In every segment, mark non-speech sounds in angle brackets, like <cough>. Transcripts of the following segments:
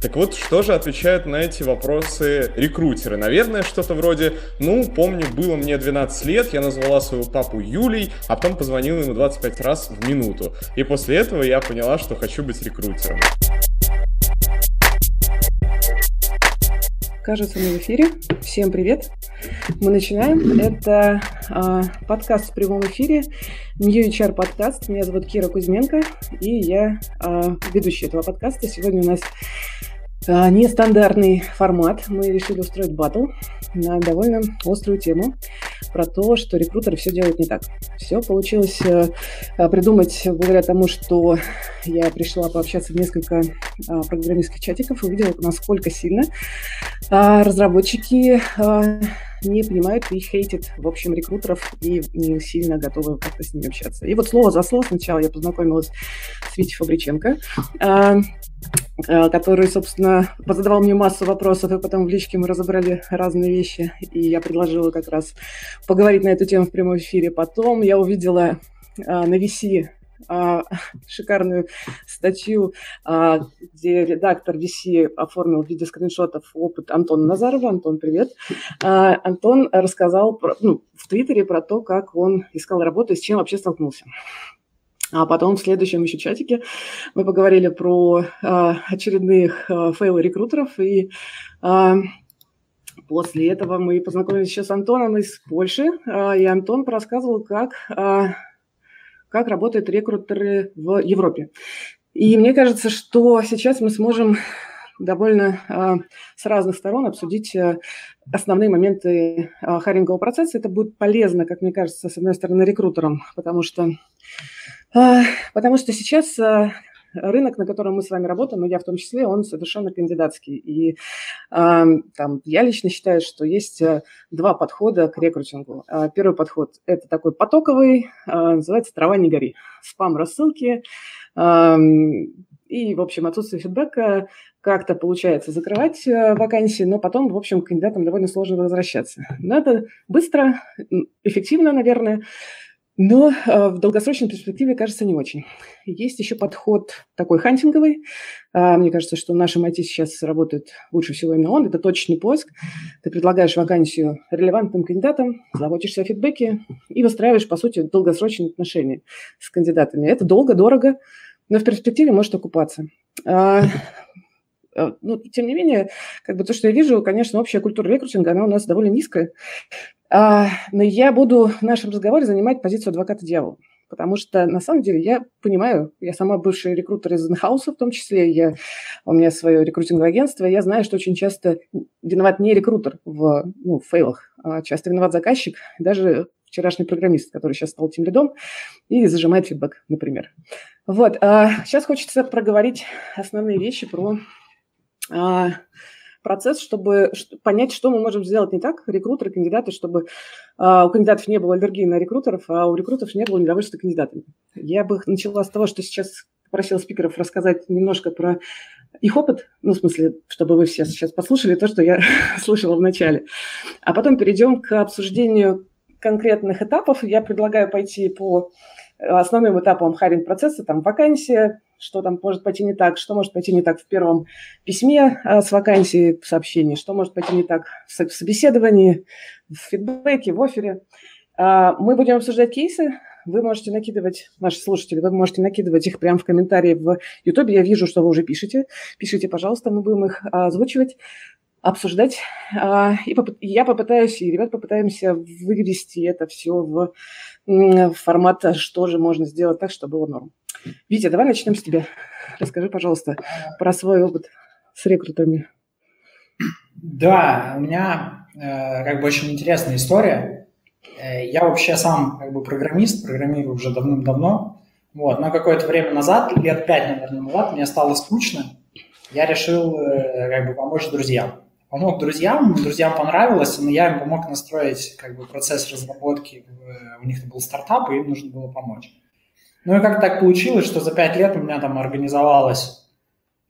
Так вот, что же отвечают на эти вопросы рекрутеры? Наверное, что-то вроде, ну, помню, было мне 12 лет, я назвала своего папу Юлей, а потом позвонила ему 25 раз в минуту. И после этого я поняла, что хочу быть рекрутером. Кажется, мы в эфире. Всем привет. Мы начинаем. Это э, подкаст в прямом эфире. New HR подкаст. Меня зовут Кира Кузьменко, и я э, ведущая этого подкаста. Сегодня у нас нестандартный формат. Мы решили устроить батл на довольно острую тему про то, что рекрутеры все делают не так. Все получилось э, а, придумать благодаря тому, что я пришла пообщаться в несколько а, программистских чатиков и увидела, насколько сильно разработчики не понимают и хейтят, в общем, рекрутеров и не сильно готовы как-то с ними общаться. И вот слово за слово сначала я познакомилась с Витей Фабриченко, а, а, который, собственно, задавал мне массу вопросов, и потом в личке мы разобрали разные вещи, и я предложила как раз поговорить на эту тему в прямом эфире. Потом я увидела а, на VC а, шикарную статью, где редактор VC оформил в виде скриншотов опыт Антона Назарова. Антон, привет. Антон рассказал про, ну, в Твиттере про то, как он искал работу и с чем вообще столкнулся. А потом в следующем еще чатике мы поговорили про а, очередных а, фейлы рекрутеров и а, После этого мы познакомились еще с Антоном из Польши, и Антон рассказывал, как как работают рекрутеры в Европе. И мне кажется, что сейчас мы сможем довольно э, с разных сторон обсудить э, основные моменты э, харингового процесса. Это будет полезно, как мне кажется, с одной стороны, рекрутерам, потому что, э, потому что сейчас э, рынок, на котором мы с вами работаем, и я в том числе, он совершенно кандидатский. И э, там, я лично считаю, что есть э, два подхода к рекрутингу. Первый подход – это такой потоковый, называется «трава не гори». Спам рассылки, э, и, в общем, отсутствие фидбэка как-то получается закрывать вакансии, но потом, в общем, кандидатам довольно сложно возвращаться. Но это быстро, эффективно, наверное, но э, в долгосрочной перспективе, кажется, не очень. Есть еще подход такой хантинговый. Э, мне кажется, что в нашем IT сейчас работает лучше всего именно он. Это точный поиск. Ты предлагаешь вакансию релевантным кандидатам, заботишься о фидбэке и выстраиваешь, по сути, долгосрочные отношения с кандидатами. Это долго, дорого, но в перспективе может окупаться. Э, э ну, тем не менее, как бы то, что я вижу, конечно, общая культура рекрутинга, она у нас довольно низкая. А, но я буду в нашем разговоре занимать позицию адвоката дьявола. Потому что, на самом деле, я понимаю, я сама бывший рекрутер из инхауса в том числе, я, у меня свое рекрутинговое агентство, я знаю, что очень часто виноват не рекрутер в, ну, фейлах, а часто виноват заказчик, даже вчерашний программист, который сейчас стал тем лидом и зажимает фидбэк, например. Вот, а сейчас хочется проговорить основные вещи про а, процесс, чтобы понять, что мы можем сделать не так, рекрутеры, кандидаты, чтобы а, у кандидатов не было аллергии на рекрутеров, а у рекрутеров не было недовольства кандидатами. Я бы начала с того, что сейчас попросила спикеров рассказать немножко про их опыт, ну, в смысле, чтобы вы все сейчас послушали то, что я <laughs> слышала в начале. А потом перейдем к обсуждению конкретных этапов. Я предлагаю пойти по основным этапам харинг процесса, там вакансия, что там может пойти не так, что может пойти не так в первом письме а, с вакансией, в сообщении, что может пойти не так в собеседовании, в фидбэке, в офере. А, мы будем обсуждать кейсы, вы можете накидывать, наши слушатели, вы можете накидывать их прямо в комментарии в YouTube. Я вижу, что вы уже пишете. Пишите, пожалуйста, мы будем их озвучивать обсуждать. А, и я попытаюсь, и ребят попытаемся вывести это все в формат, что же можно сделать так, чтобы было норм. Витя, давай начнем с тебя. Расскажи, пожалуйста, про свой опыт с рекрутами. Да, у меня э, как бы очень интересная история. Э, я вообще сам как бы программист, программирую уже давным-давно. Вот, но какое-то время назад, лет пять, наверное, назад, мне стало скучно. я решил как бы помочь друзьям. Помог друзьям, друзьям понравилось, но я им помог настроить как бы процесс разработки. У них был стартап, и им нужно было помочь. Ну и как так получилось, что за пять лет у меня там организовалось,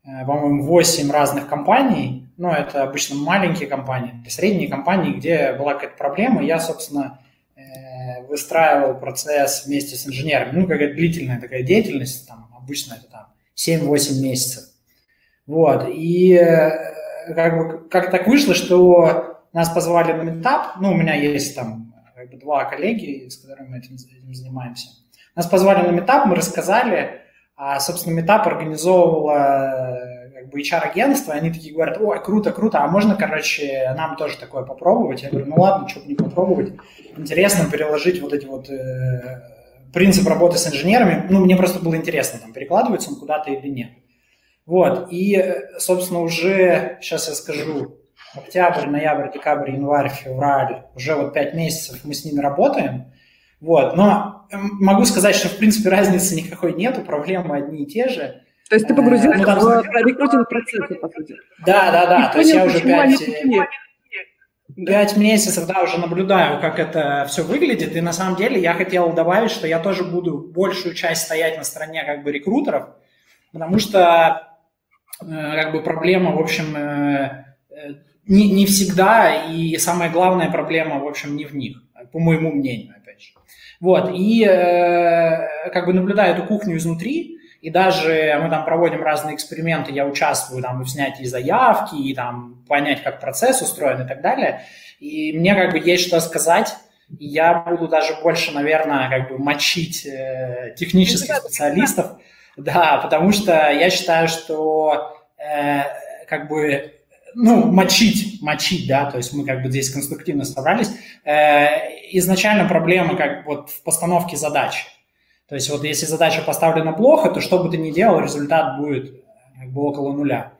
по-моему, 8 разных компаний. Ну, это обычно маленькие компании, средние компании, где была какая-то проблема. Я, собственно, выстраивал процесс вместе с инженерами. Ну, какая-то длительная такая деятельность, там, обычно это там 7-8 месяцев. Вот, и э, как бы как так вышло, что нас позвали на метап, ну, у меня есть там как бы два коллеги, с которыми мы этим, этим занимаемся. Нас позвали на метап, мы рассказали, а, собственно, метап организовывала как бы HR-агентство, они такие говорят, ой, круто, круто, а можно, короче, нам тоже такое попробовать? Я говорю, ну ладно, что бы не попробовать. Интересно переложить вот эти вот э, принцип работы с инженерами. Ну, мне просто было интересно, там, перекладывается он куда-то или нет. Вот, и, собственно, уже, сейчас я скажу, октябрь, ноябрь, декабрь, январь, февраль, уже вот пять месяцев мы с ними работаем. Вот, но могу сказать, что, в принципе, разницы никакой нету, проблемы одни и те же. То есть ты погрузился ну, там... в рекрутинг процессы, по сути. Да, да, да. То есть я уже пять, пять месяцев, да, уже наблюдаю, как это все выглядит. И на самом деле я хотел добавить, что я тоже буду большую часть стоять на стороне как бы рекрутеров, потому что э, как бы проблема, в общем, э, э, не, не всегда, и самая главная проблема, в общем, не в них, по моему мнению. Вот, и как бы наблюдаю эту кухню изнутри, и даже мы там проводим разные эксперименты, я участвую там и в снятии заявки, и там понять, как процесс устроен и так далее. И мне как бы есть что сказать, я буду даже больше, наверное, как бы мочить э, технических специалистов, да, потому что я считаю, что э, как бы ну, мочить, мочить, да, то есть мы как бы здесь конструктивно собрались. Э, изначально проблема как вот в постановке задач. То есть вот если задача поставлена плохо, то что бы ты ни делал, результат будет как бы около нуля.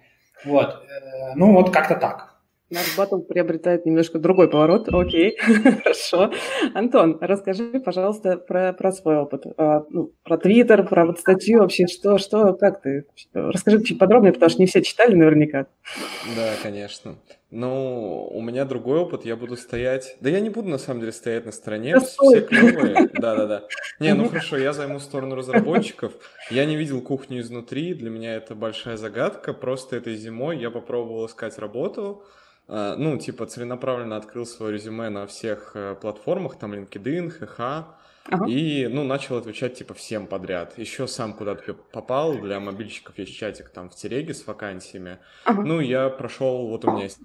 Вот. Э, ну вот как-то так. Наш батл приобретает немножко другой поворот. Окей, <laughs> хорошо. Антон, расскажи, пожалуйста, про, про свой опыт. А, ну, про Твиттер, про вот статью вообще, что, что, как ты? Расскажи чуть подробнее, потому что не все читали наверняка. Да, конечно. Ну, у меня другой опыт, я буду стоять... Да я не буду, на самом деле, стоять на стороне, все клевые. Да-да-да. Не, ну хорошо, я займу сторону разработчиков. Я не видел кухню изнутри, для меня это большая загадка. Просто этой зимой я попробовал искать работу, а, ну, типа, целенаправленно открыл свое резюме на всех э, платформах, там, LinkedIn, HH, Ага. И, ну, начал отвечать, типа, всем подряд. Еще сам куда-то попал, для мобильщиков есть чатик там в Тереге с вакансиями. Ага. Ну, я прошел, вот у меня есть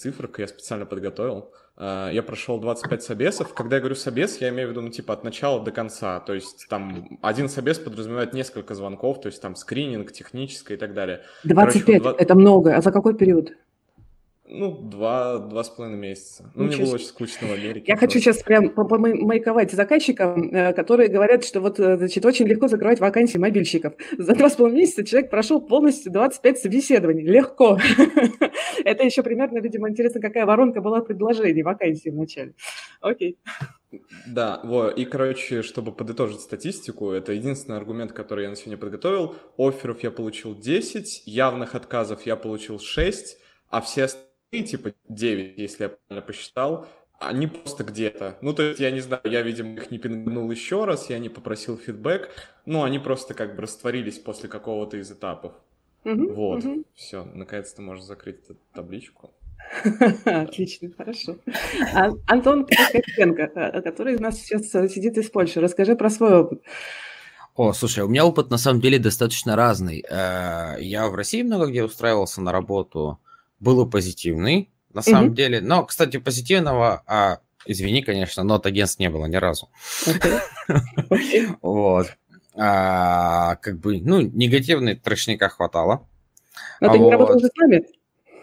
циферка, я специально подготовил. А, я прошел 25 собесов. Когда я говорю собес, я имею в виду, ну, типа, от начала до конца. То есть там один собес подразумевает несколько звонков, то есть там скрининг, техническое и так далее. 25, Короче, 20... это много. А за какой период? Ну, два, два с половиной месяца. Ну, мне было очень скучно в Америке. Я просто. хочу сейчас прям помайковать заказчикам, э, которые говорят, что вот, э, значит, очень легко закрывать вакансии мобильщиков. За два с половиной месяца человек прошел полностью 25 собеседований. Легко. <laughs> Это еще примерно, видимо, интересно, какая воронка была предложений вакансий в начале. Окей. Да, вот, и, короче, чтобы подытожить статистику, это единственный аргумент, который я на сегодня подготовил. Офферов я получил 10, явных отказов я получил 6, а все остальные типа 9, если я правильно посчитал, они просто где-то. Ну, то есть, я не знаю, я, видимо, их не пингнул еще раз, я не попросил фидбэк, ну, они просто как бы растворились после какого-то из этапов. Угу, вот, угу. все, наконец-то можно закрыть эту табличку. <laughs> Отлично, хорошо. А, Антон Костенко, э, который у нас сейчас сидит из Польши, расскажи про свой опыт. О, слушай, у меня опыт на самом деле достаточно разный. Э, я в России много где устраивался на работу, был и позитивный, на самом mm-hmm. деле. Но, кстати, позитивного, а, извини, конечно, но от агентств не было ни разу. <laughs> Вот. А, как бы, ну, негативный трэшника хватало. Но ты не работал с нами?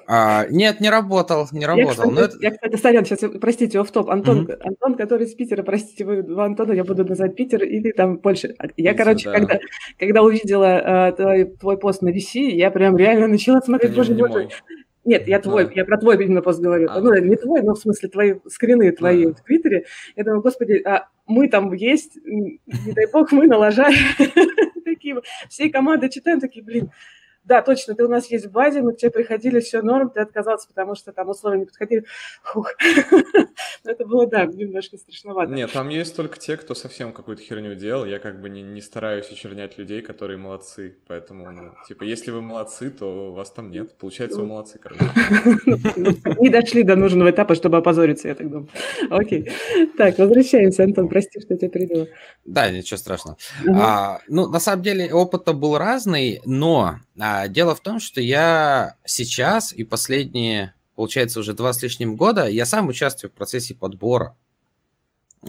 А, нет, не работал, не работал. Я, кстати, это... я, кстати сорян, сейчас, простите, оф-топ. Антон, mm-hmm. Антон, который из Питера, простите, вы два Антона, я буду называть Питер или там Польша. Я, Питер, короче, да. когда, когда увидела э, твой, твой пост на VC, я прям реально начала смотреть, боже, боже, нет, я твой, я про твой именно пост говорю. А. Ну, не твой, но в смысле твои скрины твои а. в Твиттере. Я думаю, господи, а мы там есть, не дай бог, мы налажали. <laughs> Такие, всей командой читаем, такие, блин, да, точно, ты у нас есть в базе, мы к тебе приходили, все норм, ты отказался, потому что там условия не подходили. Фух. <laughs> Это было, да, немножко страшновато. Нет, там есть только те, кто совсем какую-то херню делал. Я как бы не, не стараюсь очернять людей, которые молодцы. Поэтому, ну, типа, если вы молодцы, то вас там нет. Получается, вы молодцы, короче. <laughs> Не дошли до нужного этапа, чтобы опозориться, я так думаю. Окей. Так, возвращаемся, Антон, прости, что тебя перебила. Да, ничего страшного. А, ну, на самом деле, опыт был разный, но а, дело в том, что я сейчас и последние, получается, уже два с лишним года, я сам участвую в процессе подбора.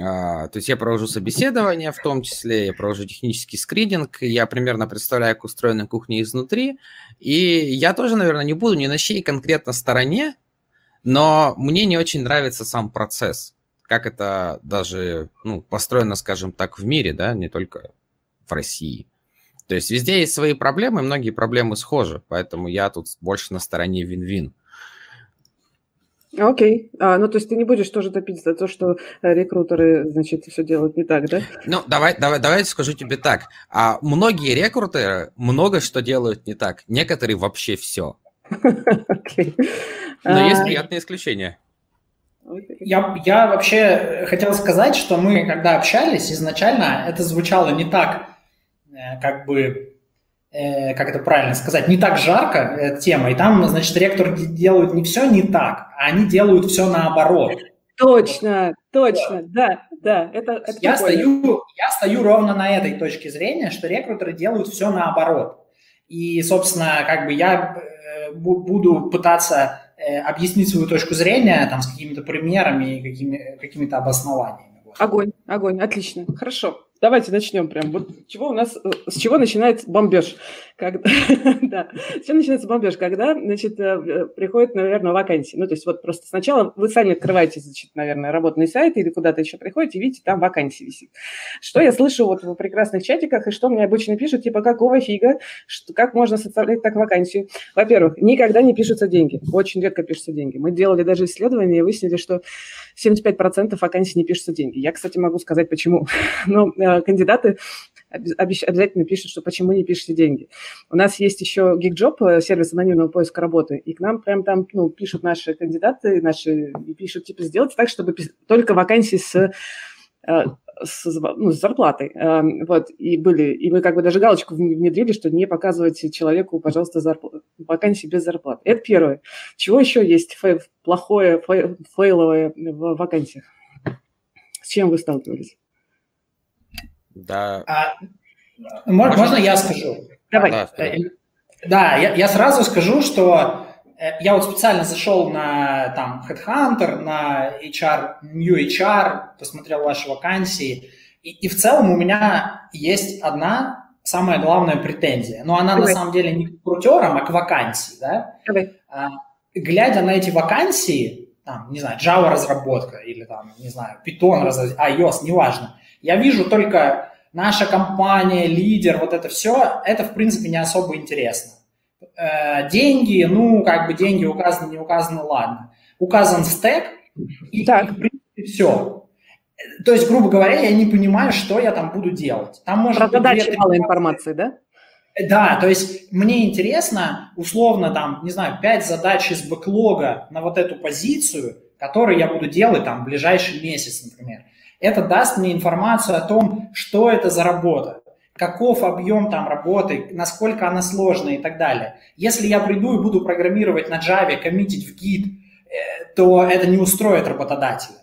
А, то есть я провожу собеседование в том числе, я провожу технический скрининг, я примерно представляю, как устроена кухня изнутри, и я тоже, наверное, не буду ни на чьей конкретно стороне, но мне не очень нравится сам процесс, как это даже ну, построено, скажем так, в мире, да, не только в России. То есть везде есть свои проблемы, многие проблемы схожи, поэтому я тут больше на стороне вин-вин. Окей. А, ну, то есть ты не будешь тоже топить за то, что э, рекрутеры, значит, все делают не так, да? Ну, давай, давай, давай скажу тебе так. А многие рекрутеры много что делают не так. Некоторые вообще все. <laughs> Окей. Но есть а. приятные исключения. Я, я вообще хотел сказать, что мы, когда общались, изначально это звучало не так как бы, э, как это правильно сказать, не так жарко эта тема, и там, значит, ректор делают не все не так, а они делают все наоборот. Точно, точно, да, да, это, это я стою, я стою ровно на этой точке зрения, что рекрутеры делают все наоборот. И, собственно, как бы я э, буду пытаться объяснить свою точку зрения там с какими-то примерами и какими, какими-то обоснованиями. Огонь, огонь, отлично, хорошо. Давайте начнем прям. Вот чего у нас, э, с чего начинается бомбеж? Когда, <laughs> да, с чего начинается бомбеж? Когда, значит, э, приходит, наверное, вакансии. Ну, то есть вот просто сначала вы сами открываете, значит, наверное, работный сайт или куда-то еще приходите, видите, там вакансии висит. Что я слышу вот в прекрасных чатиках, и что мне обычно пишут, типа, какого фига, что, как можно составлять так вакансию? Во-первых, никогда не пишутся деньги. Очень редко пишутся деньги. Мы делали даже исследование и выяснили, что 75% вакансий не пишутся деньги. Я, кстати, могу сказать, почему. <laughs> Но э, кандидаты обязательно пишут, что почему не пишете деньги. У нас есть еще GigJob, э, сервис анонимного поиска работы, и к нам прям там ну, пишут наши кандидаты, наши, и пишут, типа, сделать так, чтобы только вакансии с э, с, ну, с зарплатой. Вот, и были, и мы как бы даже галочку внедрили, что не показывайте человеку, пожалуйста, зарплату, вакансии без зарплаты. Это первое. Чего еще есть фей, плохое, фей, фейловое в вакансиях? С чем вы сталкивались? Да. А, можно, можно я скажу? Давай. Да, да я, я сразу скажу, что э, я вот специально зашел на там Headhunter, на HR, New HR, посмотрел ваши вакансии, и, и в целом у меня есть одна самая главная претензия, но она Давай. на самом деле не к рекрутерам, а к вакансии, да? Давай. А, глядя на эти вакансии, там, не знаю, Java разработка или там, не знаю, Python разработка, iOS, неважно, я вижу только наша компания, лидер, вот это все, это, в принципе, не особо интересно. Э, деньги, ну, как бы деньги указаны, не указаны, ладно. Указан стек, и, так. и в принципе, все. То есть, грубо говоря, я не понимаю, что я там буду делать. Там может Про задачи мало информации, да? Да, то есть мне интересно, условно, там, не знаю, 5 задач из бэклога на вот эту позицию, которые я буду делать там в ближайший месяц, например. Это даст мне информацию о том, что это за работа, каков объем там работы, насколько она сложная и так далее. Если я приду и буду программировать на Java, коммитить в Git, э, то это не устроит работодателя.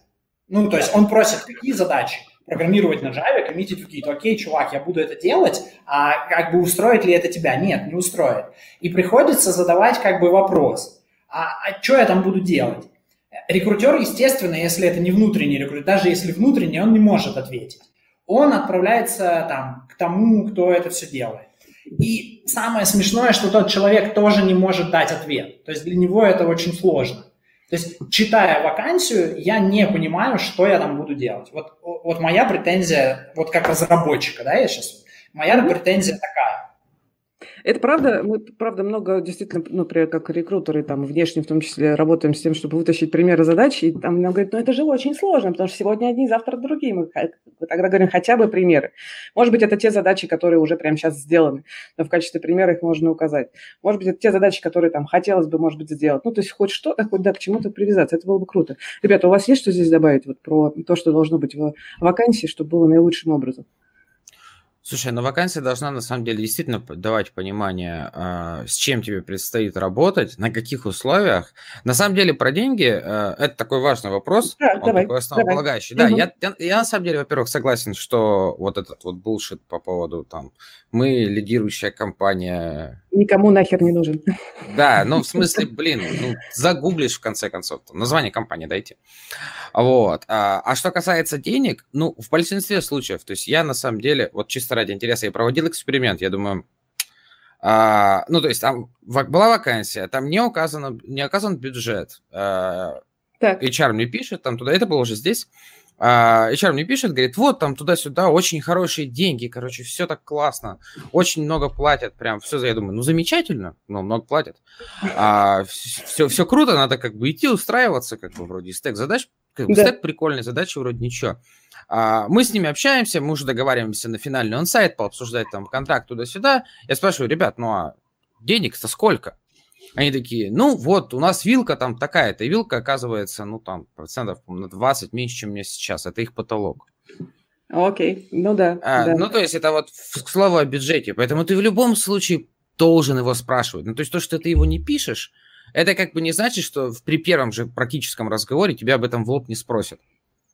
Ну, то есть он просит, какие задачи? Программировать на Java, коммитить в Git. Окей, чувак, я буду это делать, а как бы устроит ли это тебя? Нет, не устроит. И приходится задавать как бы вопрос, а, а что я там буду делать? Рекрутер, естественно, если это не внутренний рекрутер, даже если внутренний, он не может ответить. Он отправляется там, к тому, кто это все делает. И самое смешное, что тот человек тоже не может дать ответ. То есть для него это очень сложно. То есть, читая вакансию, я не понимаю, что я там буду делать. Вот, вот моя претензия, вот как разработчика, да, я сейчас, моя претензия такая. Это правда, мы, правда, много действительно, ну, например, как рекрутеры, там, внешне в том числе, работаем с тем, чтобы вытащить примеры задач, и там нам говорят, ну, это же очень сложно, потому что сегодня одни, завтра другие. Мы тогда говорим хотя бы примеры. Может быть, это те задачи, которые уже прямо сейчас сделаны, но в качестве примера их можно указать. Может быть, это те задачи, которые там хотелось бы, может быть, сделать. Ну, то есть хоть что-то, хоть да, к чему-то привязаться. Это было бы круто. Ребята, у вас есть что здесь добавить вот про то, что должно быть в вакансии, чтобы было наилучшим образом? Слушай, ну вакансия должна на самом деле действительно давать понимание, э, с чем тебе предстоит работать, на каких условиях. На самом деле про деньги э, это такой важный вопрос, да, он давай, такой основополагающий. Давай. Да, угу. я, я, я на самом деле, во-первых, согласен, что вот этот вот булшит по поводу там мы лидирующая компания. Никому нахер не нужен. Да, <laughs> ну в смысле, блин, ну загуглишь в конце концов, название компании дайте. Вот. А, а что касается денег, ну в большинстве случаев, то есть я на самом деле, вот чисто ради интереса, я проводил эксперимент, я думаю, а, ну то есть там была вакансия, там не указано, не указан бюджет. А, так. HR мне пишет, там туда, это было уже здесь. А, HR мне пишет, говорит, вот там туда-сюда очень хорошие деньги, короче, все так классно, очень много платят, прям все, я думаю, ну замечательно, ну много платят, а, все, все круто, надо как бы идти устраиваться, как бы вроде стек задач, как бы да. стек прикольный, задачи вроде ничего. А, мы с ними общаемся, мы уже договариваемся на финальный онсайт, пообсуждать там контракт туда-сюда. Я спрашиваю, ребят, ну а денег-то сколько? Они такие, ну вот, у нас вилка там такая-то, и вилка оказывается, ну там, процентов на 20 меньше, чем у меня сейчас. Это их потолок. Окей, ну да, а, да. Ну то есть это вот к слову о бюджете, поэтому ты в любом случае должен его спрашивать. Ну то есть то, что ты его не пишешь, это как бы не значит, что при первом же практическом разговоре тебя об этом в лоб не спросят.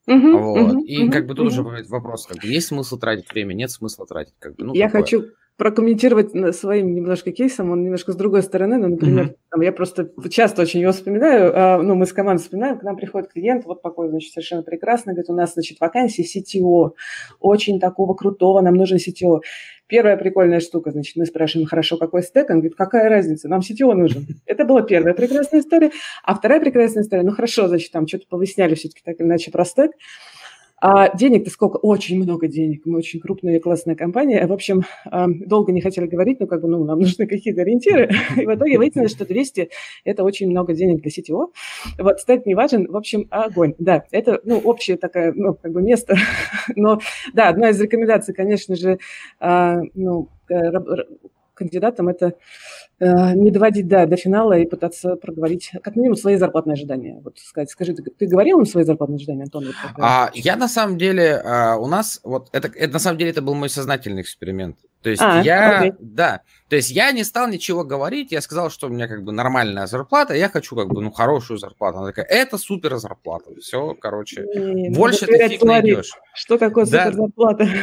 Uh-huh, вот. uh-huh, и uh-huh, как бы тут uh-huh. уже вопрос, как бы есть смысл тратить время, нет смысла тратить. Как бы, ну, Я такое. хочу прокомментировать своим немножко кейсом, он немножко с другой стороны, но, например, mm-hmm. там, я просто часто очень его вспоминаю, а, ну, мы с командой вспоминаем, к нам приходит клиент, вот такой, значит, совершенно прекрасный, говорит, у нас, значит, вакансия CTO, очень такого крутого, нам нужен CTO. Первая прикольная штука, значит, мы спрашиваем, хорошо, какой стек? Он говорит, какая разница, нам CTO нужен. Это была первая прекрасная история. А вторая прекрасная история, ну, хорошо, значит, там что-то повыясняли все-таки так или иначе про стек. А денег-то сколько? Очень много денег. Мы очень крупная и классная компания. В общем, а, долго не хотели говорить, но как бы, ну, нам <laughs> нужны какие-то ориентиры. И в итоге выяснилось, что 200 – это очень много денег для CTO. Вот, стать не важен. В общем, огонь. Да, это, ну, общее такое, ну, как бы место. <laughs> Но, да, одна из рекомендаций, конечно же, а, ну, э, кандидатам это э, не доводить да, до финала и пытаться проговорить как минимум свои зарплатные ожидания. Вот сказать, скажи, ты, ты говорил им свои зарплатные ожидания, Антон? Вот а, я на самом деле, а, у нас, вот это, это на самом деле это был мой сознательный эксперимент. То есть а, я, окей. да, то есть я не стал ничего говорить, я сказал, что у меня как бы нормальная зарплата, я хочу как бы, ну, хорошую зарплату. Она такая, это супер зарплата. Все, короче, и, больше ты фиг найдешь. Что такое да. супер зарплата? <laughs>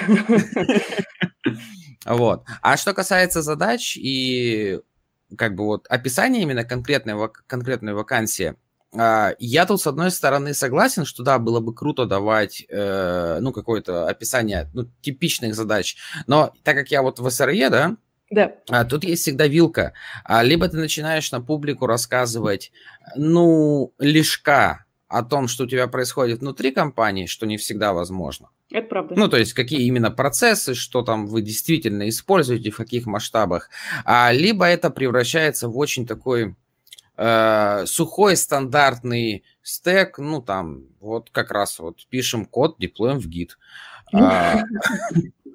<laughs> Вот. А что касается задач и как бы вот описания именно конкретной, конкретной вакансии, а, я тут, с одной стороны, согласен, что да, было бы круто давать, э, ну, какое-то описание ну, типичных задач, но так как я вот в СРЕ, да, да. А, тут есть всегда вилка. А, либо ты начинаешь на публику рассказывать, ну, лишка о том, что у тебя происходит внутри компании, что не всегда возможно. Это правда. Ну, то есть, какие именно процессы, что там вы действительно используете, в каких масштабах. А, либо это превращается в очень такой э, сухой стандартный стек, ну, там, вот как раз вот пишем код, деплоем в гид. А,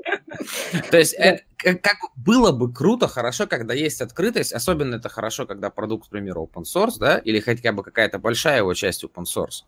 <laughs> то есть, как было бы круто, хорошо, когда есть открытость, особенно это хорошо, когда продукт, к примеру, open source, да, или хотя бы какая-то большая его часть open source.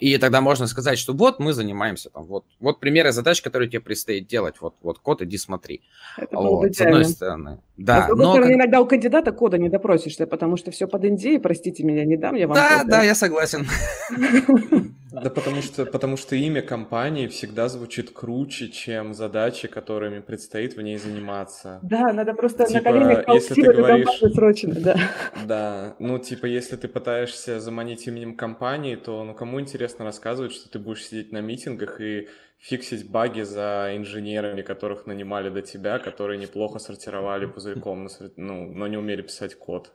И тогда можно сказать, что вот мы занимаемся там, вот, вот примеры задач, которые тебе предстоит делать, вот, вот код, иди смотри. Это вот, с одной стороны. Да, а с другой но стороны, как... иногда у кандидата кода не допросишься, потому что все под индией, простите меня, не дам я вам. Да, код, да, я согласен. <laughs> Да потому что, потому что имя компании всегда звучит круче, чем задачи, которыми предстоит в ней заниматься. Да, надо просто типа, на коленях если ты говоришь, срочно, да. <laughs> Да, ну типа если ты пытаешься заманить именем компании, то ну кому интересно рассказывать, что ты будешь сидеть на митингах и фиксить баги за инженерами, которых нанимали до тебя, которые неплохо сортировали пузырьком, ну, но не умели писать код.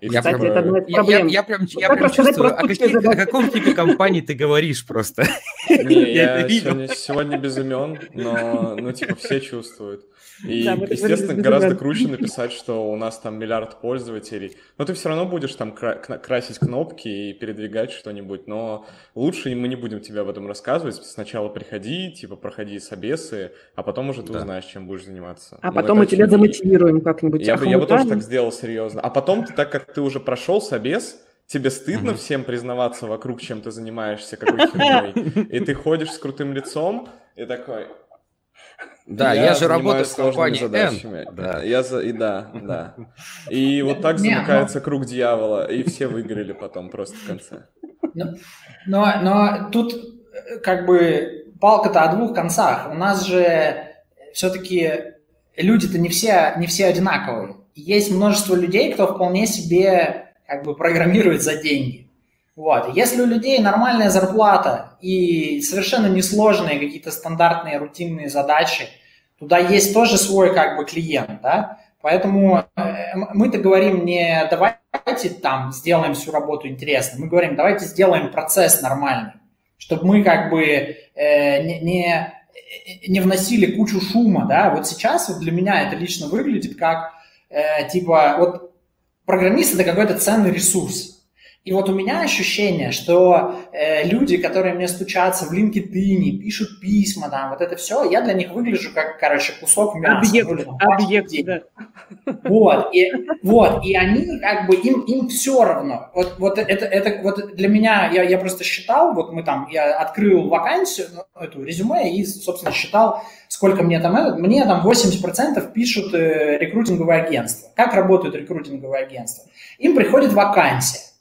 И я, Кстати, это одна из проблем. Я, я, я прям, я прям чувствую, о, каких, о каком типе компании ты говоришь просто. <laughs> Не, я сегодня, сегодня без имен, но, ну, типа, все чувствуют. И, да, естественно, гораздо круче <laughs> написать, что у нас там миллиард пользователей. Но ты все равно будешь там кра- красить кнопки и передвигать что-нибудь. Но лучше мы не будем тебе об этом рассказывать. Сначала приходи, типа, проходи собесы, а потом уже ты да. узнаешь, чем будешь заниматься. А ну, потом мы тебя замотивируем как-нибудь. Я бы, я бы тоже так сделал серьезно. А потом, так как ты уже прошел собес, тебе стыдно mm-hmm. всем признаваться вокруг, чем ты занимаешься, какой херней. И ты ходишь с крутым лицом и такой, да, я, я же работаю с компанией задачами. N. Да. Я за... И да, да. И <laughs> вот так замыкается круг дьявола, и все выиграли потом просто в конце. Но, но, но тут э, как бы палка-то о двух концах. У нас же все-таки люди-то не все, не все одинаковые. Есть множество людей, кто вполне себе как бы программирует за деньги. Вот. Если у людей нормальная зарплата и совершенно несложные какие-то стандартные рутинные задачи, туда есть тоже свой как бы клиент, да, поэтому э, мы-то говорим не давайте там сделаем всю работу интересной, мы говорим давайте сделаем процесс нормальный, чтобы мы как бы э, не, не, не вносили кучу шума, да, вот сейчас вот для меня это лично выглядит как э, типа вот программист это какой-то ценный ресурс, и вот у меня ощущение, что э, люди, которые мне стучатся в LinkedIn, пишут письма, там, вот это все, я для них выгляжу как, короче, кусок мяса. Объект, ну, объект, да. Вот, и, вот, и они, как бы, им, им все равно. Вот, вот это, это, вот для меня, я, я просто считал, вот мы там, я открыл вакансию, ну, эту резюме, и, собственно, считал, сколько мне там, этот, мне там 80% пишут э, рекрутинговые агентства. Как работают рекрутинговые агентства? Им приходит вакансия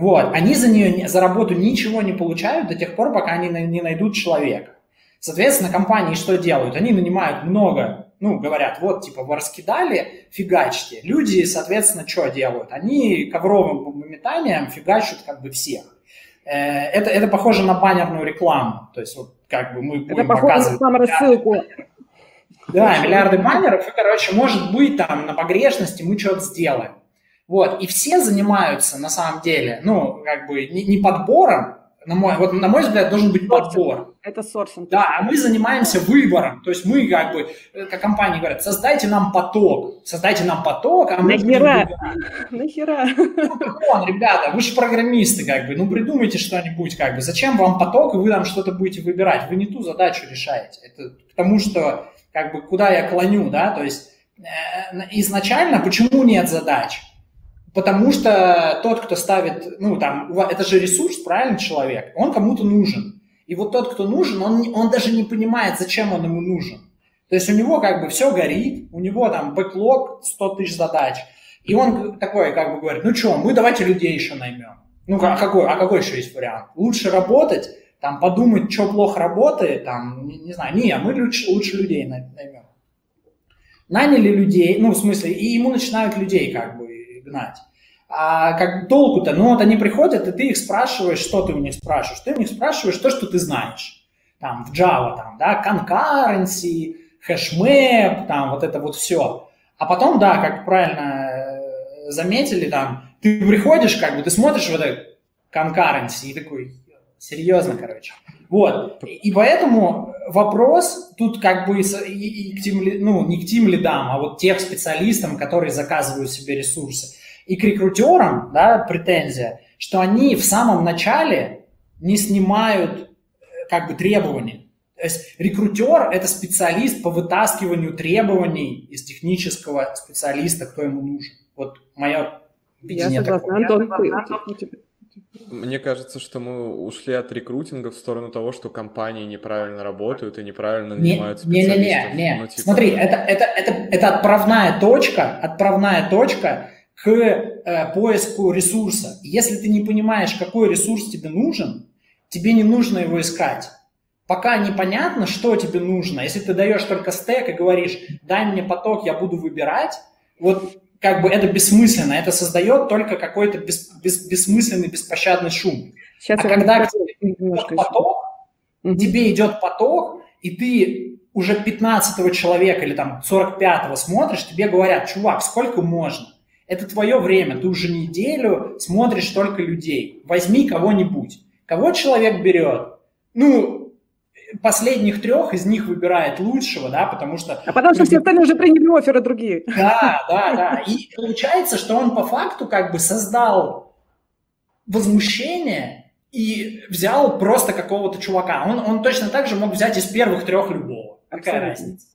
вот, они за нее, за работу ничего не получают до тех пор, пока они не найдут человека. Соответственно, компании что делают? Они нанимают много, ну, говорят, вот, типа, вы раскидали, фигачьте. Люди, соответственно, что делают? Они ковровым метанием фигачат как бы всех. Э, это, это похоже на баннерную рекламу. То есть, вот, как бы мы будем это показывать... на рассылку. Да, миллиарды баннеров, и, короче, может быть, там, на погрешности мы что-то сделаем. Вот, и все занимаются, на самом деле, ну, как бы не, не подбором, на мой, вот, на мой взгляд, должен быть подбор. Это сорсинг. Да, а мы занимаемся выбором. То есть мы, как бы, э, как компании говорят, создайте нам поток. Создайте нам поток, а мы Нахера? Нахера? Ну, ребята, вы же программисты, как бы, ну, придумайте что-нибудь, как бы. Зачем вам поток, и вы там что-то будете выбирать? Вы не ту задачу решаете. Это потому что, как бы, куда я клоню, да, то есть э, изначально почему нет задач? Потому что тот, кто ставит, ну, там, это же ресурс, правильно, человек, он кому-то нужен. И вот тот, кто нужен, он, он даже не понимает, зачем он ему нужен. То есть у него как бы все горит, у него там бэклог 100 тысяч задач, и он такой как бы говорит, ну что, мы давайте людей еще наймем. Ну, а какой, а какой еще есть вариант? Лучше работать, там, подумать, что плохо работает, там, не, не знаю, не, мы лучше, лучше людей наймем. Наняли людей, ну, в смысле, и ему начинают людей как бы гнать. А как толку-то? Ну вот они приходят, и ты их спрашиваешь, что ты у них спрашиваешь? Ты у них спрашиваешь то, что ты знаешь. Там в Java, там, да, concurrency, hashmap, там вот это вот все. А потом, да, как правильно э, заметили, там, ты приходишь, как бы, ты смотришь в это concurrency и такой, серьезно, короче. Вот. И поэтому вопрос тут как бы и, и к тем, ну, не к тем лидам, а вот тех специалистам, которые заказывают себе ресурсы. И к рекрутерам, да, претензия, что они в самом начале не снимают э, как бы требования. То есть рекрутер – это специалист по вытаскиванию требований из технического специалиста, кто ему нужен. Вот мое видение Я согласна, Антон, мне кажется, что мы ушли от рекрутинга в сторону того, что компании неправильно работают и неправильно нанимают не, специалистов. Не-не-не, не. Ну, типа... смотри, это, это, это, это отправная точка, отправная точка к э, поиску ресурса. Если ты не понимаешь, какой ресурс тебе нужен, тебе не нужно его искать. Пока непонятно, что тебе нужно. Если ты даешь только стек и говоришь, дай мне поток, я буду выбирать, вот как бы это бессмысленно, это создает только какой-то бес, бес, бессмысленный, беспощадный шум. Сейчас а когда тебе идет поток, угу. тебе идет поток, и ты уже 15 человека или там 45-го смотришь, тебе говорят, чувак, сколько можно? Это твое время, ты уже неделю смотришь только людей. Возьми кого-нибудь. Кого человек берет? Ну, последних трех из них выбирает лучшего, да, потому что... А потому что все остальные уже приняли оферы другие. Да, да, да. И получается, что он по факту как бы создал возмущение и взял просто какого-то чувака. Он, он точно так же мог взять из первых трех любого. Какая Абсолютно. разница?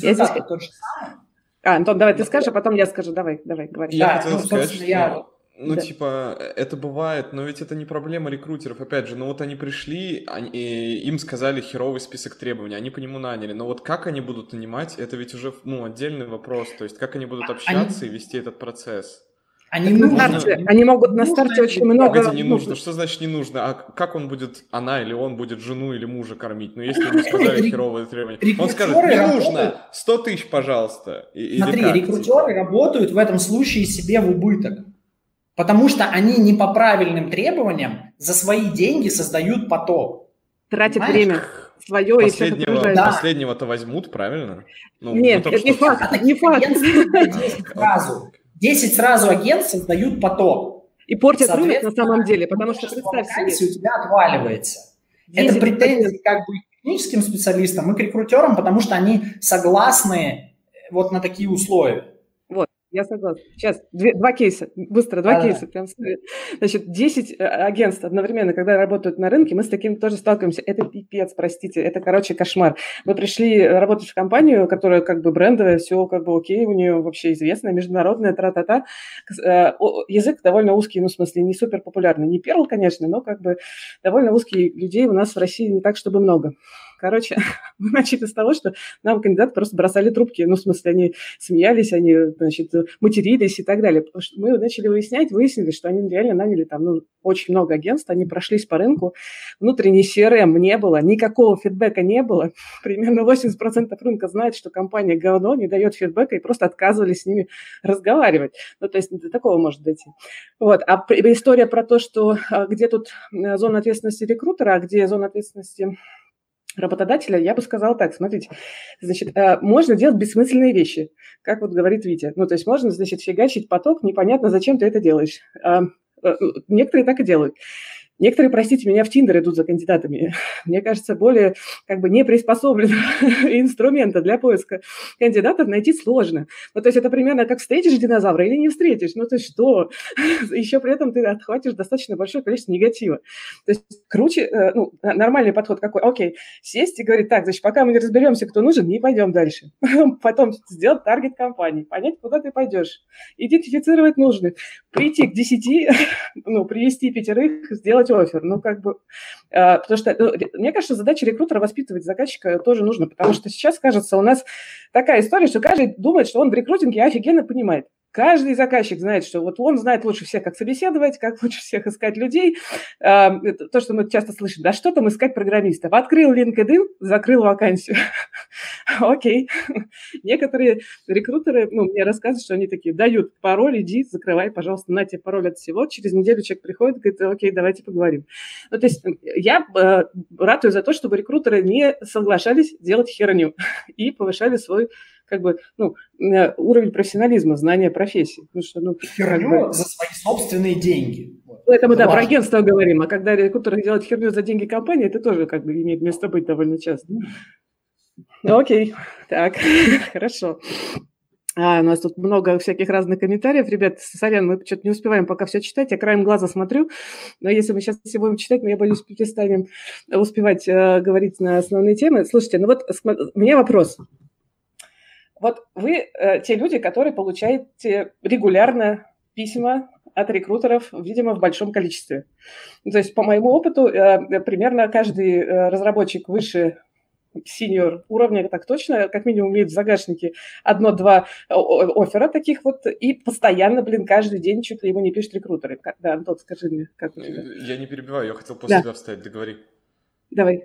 Я здесь... тот же самый. А, Антон, давай ты скажешь, а потом я скажу. Давай, давай, говори. Я да, хотел ну, сказать, что... Я ну, да. типа, это бывает, но ведь это не проблема рекрутеров. Опять же, ну вот они пришли, они, им сказали херовый список требований, они по нему наняли. Но вот как они будут нанимать, это ведь уже, ну, отдельный вопрос. То есть, как они будут общаться они... и вести этот процесс. Они, нужно, старте, они могут на старте нужно, очень много... Погоди, не нужно. Что значит не нужно? А как он будет, она или он будет жену или мужа кормить? Ну, если ему сказали херовые требования. Он скажет, не нужно, 100 тысяч, пожалуйста. Смотри, рекрутеры работают в этом случае себе в убыток. Потому что они не по правильным требованиям за свои деньги создают поток. Тратят время свое последнего, и да. Последнего-то возьмут, правильно? Ну, Нет, это не факт, не факт. 10 <laughs> сразу, 10 сразу агентств создают поток. И портят рынок на самом деле, потому что представь себе. у тебя отваливается. Это претензии как бы к техническим специалистам и к рекрутерам, потому что они согласны вот на такие условия. Я согласна. Сейчас две, два кейса, быстро, два а, кейса. Прям, значит, 10 э, агентств одновременно, когда работают на рынке, мы с таким тоже сталкиваемся. Это пипец, простите, это, короче, кошмар. Мы пришли работать в компанию, которая как бы брендовая, все как бы окей, у нее вообще известная, международная, тра-та-та. Э, язык довольно узкий, ну, в смысле, не супер популярный. Не перл, конечно, но как бы довольно узкий. Людей у нас в России не так, чтобы много. Короче, <laughs> мы начали с того, что нам кандидаты просто бросали трубки. Ну, в смысле, они смеялись, они, значит, матерились и так далее. Потому что мы начали выяснять, выяснили, что они реально наняли там ну, очень много агентств, они прошлись по рынку, внутренний CRM не было, никакого фидбэка не было. <laughs> Примерно 80% рынка знает, что компания говно, не дает фидбэка и просто отказывались с ними разговаривать. Ну, то есть до такого может дойти. Вот. А история про то, что а, где тут э, зона ответственности рекрутера, а где зона ответственности работодателя, я бы сказала так, смотрите, значит, э, можно делать бессмысленные вещи, как вот говорит Витя. Ну, то есть можно, значит, фигачить поток, непонятно, зачем ты это делаешь. Э, некоторые так и делают. Некоторые, простите меня, в Тиндер идут за кандидатами. <laughs> Мне кажется, более как бы не приспособленного <laughs> инструмента для поиска кандидатов найти сложно. Ну, то есть это примерно как встретишь динозавра или не встретишь. Ну, то есть что? <laughs> Еще при этом ты отхватишь достаточно большое количество негатива. То есть круче, э, ну, нормальный подход какой? Окей, сесть и говорить, так, значит, пока мы не разберемся, кто нужен, не пойдем дальше. Потом сделать таргет компании, понять, куда ты пойдешь, идентифицировать нужных, прийти к 10, ну, привести пятерых, сделать сделать офер. Ну, как бы, э, потому что, ну, мне кажется, задача рекрутера воспитывать заказчика тоже нужно, потому что сейчас, кажется, у нас такая история, что каждый думает, что он в рекрутинге офигенно понимает. Каждый заказчик знает, что вот он знает лучше всех, как собеседовать, как <laughs> лучше всех искать людей. То, что мы часто слышим, да что там искать программистов? Открыл LinkedIn, закрыл вакансию. <laughs> Окей. <laughs> Некоторые рекрутеры ну, мне рассказывают, что они такие, дают пароль, иди, закрывай, пожалуйста, на тебе пароль от всего. Через неделю человек приходит говорит, окей, давайте поговорим. Ну, то есть я э, ратую за то, чтобы рекрутеры не соглашались делать херню и повышали свой как бы, ну, э, уровень профессионализма, знания профессии. Потому что, ну, херню бы... за свои собственные деньги. Ну, это мы, да, про агентство говорим, а когда рекрутер делает херню за деньги компании, это тоже как бы имеет место быть довольно часто. Ну, окей, так, <laughs> хорошо. А, у нас тут много всяких разных комментариев. Ребят, сорян, мы что-то не успеваем пока все читать. Я краем глаза смотрю. Но если мы сейчас все будем читать, мы, я боюсь, перестанем успевать э, говорить на основные темы. Слушайте, ну вот у меня вопрос. Вот вы э, те люди, которые получаете регулярно письма от рекрутеров, видимо, в большом количестве. То есть, по моему опыту, э, примерно каждый э, разработчик выше синьор уровня, так точно, как минимум имеет в загашнике одно-два оффера таких вот, и постоянно, блин, каждый день чуть ли ему не пишут рекрутеры. Да, Антон, скажи мне, как Я не перебиваю, я хотел после да. тебя вставить, договори. Давай.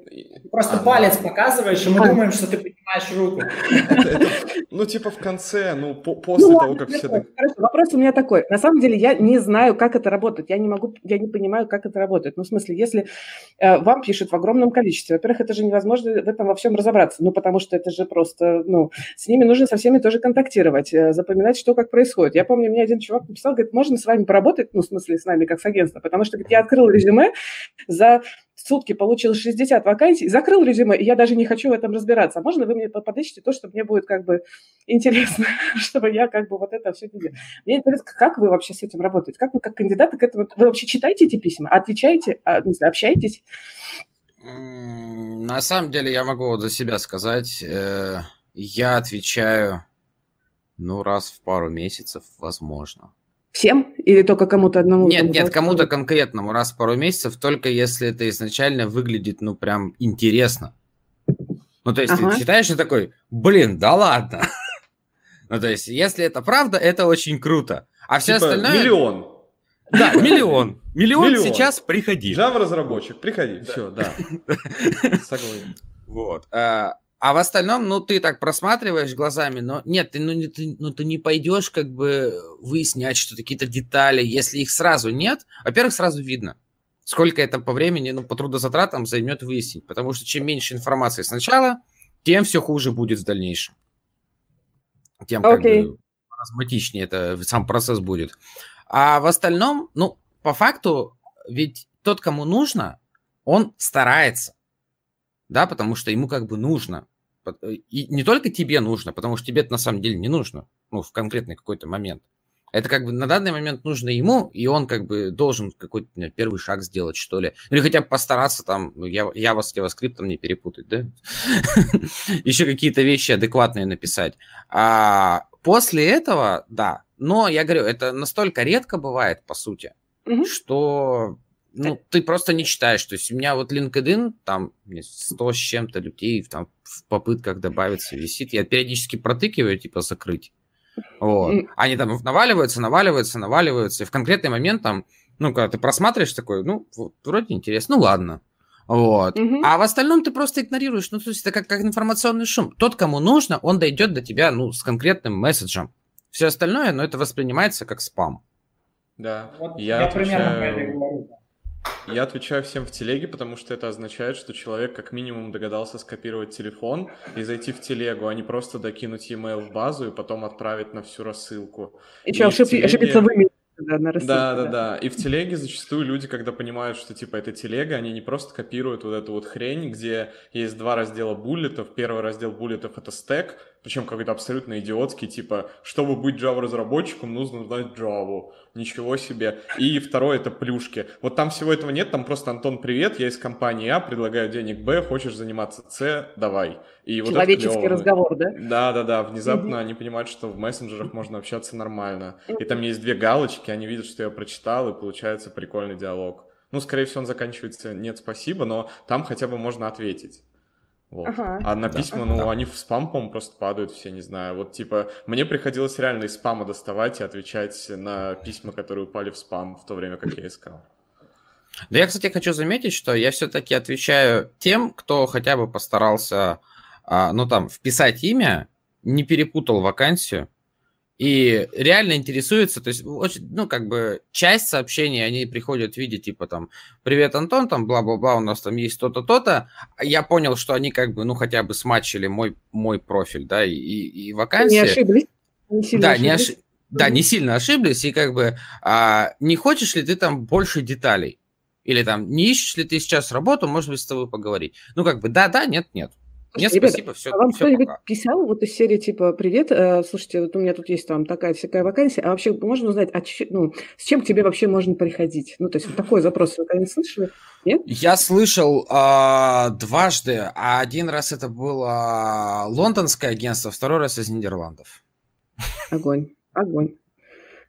Просто а, палец показываешь, и мы а. думаем, что ты поднимаешь руку. Это, это, ну, типа в конце, ну, по, после ну, того, как все... Хорошо, вопрос у меня такой. На самом деле я не знаю, как это работает. Я не могу, я не понимаю, как это работает. Ну, в смысле, если э, вам пишут в огромном количестве, во-первых, это же невозможно в этом во всем разобраться. Ну, потому что это же просто, ну, с ними нужно со всеми тоже контактировать, э, запоминать, что как происходит. Я помню, мне один чувак написал, говорит, можно с вами поработать, ну, в смысле, с нами, как с агентством, потому что, говорит, я открыл резюме за сутки получил 60 вакансий, закрыл резюме, и я даже не хочу в этом разбираться. Можно вы мне подыщите то, что мне будет как бы интересно, <laughs> чтобы я как бы вот это все видела. Мне интересно, как вы вообще с этим работаете? Как вы как кандидаты к этому... Вы вообще читаете эти письма, отвечаете, а, общаетесь? На самом деле я могу вот за себя сказать, э, я отвечаю, ну, раз в пару месяцев, возможно. Всем или только кому-то одному? Нет, нет, кому-то конкретному раз в пару месяцев, только если это изначально выглядит, ну, прям интересно. Ну, то есть ага. ты читаешь и такой, блин, да ладно. <laughs> ну, то есть, если это правда, это очень круто. А все типа остальное... Миллион. Да, миллион. Миллион, миллион. сейчас приходи. Java разработчик, приходи. Все, да. <laughs> Согласен. Вот. А, а в остальном, ну, ты так просматриваешь глазами, но нет, ты, ну, не, ты, ну, ты не пойдешь как бы выяснять что-то, какие-то детали, если их сразу нет. Во-первых, сразу видно, сколько это по времени, ну, по трудозатратам займет выяснить. Потому что чем меньше информации сначала, тем все хуже будет в дальнейшем. Тем как okay. бы разматичнее это сам процесс будет. А в остальном, ну, по факту, ведь тот, кому нужно, он старается. Да, потому что ему как бы нужно. И не только тебе нужно, потому что тебе это на самом деле не нужно. Ну, в конкретный какой-то момент. Это как бы на данный момент нужно ему, и он как бы должен какой-то первый шаг сделать, что ли. Или хотя бы постараться там, ну, я, я вас с JavaScript не перепутать, да? <laughs> Еще какие-то вещи адекватные написать. А после этого, да, но я говорю, это настолько редко бывает, по сути, что ну, ты просто не читаешь. То есть у меня вот LinkedIn, там 100 с чем-то людей там в попытках добавиться висит. Я периодически протыкиваю, типа, закрыть. Вот. Они там наваливаются, наваливаются, наваливаются. И в конкретный момент там, ну, когда ты просматриваешь такой, ну, вот, вроде интересно, ну, ладно. Вот. Угу. А в остальном ты просто игнорируешь. Ну, то есть это как, как информационный шум. Тот, кому нужно, он дойдет до тебя, ну, с конкретным месседжем. Все остальное, но ну, это воспринимается как спам. Да. Вот я, я отвечаю... примерно говорю. Я отвечаю всем в телеге, потому что это означает, что человек как минимум догадался скопировать телефон и зайти в телегу, а не просто докинуть e-mail в базу и потом отправить на всю рассылку. И, и ошиб... телеге... ошибиться в да, на рассылке, да, да, да. И в телеге зачастую люди, когда понимают, что типа это телега, они не просто копируют вот эту вот хрень, где есть два раздела буллетов. Первый раздел буллетов это стек, причем какой-то абсолютно идиотский, типа, чтобы быть Java разработчиком, нужно знать Java. Ничего себе. И второе это плюшки. Вот там всего этого нет, там просто Антон, привет, я из компании А, предлагаю денег Б, хочешь заниматься С, давай. И вот Человеческий разговор, да? Да, да, да. Внезапно угу. они понимают, что в мессенджерах можно общаться нормально. И там есть две галочки, они видят, что я прочитал, и получается прикольный диалог. Ну, скорее всего, он заканчивается «нет, спасибо», но там хотя бы можно ответить. Вот. Ага. А на письма, да. ну, да. они в спам, по-моему, просто падают все, не знаю. Вот, типа, мне приходилось реально из спама доставать и отвечать на письма, которые упали в спам в то время, как я искал. Да я, кстати, хочу заметить, что я все-таки отвечаю тем, кто хотя бы постарался а, ну там, вписать имя, не перепутал вакансию, и реально интересуется, то есть, очень, ну, как бы, часть сообщений, они приходят в виде, типа, там, привет, Антон, там, бла-бла-бла, у нас там есть то-то, то-то, я понял, что они, как бы, ну, хотя бы смачили мой, мой профиль, да, и, и вакансии. Не ошиблись. Не сильно да, ошиблись. не ошиблись. Да, не сильно ошиблись, и как бы а, не хочешь ли ты там больше деталей? Или там не ищешь ли ты сейчас работу, может быть, с тобой поговорить? Ну, как бы, да, да, нет, Ребята, спасибо, все. А вам кто-нибудь писал вот из серии типа «Привет, э, слушайте, вот у меня тут есть там такая всякая вакансия, а вообще можно узнать, а ч- ну, с чем к тебе вообще можно приходить?» Ну, то есть вот такой запрос вы когда-нибудь слышали? Нет? Я слышал э, дважды, а один раз это было лондонское агентство, второй раз из Нидерландов. Огонь, огонь.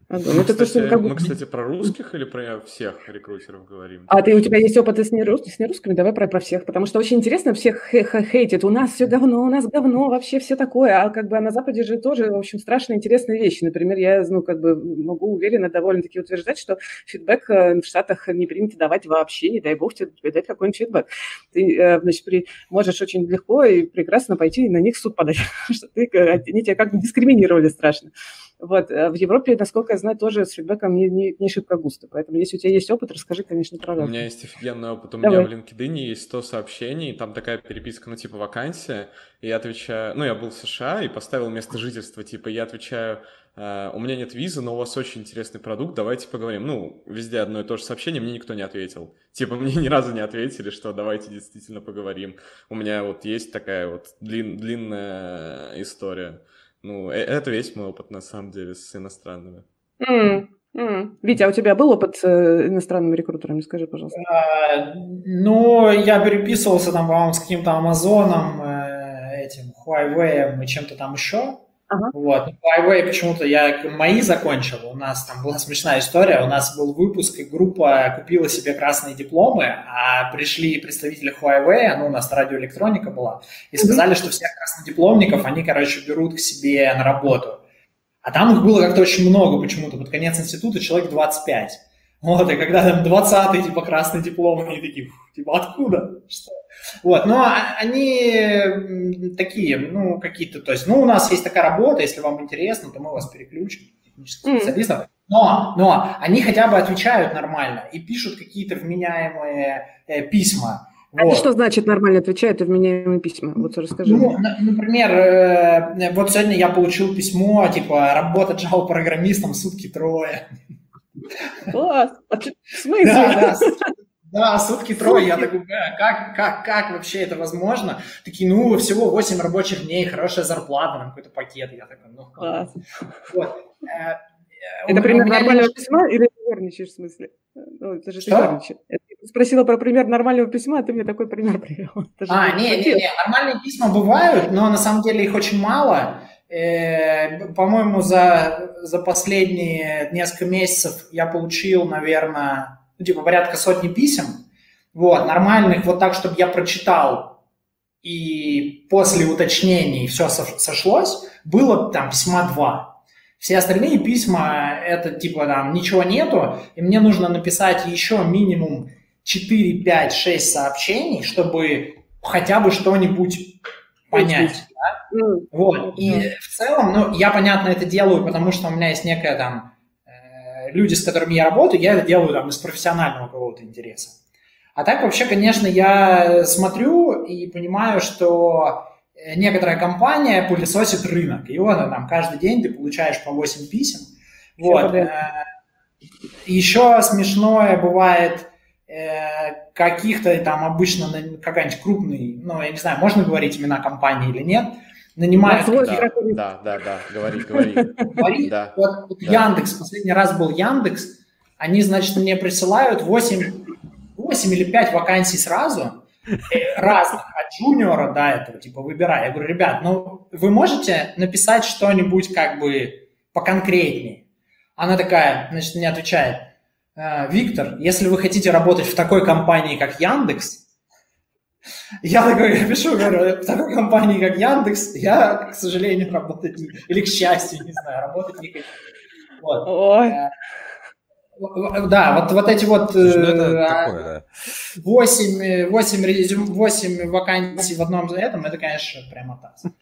Ага, мы, это кстати, то, как бы... мы, кстати, про русских или про всех рекрутеров говорим? А ты у тебя есть опыт с, нерус... с нерусскими? Давай про, про всех, потому что очень интересно, всех хейтит. У нас все говно, у нас говно, вообще все такое. А как бы а на Западе же тоже, в общем, страшно интересные вещи. Например, я, ну, как бы могу уверенно довольно-таки утверждать, что фидбэк э, в Штатах не принято давать вообще, не дай бог тебе дать какой-нибудь фидбэк. Ты, э, значит, при... можешь очень легко и прекрасно пойти и на них в суд подать, <laughs> что ты, они тебя как бы дискриминировали страшно. Вот. В Европе, насколько я знаю, тоже с фидбэком не, не, не шибко густо. Поэтому, если у тебя есть опыт, расскажи, конечно, про У меня есть офигенный опыт. У Давай. меня в LinkedIn есть 100 сообщений, там такая переписка, ну, типа, вакансия, и я отвечаю... Ну, я был в США и поставил место жительства, типа, я отвечаю Uh, у меня нет визы, но у вас очень интересный продукт, давайте поговорим. Ну, везде одно и то же сообщение, мне никто не ответил. Типа, мне ни разу не ответили, что давайте действительно поговорим. У меня вот есть такая вот длин, длинная история. Ну, э, это весь мой опыт, на самом деле, с иностранными. Mm. Mm. Витя, а у тебя был опыт с э, иностранными рекрутерами? Скажи, пожалуйста. Uh, ну, я переписывался там, по-моему, с каким-то Амазоном, э, этим, Huawei и чем-то там еще. Ага. Вот. Huawei почему-то я мои закончил. У нас там была смешная история. У нас был выпуск, и группа купила себе красные дипломы, а пришли представители Huawei, ну, у нас радиоэлектроника была, и сказали, что всех краснодипломников они, короче, берут к себе на работу. А там их было как-то очень много почему-то. Под конец института человек 25. Вот, и когда там 20-й, типа, красный диплом, они такие, типа, откуда? Что? Вот, но они такие, ну, какие-то, то есть, ну, у нас есть такая работа, если вам интересно, то мы вас переключим, технических mm. специалистов. Но, но они хотя бы отвечают нормально и пишут какие-то вменяемые э, письма. А вот. это что значит нормально отвечают и вменяемые письма? Вот расскажи. Ну, например, э, вот сегодня я получил письмо, типа, работа Java-программистом сутки трое. Класс! А в смысле? Да, да, да, сутки трое. Я такой, как, как, как вообще это возможно? Такие, ну, всего 8 рабочих дней, хорошая зарплата, там какой-то пакет. Я такой, ну, Класс. Вот. Э, э, это пример нормального письма или ты верничаешь в смысле? Ну, это же ты спросила про пример нормального письма, а ты мне такой пример привел. <laughs> А, не, не, не, нормальные письма бывают, но на самом деле их очень мало. Э, по-моему, за, за последние несколько месяцев я получил, наверное, ну, типа порядка сотни писем, вот, нормальных, вот так, чтобы я прочитал, и после уточнений все сошлось, было там письма два. Все остальные письма, это типа там ничего нету, и мне нужно написать еще минимум 4, 5, 6 сообщений, чтобы хотя бы что-нибудь понять. Да? Вот. И в целом, ну, я, понятно, это делаю, потому что у меня есть некая там люди, с которыми я работаю, я это делаю там из профессионального какого-то интереса. А так вообще, конечно, я смотрю и понимаю, что некоторая компания пылесосит рынок. И вот там каждый день ты получаешь по 8 писем. Вот. Э, Еще смешное бывает э, каких-то там обычно какая-нибудь крупный, ну, я не знаю, можно говорить имена компании или нет, нанимают... Да, да, да, да, говори, говори. говори. Да, вот, вот да. Яндекс, последний раз был Яндекс, они, значит, мне присылают 8, 8 или 5 вакансий сразу, э, разных, от джуниора до этого, типа, выбирай. Я говорю, ребят, ну, вы можете написать что-нибудь как бы поконкретнее? Она такая, значит, мне отвечает, «Э, Виктор, если вы хотите работать в такой компании, как Яндекс, я такой, я пишу, говорю, в такой компании, как Яндекс, я, к сожалению, работать не... Или к счастью, не знаю, работать не хочу. Вот. Ой. Э, да, вот, вот эти вот ну, а, восемь 8, 8, 8 вакансий в одном этом, это, конечно, прямо так.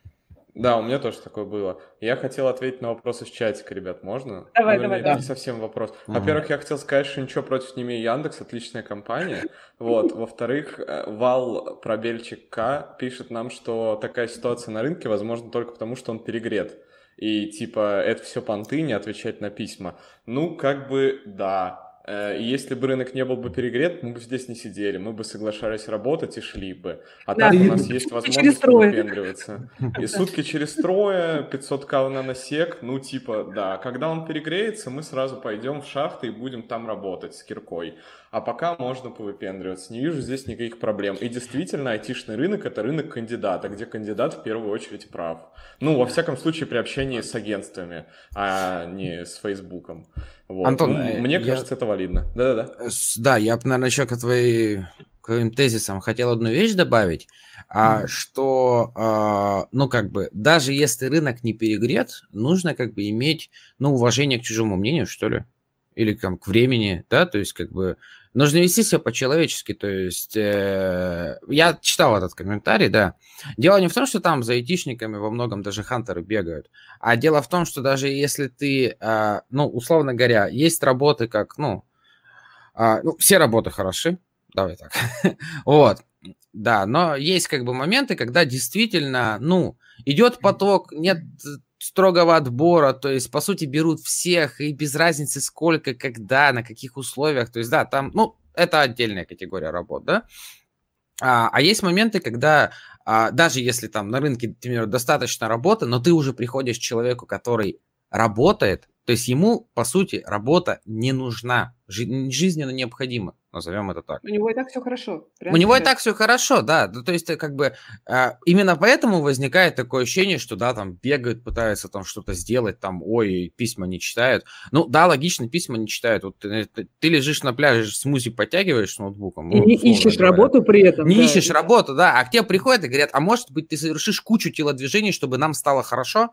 Да, у меня тоже такое было. Я хотел ответить на вопрос из чатика, ребят, можно? Давай, ну, давай, Это да. не совсем вопрос. Во-первых, я хотел сказать, что ничего против не имею Яндекс, отличная компания. Вот. Во-вторых, э, Вал Пробельчик К пишет нам, что такая ситуация на рынке возможно только потому, что он перегрет. И типа это все понты, не отвечать на письма. Ну, как бы да, Э, если бы рынок не был бы перегрет, мы бы здесь не сидели, мы бы соглашались работать и шли бы. А да, так у нас есть возможность выпендриваться. <laughs> И сутки через трое, 500к на носек, ну типа, да. Когда он перегреется, мы сразу пойдем в шахты и будем там работать с киркой. А пока можно повыпендриваться. Не вижу здесь никаких проблем. И действительно, айтишный рынок — это рынок кандидата, где кандидат в первую очередь прав. Ну, во всяком случае, при общении с агентствами, а не с Фейсбуком. Вот. Антон, ну, мне я... кажется, это валидно. Да-да-да. Да, я бы, наверное, еще к, твоей, к твоим тезисам хотел одну вещь добавить, а, mm. что, а, ну, как бы, даже если рынок не перегрет, нужно как бы иметь, ну, уважение к чужому мнению, что ли. Или там к времени, да, то есть как бы нужно вести себя по-человечески, то есть э, я читал этот комментарий, да. Дело не в том, что там за айтишниками во многом даже хантеры бегают, а дело в том, что даже если ты, э, ну, условно говоря, есть работы как, ну, э, ну, все работы хороши, давай так, <laughs> вот, да, но есть как бы моменты, когда действительно, ну, идет поток, нет строгого отбора, то есть, по сути, берут всех, и без разницы сколько, когда, на каких условиях, то есть, да, там, ну, это отдельная категория работ, да, а, а есть моменты, когда а, даже если там на рынке, например, достаточно работы, но ты уже приходишь к человеку, который работает, то есть ему, по сути, работа не нужна, жизненно необходима назовем это так. У него и так все хорошо. У него и так все хорошо, да. Ну, то есть, э, как бы, а, именно поэтому возникает такое ощущение, что, да, там бегают, пытаются там что-то сделать, там, ой, письма не читают. Ну, да, логично, письма не читают. Вот ты, ты, ты лежишь на пляже, смузи подтягиваешь с ноутбуком. И ну, не ищешь говоря. работу при этом. Не да. ищешь работу, да. А к тебе приходят и говорят, а может быть, ты совершишь кучу телодвижений, чтобы нам стало хорошо?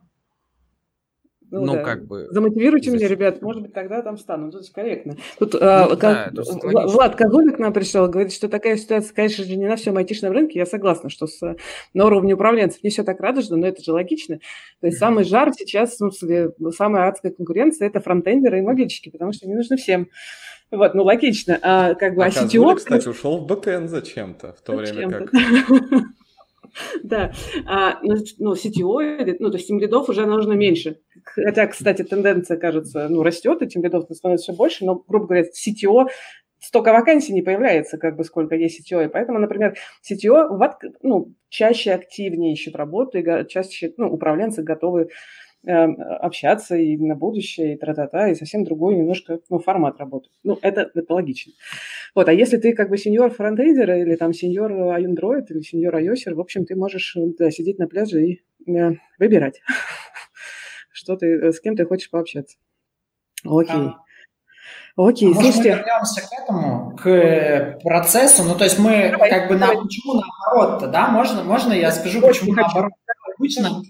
Ну, ну да. как бы... Замотивируйте меня, ребят, может быть, тогда там стану. Ну, тут корректно. Тут ну, а, да, как... Влад Козулик к нам пришел, говорит, что такая ситуация, конечно же, не на всем айтишном рынке. Я согласна, что с, на уровне управленцев не все так радужно, но это же логично. То есть самый жар сейчас, в смысле, самая адская конкуренция – это фронтендеры и мобильщики, потому что они нужны всем. Вот, ну логично. А как бы а, а CTO... кстати, ушел в бэкэнд зачем-то, в то время как... <laughs> Да, а, ну, ну CTO, ну, то есть тимлидов уже нужно меньше. Хотя, кстати, тенденция, кажется, ну, растет, и тимлидов становится все больше, но, грубо говоря, CTO столько вакансий не появляется, как бы сколько есть CTO. И поэтому, например, CTO ну, чаще активнее ищут работу, и чаще ну, управленцы готовы общаться и на будущее, и тра-та-та, и совсем другой немножко ну, формат работы. Ну, это, это логично. Вот, а если ты как бы сеньор фронтендер или там сеньор Android или сеньор iOS, в общем, ты можешь да, сидеть на пляже и э, выбирать, <laughs> что ты, э, с кем ты хочешь пообщаться. Окей. А, Окей, а слушайте. мы вернемся к этому, к процессу. Ну, то есть мы давай, как бы давай. на почему наоборот-то, да? Можно, можно я скажу, почему наоборот? Обычно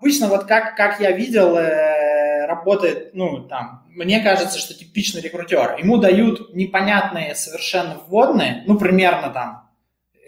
обычно вот как, как я видел, э, работает, ну, там, мне кажется, что типичный рекрутер. Ему дают непонятные совершенно вводные, ну, примерно там,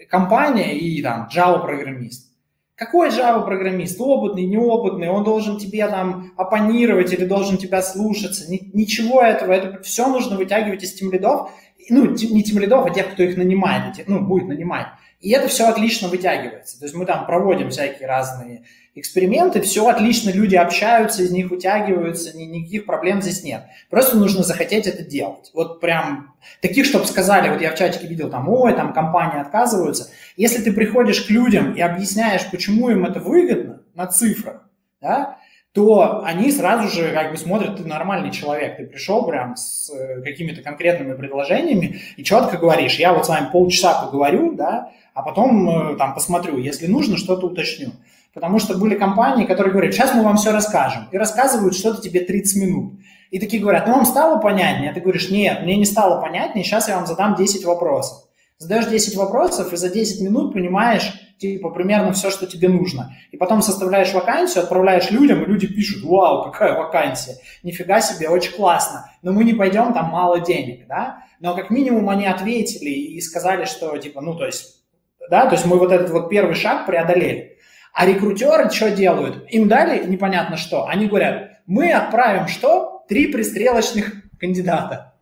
компания и там Java-программист. Какой Java-программист? Опытный, неопытный, он должен тебе там оппонировать или должен тебя слушаться. Ни, ничего этого, это все нужно вытягивать из тимлидов, ну, не тимлидов, а тех, кто их нанимает, ну, будет нанимать. И это все отлично вытягивается. То есть мы там проводим всякие разные эксперименты, все отлично, люди общаются, из них вытягиваются, ни, никаких проблем здесь нет. Просто нужно захотеть это делать. Вот прям таких, чтобы сказали, вот я в чатике видел там, ой, там компании отказываются. Если ты приходишь к людям и объясняешь, почему им это выгодно на цифрах, да, то они сразу же как бы смотрят, ты нормальный человек, ты пришел прям с э, какими-то конкретными предложениями и четко говоришь, я вот с вами полчаса поговорю, да, а потом э, там посмотрю, если нужно, что-то уточню. Потому что были компании, которые говорят, сейчас мы вам все расскажем. И рассказывают что-то тебе 30 минут. И такие говорят, ну вам стало понятнее? А ты говоришь, нет, мне не стало понятнее, сейчас я вам задам 10 вопросов. Задаешь 10 вопросов и за 10 минут понимаешь, типа, примерно все, что тебе нужно. И потом составляешь вакансию, отправляешь людям, и люди пишут, вау, какая вакансия, нифига себе, очень классно, но мы не пойдем, там мало денег, да? Но как минимум они ответили и сказали, что, типа, ну, то есть, да, то есть мы вот этот вот первый шаг преодолели. А рекрутеры что делают? Им дали непонятно что. Они говорят, мы отправим что? Три пристрелочных кандидата.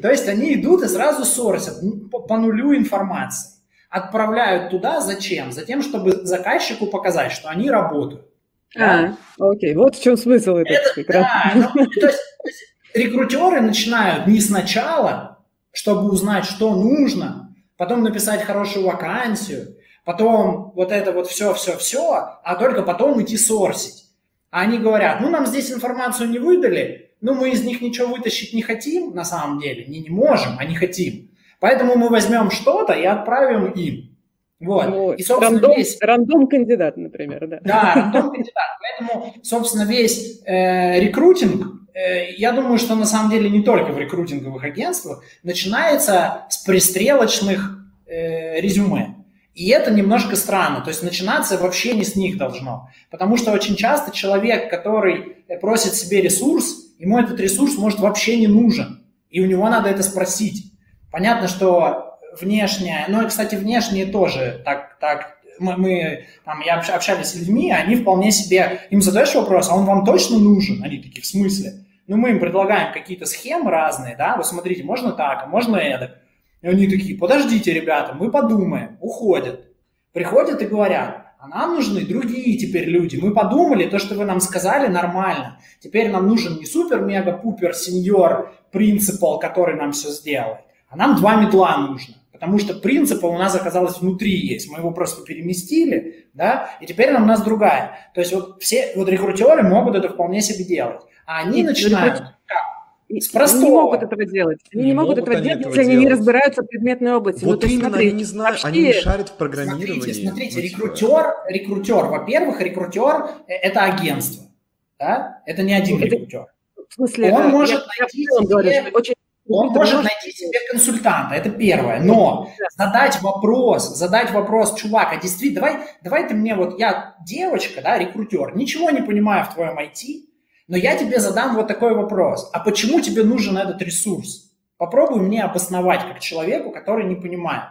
То есть они идут и сразу сорсят по нулю информации. Отправляют туда зачем? Затем, чтобы заказчику показать, что они работают. А, окей, вот в чем смысл этого. Это, да, ну, то есть рекрутеры начинают не сначала, чтобы узнать, что нужно, потом написать хорошую вакансию, потом вот это вот все-все-все, а только потом идти сорсить. А они говорят, ну нам здесь информацию не выдали, ну мы из них ничего вытащить не хотим на самом деле, не, не можем, а не хотим. Поэтому мы возьмем что-то и отправим им. Вот. Ну, и, собственно, рандом, весь... рандом кандидат, например, да. Да, рандом кандидат. Поэтому, собственно, весь э, рекрутинг, э, я думаю, что на самом деле не только в рекрутинговых агентствах, начинается с пристрелочных э, резюме. И это немножко странно, то есть начинаться вообще не с них должно. Потому что очень часто человек, который просит себе ресурс, ему этот ресурс может вообще не нужен. И у него надо это спросить. Понятно, что внешнее, ну и, кстати, внешние тоже так, так мы, мы там, я общались с людьми, они вполне себе, им задаешь вопрос, а он вам точно нужен? Они такие, в смысле? Ну, мы им предлагаем какие-то схемы разные, да, вы смотрите, можно так, а можно это. И они такие, подождите, ребята, мы подумаем, уходят. Приходят и говорят, а нам нужны другие теперь люди. Мы подумали, то, что вы нам сказали, нормально. Теперь нам нужен не супер-мега-пупер сеньор принципал, который нам все сделает, а нам два медла нужно. Потому что принципа у нас оказалось внутри есть. Мы его просто переместили, да, и теперь нам у нас другая. То есть вот все вот рекрутеры могут это вполне себе делать. А они Нет, начинают как? С простого. Они не могут этого делать. Они не, не могут, этого делать, если они не разбираются в предметной области. Вот ну, именно, смотри, они не знают, вообще... они не шарят в программировании. Смотрите, смотрите, рекрутер, рекрутер, во-первых, рекрутер – это агентство, да? Это не один это, рекрутер. В смысле, он может я, найти я себе, говорю, очень он может найти себе консультанта, это первое. Но задать вопрос, задать вопрос, чувак, а действительно, давай, давай ты мне вот, я девочка, да, рекрутер, ничего не понимаю в твоем IT, но я тебе задам вот такой вопрос. А почему тебе нужен этот ресурс? Попробуй мне обосновать как человеку, который не понимает.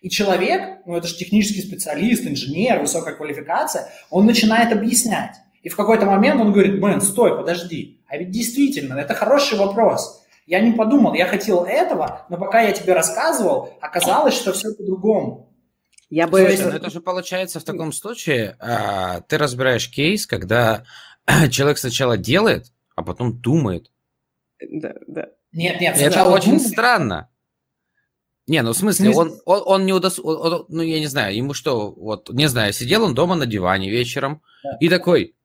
И человек, ну это же технический специалист, инженер, высокая квалификация, он начинает объяснять. И в какой-то момент он говорит, блин, стой, подожди. А ведь действительно, это хороший вопрос. Я не подумал, я хотел этого, но пока я тебе рассказывал, оказалось, что все по-другому. Я бы... Слушай, ну это же получается в таком случае, а, ты разбираешь кейс, когда <clears throat> человек сначала делает, а потом думает. Да, да. Нет, нет, это очень думает. странно. Не, ну в смысле, он, он, он не удос... Он, ну я не знаю, ему что, вот, не знаю, сидел он дома на диване вечером да. и такой,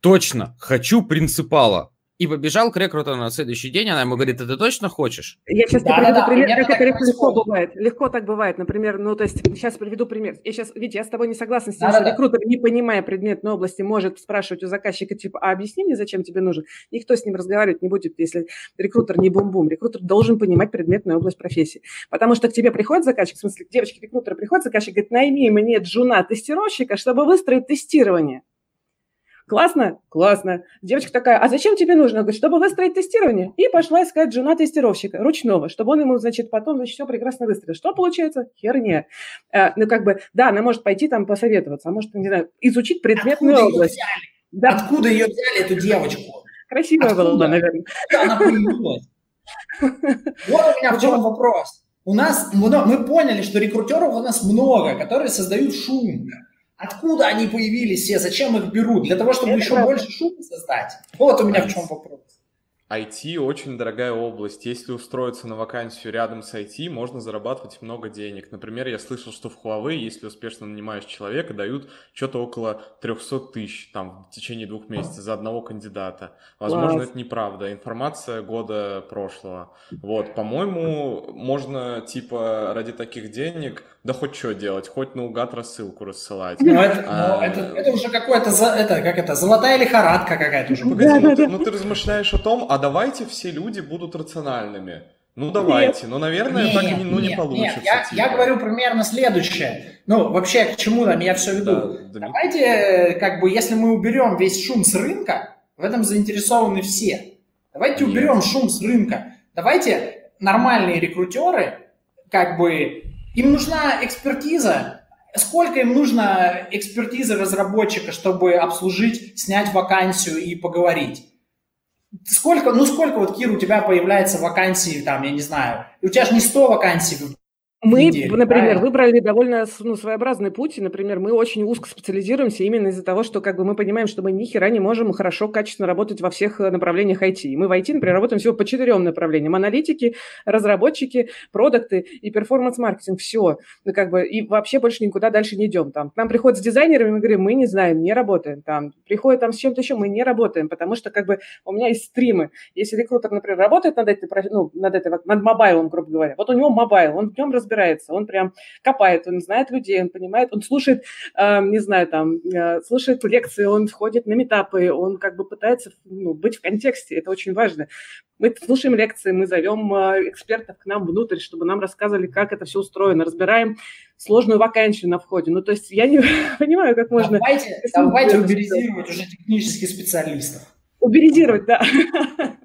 точно, хочу принципала и побежал к рекрутеру на следующий день, она ему говорит, ты точно хочешь? Я сейчас да, приведу да, пример, как это легко, легко бывает. Легко так бывает, например, ну, то есть, сейчас приведу пример. Я сейчас, видите, я с тобой не согласна с тем, да, что да, рекрутер, не понимая предметной области, может спрашивать у заказчика, типа, а объясни мне, зачем тебе нужен? Никто с ним разговаривать не будет, если рекрутер не бум-бум. Рекрутер должен понимать предметную область профессии. Потому что к тебе приходит заказчик, в смысле, рекрутера приходит заказчик, говорит, найми мне джуна-тестировщика, чтобы выстроить тестирование. Классно? Классно. Девочка такая, а зачем тебе нужно? Говорит, чтобы выстроить тестирование. И пошла искать жена тестировщика, ручного, чтобы он ему, значит, потом, значит, все прекрасно выстроил. Что получается? Херня. А, ну, как бы, да, она может пойти там посоветоваться, а может, не знаю, изучить предметную Откуда область. Ее взяли? Да. Откуда ее взяли, эту девочку? Красивая Откуда? была, наверное. Она появилась. Вот у меня в чем вопрос. У нас, мы поняли, что рекрутеров у нас много, которые создают шум. Откуда они появились все? Зачем их берут? Для того, чтобы Это еще правда. больше шума создать? Вот у меня в чем вопрос. IT очень дорогая область. Если устроиться на вакансию рядом с IT, можно зарабатывать много денег. Например, я слышал, что в Huawei, если успешно нанимаешь человека, дают что-то около 300 тысяч там, в течение двух месяцев за одного кандидата. Возможно, Класс. это неправда. Информация года прошлого. Вот, по-моему, можно, типа, ради таких денег, да хоть что делать, хоть наугад рассылку рассылать. Ну, это, а... ну, это, это уже какое-то, это, как это, золотая лихорадка какая-то уже. Погоди, да, ну, да, ты, да. ну ты размышляешь о том, а давайте все люди будут рациональными. Ну давайте, нет. но, наверное, нет, так и ну, нет, не получится. Нет, я, типа. я говорю примерно следующее. Ну, вообще, к чему там я все веду? Да, давайте, как бы, если мы уберем весь шум с рынка, в этом заинтересованы все. Давайте нет. уберем шум с рынка. Давайте нормальные рекрутеры, как бы, им нужна экспертиза. Сколько им нужно экспертизы разработчика, чтобы обслужить, снять вакансию и поговорить? Сколько, ну сколько вот, Кир, у тебя появляется вакансий, там, я не знаю, у тебя же не 100 вакансий мы, неделю, например, правильно? выбрали довольно ну, своеобразный путь. И, например, мы очень узко специализируемся именно из-за того, что как бы мы понимаем, что мы ни хера не можем хорошо, качественно работать во всех э, направлениях IT. И мы в IT, например, работаем всего по четырем направлениям. Аналитики, разработчики, продукты и performance-маркетинг. Все. Ну, как бы, и вообще больше никуда дальше не идем. Там, к нам приходят с дизайнерами, мы говорим, мы не знаем, не работаем. Там, приходят там с чем-то еще, мы не работаем, потому что как бы у меня есть стримы. Если рекрутер, например, работает над, этой, ну, над, этой, над mobile ом, грубо говоря, вот у него mobile, он в нем разбирается разбирается, он прям копает, он знает людей, он понимает, он слушает, э, не знаю, там, э, слушает лекции, он ходит на митапы, он как бы пытается ну, быть в контексте, это очень важно. Мы слушаем лекции, мы зовем э, экспертов к нам внутрь, чтобы нам рассказывали, как это все устроено, разбираем сложную вакансию на входе. Ну, то есть я не <laughs> понимаю, как можно... Давайте, давайте уже технических специалистов. Уберизировать, да.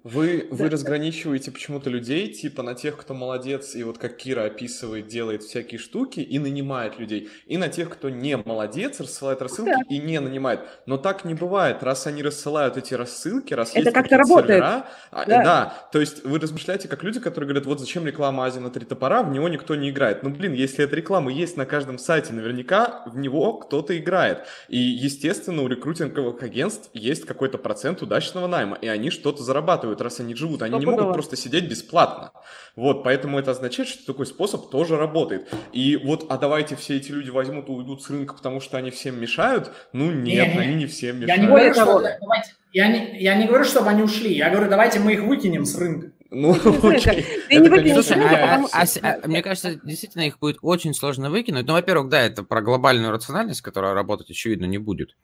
Вы, вы разграничиваете почему-то людей, типа на тех, кто молодец, и вот как Кира описывает, делает всякие штуки и нанимает людей, и на тех, кто не молодец, рассылает рассылки да. и не нанимает. Но так не бывает. Раз они рассылают эти рассылки, раз Это как-то работает. Сервера, а, да. да, то есть вы размышляете как люди, которые говорят, вот зачем реклама Азии на три топора, в него никто не играет. Ну, блин, если эта реклама есть на каждом сайте, наверняка в него кто-то играет. И, естественно, у рекрутинговых агентств есть какой-то процент удачного найма, и они что-то зарабатывают, раз они живут. Они не могут просто сидеть бесплатно. Вот, поэтому это означает, что такой способ тоже работает. И вот, а давайте все эти люди возьмут и уйдут с рынка, потому что они всем мешают? Ну, нет, не, они не всем мешают. Я не говорю, что, давайте, я не, я не говорю, чтобы они ушли. Я говорю, давайте мы их выкинем с рынка. Ну. А, а, а, мне кажется, действительно их будет очень сложно выкинуть. Ну, во-первых, да, это про глобальную рациональность, которая работать, очевидно, не будет.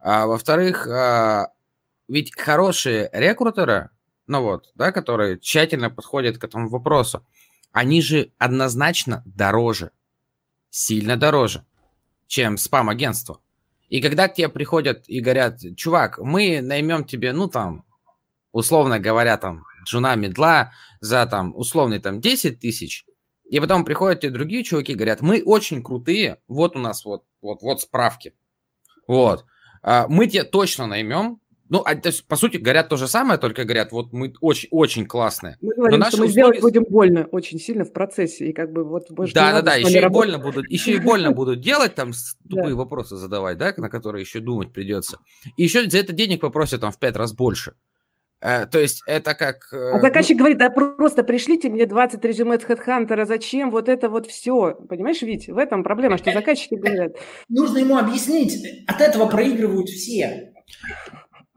А во-вторых, ведь хорошие рекрутеры, ну вот, да, которые тщательно подходят к этому вопросу, они же однозначно дороже, сильно дороже, чем спам-агентство. И когда к тебе приходят и говорят, чувак, мы наймем тебе, ну там, условно говоря, там, джуна медла за там, условный там 10 тысяч, и потом приходят тебе другие чуваки говорят, мы очень крутые, вот у нас вот, вот, вот справки, вот, а, мы тебе точно наймем, ну, а, то есть, по сути, говорят то же самое, только говорят, вот мы очень, очень классные. Мы говорим, что мы условия... сделать будем больно очень сильно в процессе, и как бы вот... Да, да, да, еще и больно будут, еще и больно будут делать, там тупые вопросы задавать, да, на которые еще думать придется. И еще за это денег попросят там в пять раз больше. Э, то есть это как... Э, а заказчик ну... говорит, да просто пришлите мне 20 резюме от HeadHunter, зачем вот это вот все? Понимаешь, Вить, в этом проблема, что заказчики говорят... Нужно ему объяснить, от этого проигрывают все.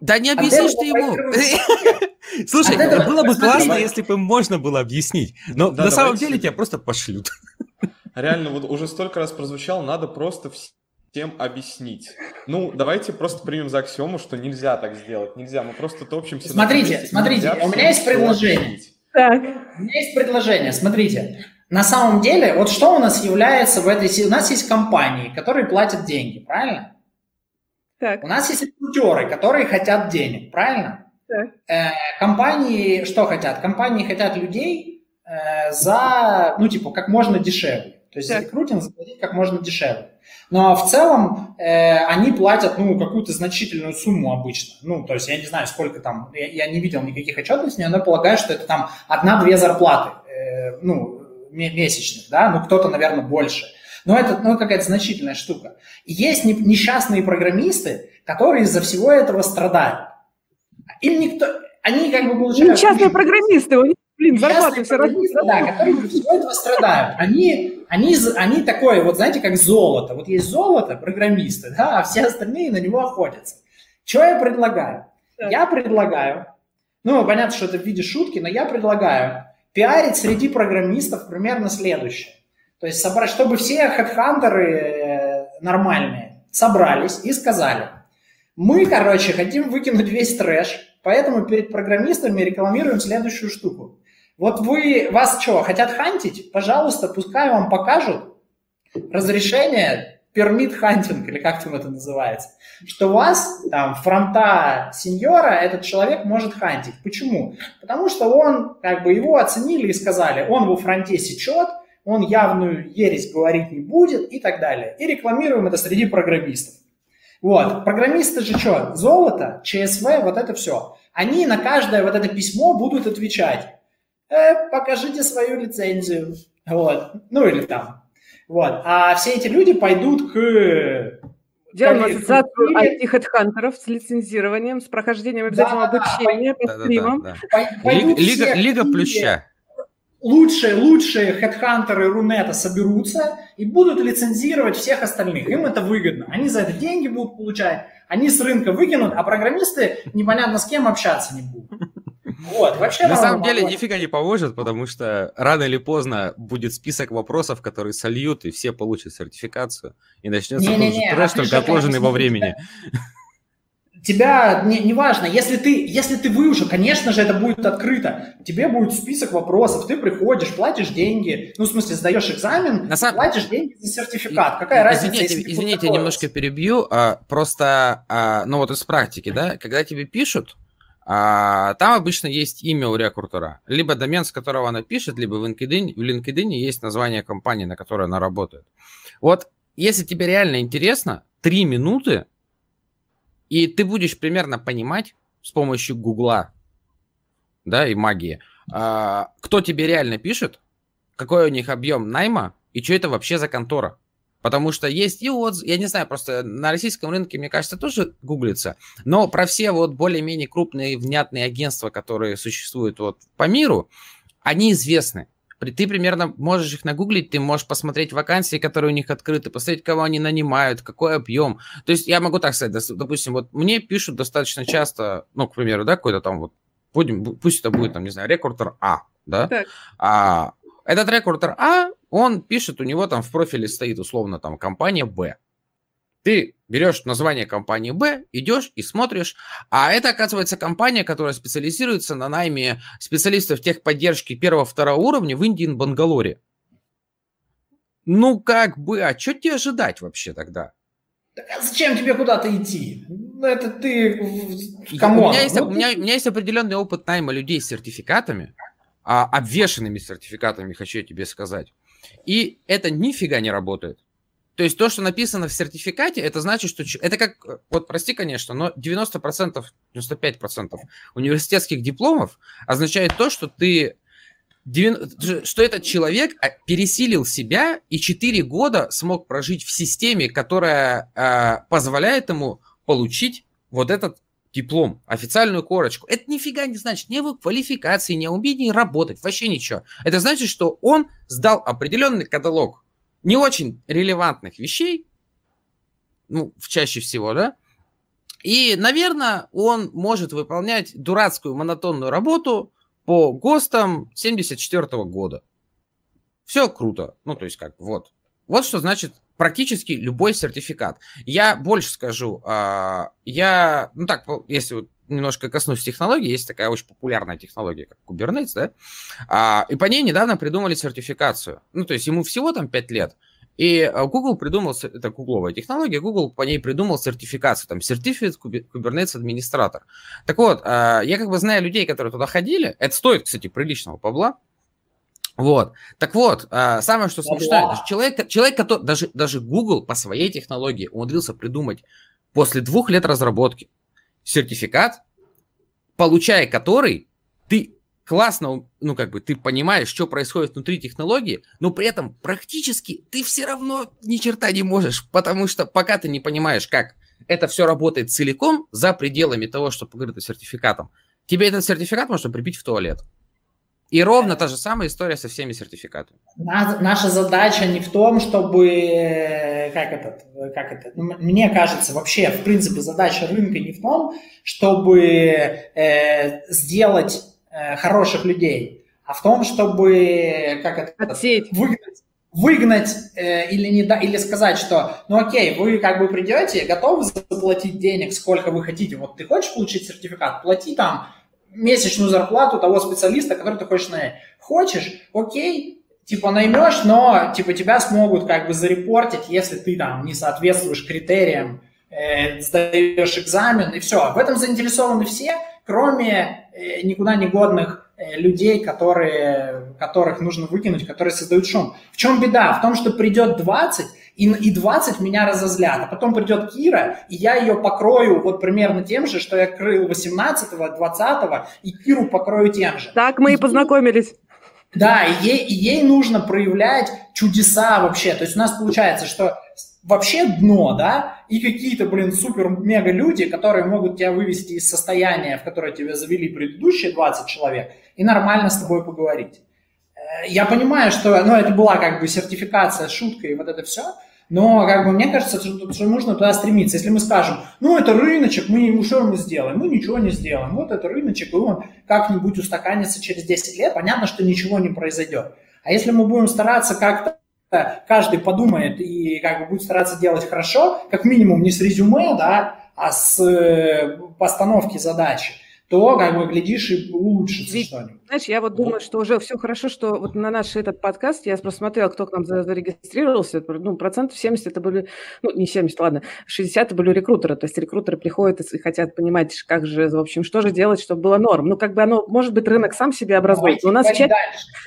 Да не объяснишь ты ему. <laughs> Слушай, было бы классно, если бы можно было объяснить. Но на самом деле тебя просто пошлют. <laughs> Реально, вот уже столько раз прозвучало, надо просто всем объяснить. Ну, давайте просто примем за аксиому, что нельзя так сделать. Нельзя, мы просто топчемся. Смотрите, смотрите, у меня есть предложение. Так. У меня есть предложение, смотрите. На самом деле, вот что у нас является в этой... У нас есть компании, которые платят деньги, правильно? Так. У нас есть рекрутеры, которые хотят денег, правильно? Так. Э, компании что хотят? Компании хотят людей э, за, ну, типа, как можно дешевле. То есть так. рекрутинг заплатить как можно дешевле. Но в целом э, они платят, ну, какую-то значительную сумму обычно. Ну, то есть я не знаю, сколько там, я, я не видел никаких отчетностей, но я полагаю, что это там одна-две зарплаты, э, ну, месячных, да, ну, кто-то, наверное, больше. Но это ну, какая-то значительная штука. И есть несчастные программисты, которые из-за всего этого страдают. Им никто... Они как бы получают... Несчастные программисты, у них, блин, зарплаты все равно. Да, которые из-за всего этого страдают. Они, они, они такое, вот знаете, как золото. Вот есть золото, программисты, да, а все остальные на него охотятся. Что я предлагаю? Так. Я предлагаю, ну, понятно, что это в виде шутки, но я предлагаю пиарить среди программистов примерно следующее. То есть собрать, чтобы все хедхантеры э, нормальные собрались и сказали, мы, короче, хотим выкинуть весь трэш, поэтому перед программистами рекламируем следующую штуку. Вот вы, вас что, хотят хантить? Пожалуйста, пускай вам покажут разрешение пермит хантинг, или как там это называется, что вас там фронта сеньора этот человек может хантить. Почему? Потому что он, как бы его оценили и сказали, он во фронте сечет, он явную ересь говорить не будет и так далее. И рекламируем это среди программистов. Вот, программисты же что, золото, ЧСВ, вот это все. Они на каждое вот это письмо будут отвечать. Э, покажите свою лицензию. Вот, ну или там. Вот, а все эти люди пойдут к Делаем ассоциацию IT-хедхантеров с лицензированием, с прохождением обязательного да, обучения по стримам. Да, да, да. Лига, Лига плюща лучшие, лучшие хедхантеры Рунета соберутся и будут лицензировать всех остальных. Им это выгодно. Они за это деньги будут получать, они с рынка выкинут, а программисты непонятно с кем общаться не будут. Вот, вообще На самом деле поможет. нифига не поможет, потому что рано или поздно будет список вопросов, которые сольют, и все получат сертификацию, и начнется не, не, не, трэш, только отложенный во времени. Да <laughs> тебя, не, неважно, если ты, если ты выучил, конечно же, это будет открыто. Тебе будет список вопросов, ты приходишь, платишь деньги, ну, в смысле, сдаешь экзамен, На самом... платишь деньги за сертификат. Какая извините, разница, если Извините, я немножко перебью, а, просто, а, ну, вот из практики, да, когда тебе пишут, А, там обычно есть имя у рекрутера, либо домен, с которого она пишет, либо в LinkedIn, в LinkedIn есть название компании, на которой она работает. Вот если тебе реально интересно, три минуты, и ты будешь примерно понимать с помощью Гугла, да, и магии, а, кто тебе реально пишет, какой у них объем найма и что это вообще за контора. Потому что есть и вот, я не знаю, просто на российском рынке, мне кажется, тоже гуглится. Но про все вот более-менее крупные внятные агентства, которые существуют вот по миру, они известны. Ты примерно можешь их нагуглить, ты можешь посмотреть вакансии, которые у них открыты, посмотреть, кого они нанимают, какой объем. То есть я могу так сказать, допустим, вот мне пишут достаточно часто, ну, к примеру, да, какой-то там вот, будем, пусть это будет, там, не знаю, рекрутер А, да, так. а этот рекрутер А, он пишет, у него там в профиле стоит условно там компания Б. Ты берешь название компании Б, идешь и смотришь, а это, оказывается, компания, которая специализируется на найме специалистов техподдержки первого-второго уровня в Индии и Бангалоре. Ну, как бы, а что тебе ожидать вообще тогда? Так а зачем тебе куда-то идти? Ну, это ты... Come on. У, меня есть, ну, у, меня, у меня есть определенный опыт найма людей с сертификатами, а, обвешенными сертификатами, хочу я тебе сказать. И это нифига не работает. То есть то, что написано в сертификате, это значит, что... Это как, вот прости, конечно, но 90%, 95% университетских дипломов означает то, что ты что этот человек а, пересилил себя и 4 года смог прожить в системе, которая э, позволяет ему получить вот этот диплом, официальную корочку. Это нифига не значит ни его квалификации, ни умении работать, вообще ничего. Это значит, что он сдал определенный каталог не очень релевантных вещей, ну, чаще всего, да, и, наверное, он может выполнять дурацкую монотонную работу по ГОСТам 74 -го года. Все круто. Ну, то есть как, вот. Вот что значит практически любой сертификат. Я больше скажу, а, я, ну так, если немножко коснусь технологии, есть такая очень популярная технология, как Kubernetes, да, а, и по ней недавно придумали сертификацию. Ну, то есть ему всего там 5 лет, и а, Google придумал, это гугловая технология, Google по ней придумал сертификацию, там, Certificate Kubernetes Administrator. Так вот, я как бы знаю людей, которые туда ходили, это стоит, кстати, приличного побла, вот. Так вот, а, самое что смешное, даже человек, человек, который, даже, даже Google по своей технологии умудрился придумать после двух лет разработки сертификат, получая который ты классно, ну как бы ты понимаешь, что происходит внутри технологии, но при этом практически ты все равно ни черта не можешь, потому что пока ты не понимаешь, как это все работает целиком за пределами того, что покрыто сертификатом, тебе этот сертификат можно прибить в туалет. И ровно та же самая история со всеми сертификатами. Наша задача не в том, чтобы, э, как это, как это, ну, мне кажется, вообще, в принципе, задача рынка не в том, чтобы э, сделать э, хороших людей, а в том, чтобы, как это, Отсеять. выгнать, выгнать э, или, не да, или сказать, что, ну окей, вы как бы придете, готовы заплатить денег, сколько вы хотите, вот ты хочешь получить сертификат, плати там месячную зарплату того специалиста, который ты хочешь нанять. Хочешь, окей, типа наймешь, но типа тебя смогут как бы зарепортить, если ты там не соответствуешь критериям, э, сдаешь экзамен и все. В этом заинтересованы все, кроме э, никуда не годных э, людей, которые, которых нужно выкинуть, которые создают шум. В чем беда? В том, что придет 20, и, и 20 меня разозлят. А потом придет Кира, и я ее покрою вот примерно тем же, что я крыл 18-го, 20-го, и Киру покрою тем же. Так мы и, и познакомились. Да, и ей, и ей нужно проявлять чудеса вообще. То есть у нас получается, что вообще дно, да, и какие-то, блин, супер-мега люди, которые могут тебя вывести из состояния, в которое тебя завели предыдущие 20 человек, и нормально с тобой поговорить. Э, я понимаю, что, ну, это была как бы сертификация, шутка и вот это все, но, как бы, мне кажется, что, что нужно туда стремиться. Если мы скажем, ну, это рыночек, мы ему что мы сделаем? Мы ничего не сделаем. Вот это рыночек, и он как-нибудь устаканится через 10 лет, понятно, что ничего не произойдет. А если мы будем стараться как-то каждый подумает и как бы будет стараться делать хорошо, как минимум не с резюме, да, а с э, постановки задачи, то, как бы, глядишь, и улучшится Ведь, что-нибудь. Знаешь, я вот думаю, что уже все хорошо, что вот на наш этот подкаст, я просто смотрела, кто к нам зарегистрировался, ну, процентов 70 это были, ну, не 70, ладно, 60 это были рекрутеры, то есть рекрутеры приходят и хотят понимать, как же, в общем, что же делать, чтобы было норм. Ну, как бы оно, может быть, рынок сам себе образует, но у нас чате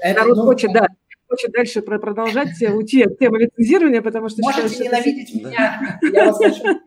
народ ну, хочет, да, хочет дальше продолжать уйти от темы лицензирования, потому что... Можете ненавидеть меня, я вас хочу <laughs>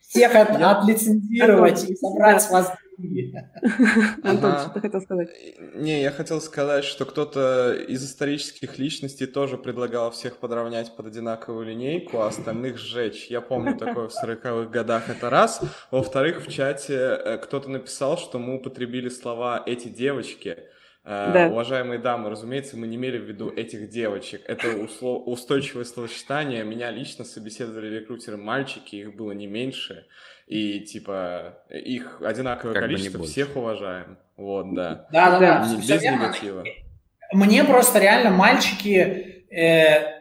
всех от, отлицензировать и собрать с вас <laughs> Антон, ага. что ты хотел сказать? Не, я хотел сказать, что кто-то из исторических личностей тоже предлагал всех подровнять под одинаковую линейку, а остальных сжечь. Я помню <laughs> такое в 40-х годах, это раз. Во-вторых, в чате э, кто-то написал, что мы употребили слова «эти девочки», э, да. Уважаемые дамы, разумеется, мы не имели в виду этих девочек. Это услов... устойчивое словосочетание. Меня лично собеседовали рекрутеры мальчики, их было не меньше и типа их одинаковое как количество, всех уважаем. Вот, да. Да, да, да. Не, без негатива. Мне просто реально мальчики, э,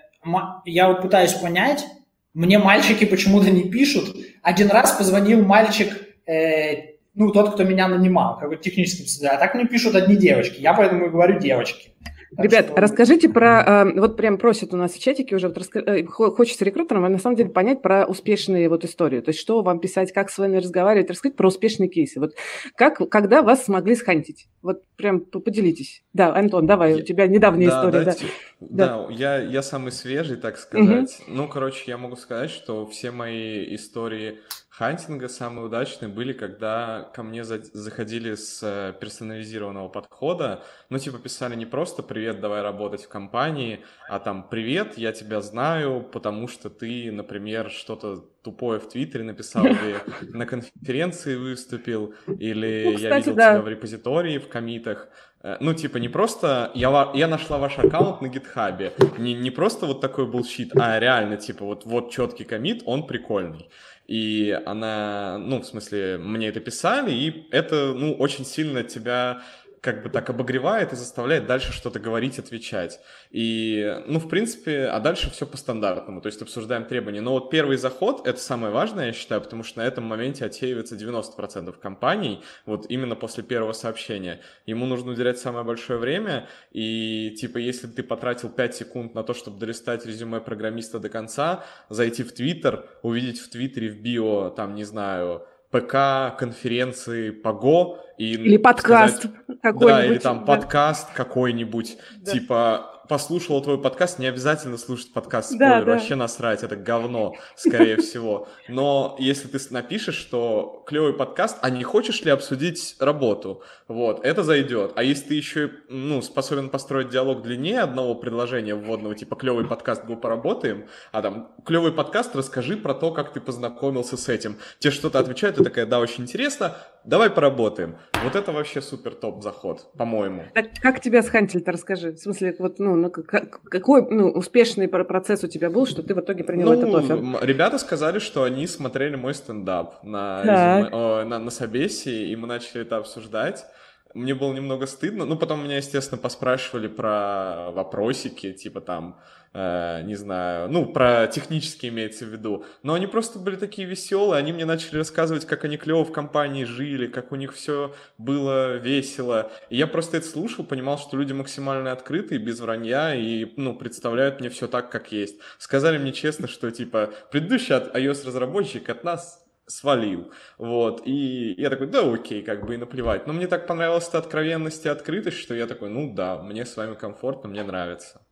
я вот пытаюсь понять, мне мальчики почему-то не пишут. Один раз позвонил мальчик, э, ну, тот, кто меня нанимал, как бы техническим а так мне пишут одни девочки. Я поэтому и говорю девочки. Ребят, что... расскажите про, э, вот прям просят у нас в чатике уже, вот раска... Э, хочется рекрутерам, на самом деле понять про успешные вот истории, то есть что вам писать, как с вами разговаривать, рассказать про успешные кейсы. Вот как, когда вас смогли схантить? Вот прям поделитесь. Да, Антон, давай, у тебя недавняя да, история. Дайте... Да, да. да я, я самый свежий, так сказать. Угу. Ну, короче, я могу сказать, что все мои истории хантинга самые удачные были, когда ко мне за заходили с э, персонализированного подхода. Ну, типа, писали не просто «Привет, давай работать в компании», а там «Привет, я тебя знаю, потому что ты, например, что-то тупое в Твиттере написал или <laughs> на конференции выступил, или ну, кстати, я видел да. тебя в репозитории, в комитах». Э, ну, типа, не просто я, я нашла ваш аккаунт на гитхабе, не, не просто вот такой был щит, а реально, типа, вот, вот четкий комит, он прикольный. И она, ну, в смысле, мне это писали, и это, ну, очень сильно тебя как бы так обогревает и заставляет дальше что-то говорить, отвечать. И, ну, в принципе, а дальше все по стандартному, то есть обсуждаем требования. Но вот первый заход — это самое важное, я считаю, потому что на этом моменте отсеивается 90% компаний, вот именно после первого сообщения. Ему нужно уделять самое большое время, и, типа, если ты потратил 5 секунд на то, чтобы долистать резюме программиста до конца, зайти в Твиттер, увидеть в Твиттере в био, там, не знаю, ПК, конференции по Go и или подкаст какой-нибудь. Да, или там да. подкаст какой-нибудь, да. типа послушала твой подкаст, не обязательно слушать подкаст спойлер, да, да. вообще насрать, это говно, скорее всего. Но если ты напишешь, что клевый подкаст, а не хочешь ли обсудить работу, вот, это зайдет. А если ты еще, ну, способен построить диалог длиннее одного предложения вводного, типа клевый подкаст, был поработаем, а там клевый подкаст, расскажи про то, как ты познакомился с этим. Те что-то отвечают, ты такая, да, очень интересно, давай поработаем. Вот это вообще супер топ заход, по-моему. Так, как тебя схантили-то, расскажи. В смысле, вот, ну, ну как, какой ну, успешный процесс у тебя был, что ты в итоге принял ну, этот офер? Ребята сказали, что они смотрели мой стендап на, о, на, на собесе, и мы начали это обсуждать. Мне было немного стыдно. Ну, потом меня, естественно, поспрашивали про вопросики, типа там, не знаю, ну, про технические имеется в виду. Но они просто были такие веселые, они мне начали рассказывать, как они клево в компании жили, как у них все было весело. И я просто это слушал, понимал, что люди максимально открытые, без вранья, и, ну, представляют мне все так, как есть. Сказали мне честно, что, типа, предыдущий iOS-разработчик от нас свалил, вот, и я такой, да, окей, как бы и наплевать, но мне так понравилась эта откровенность и открытость, что я такой, ну да, мне с вами комфортно, мне нравится.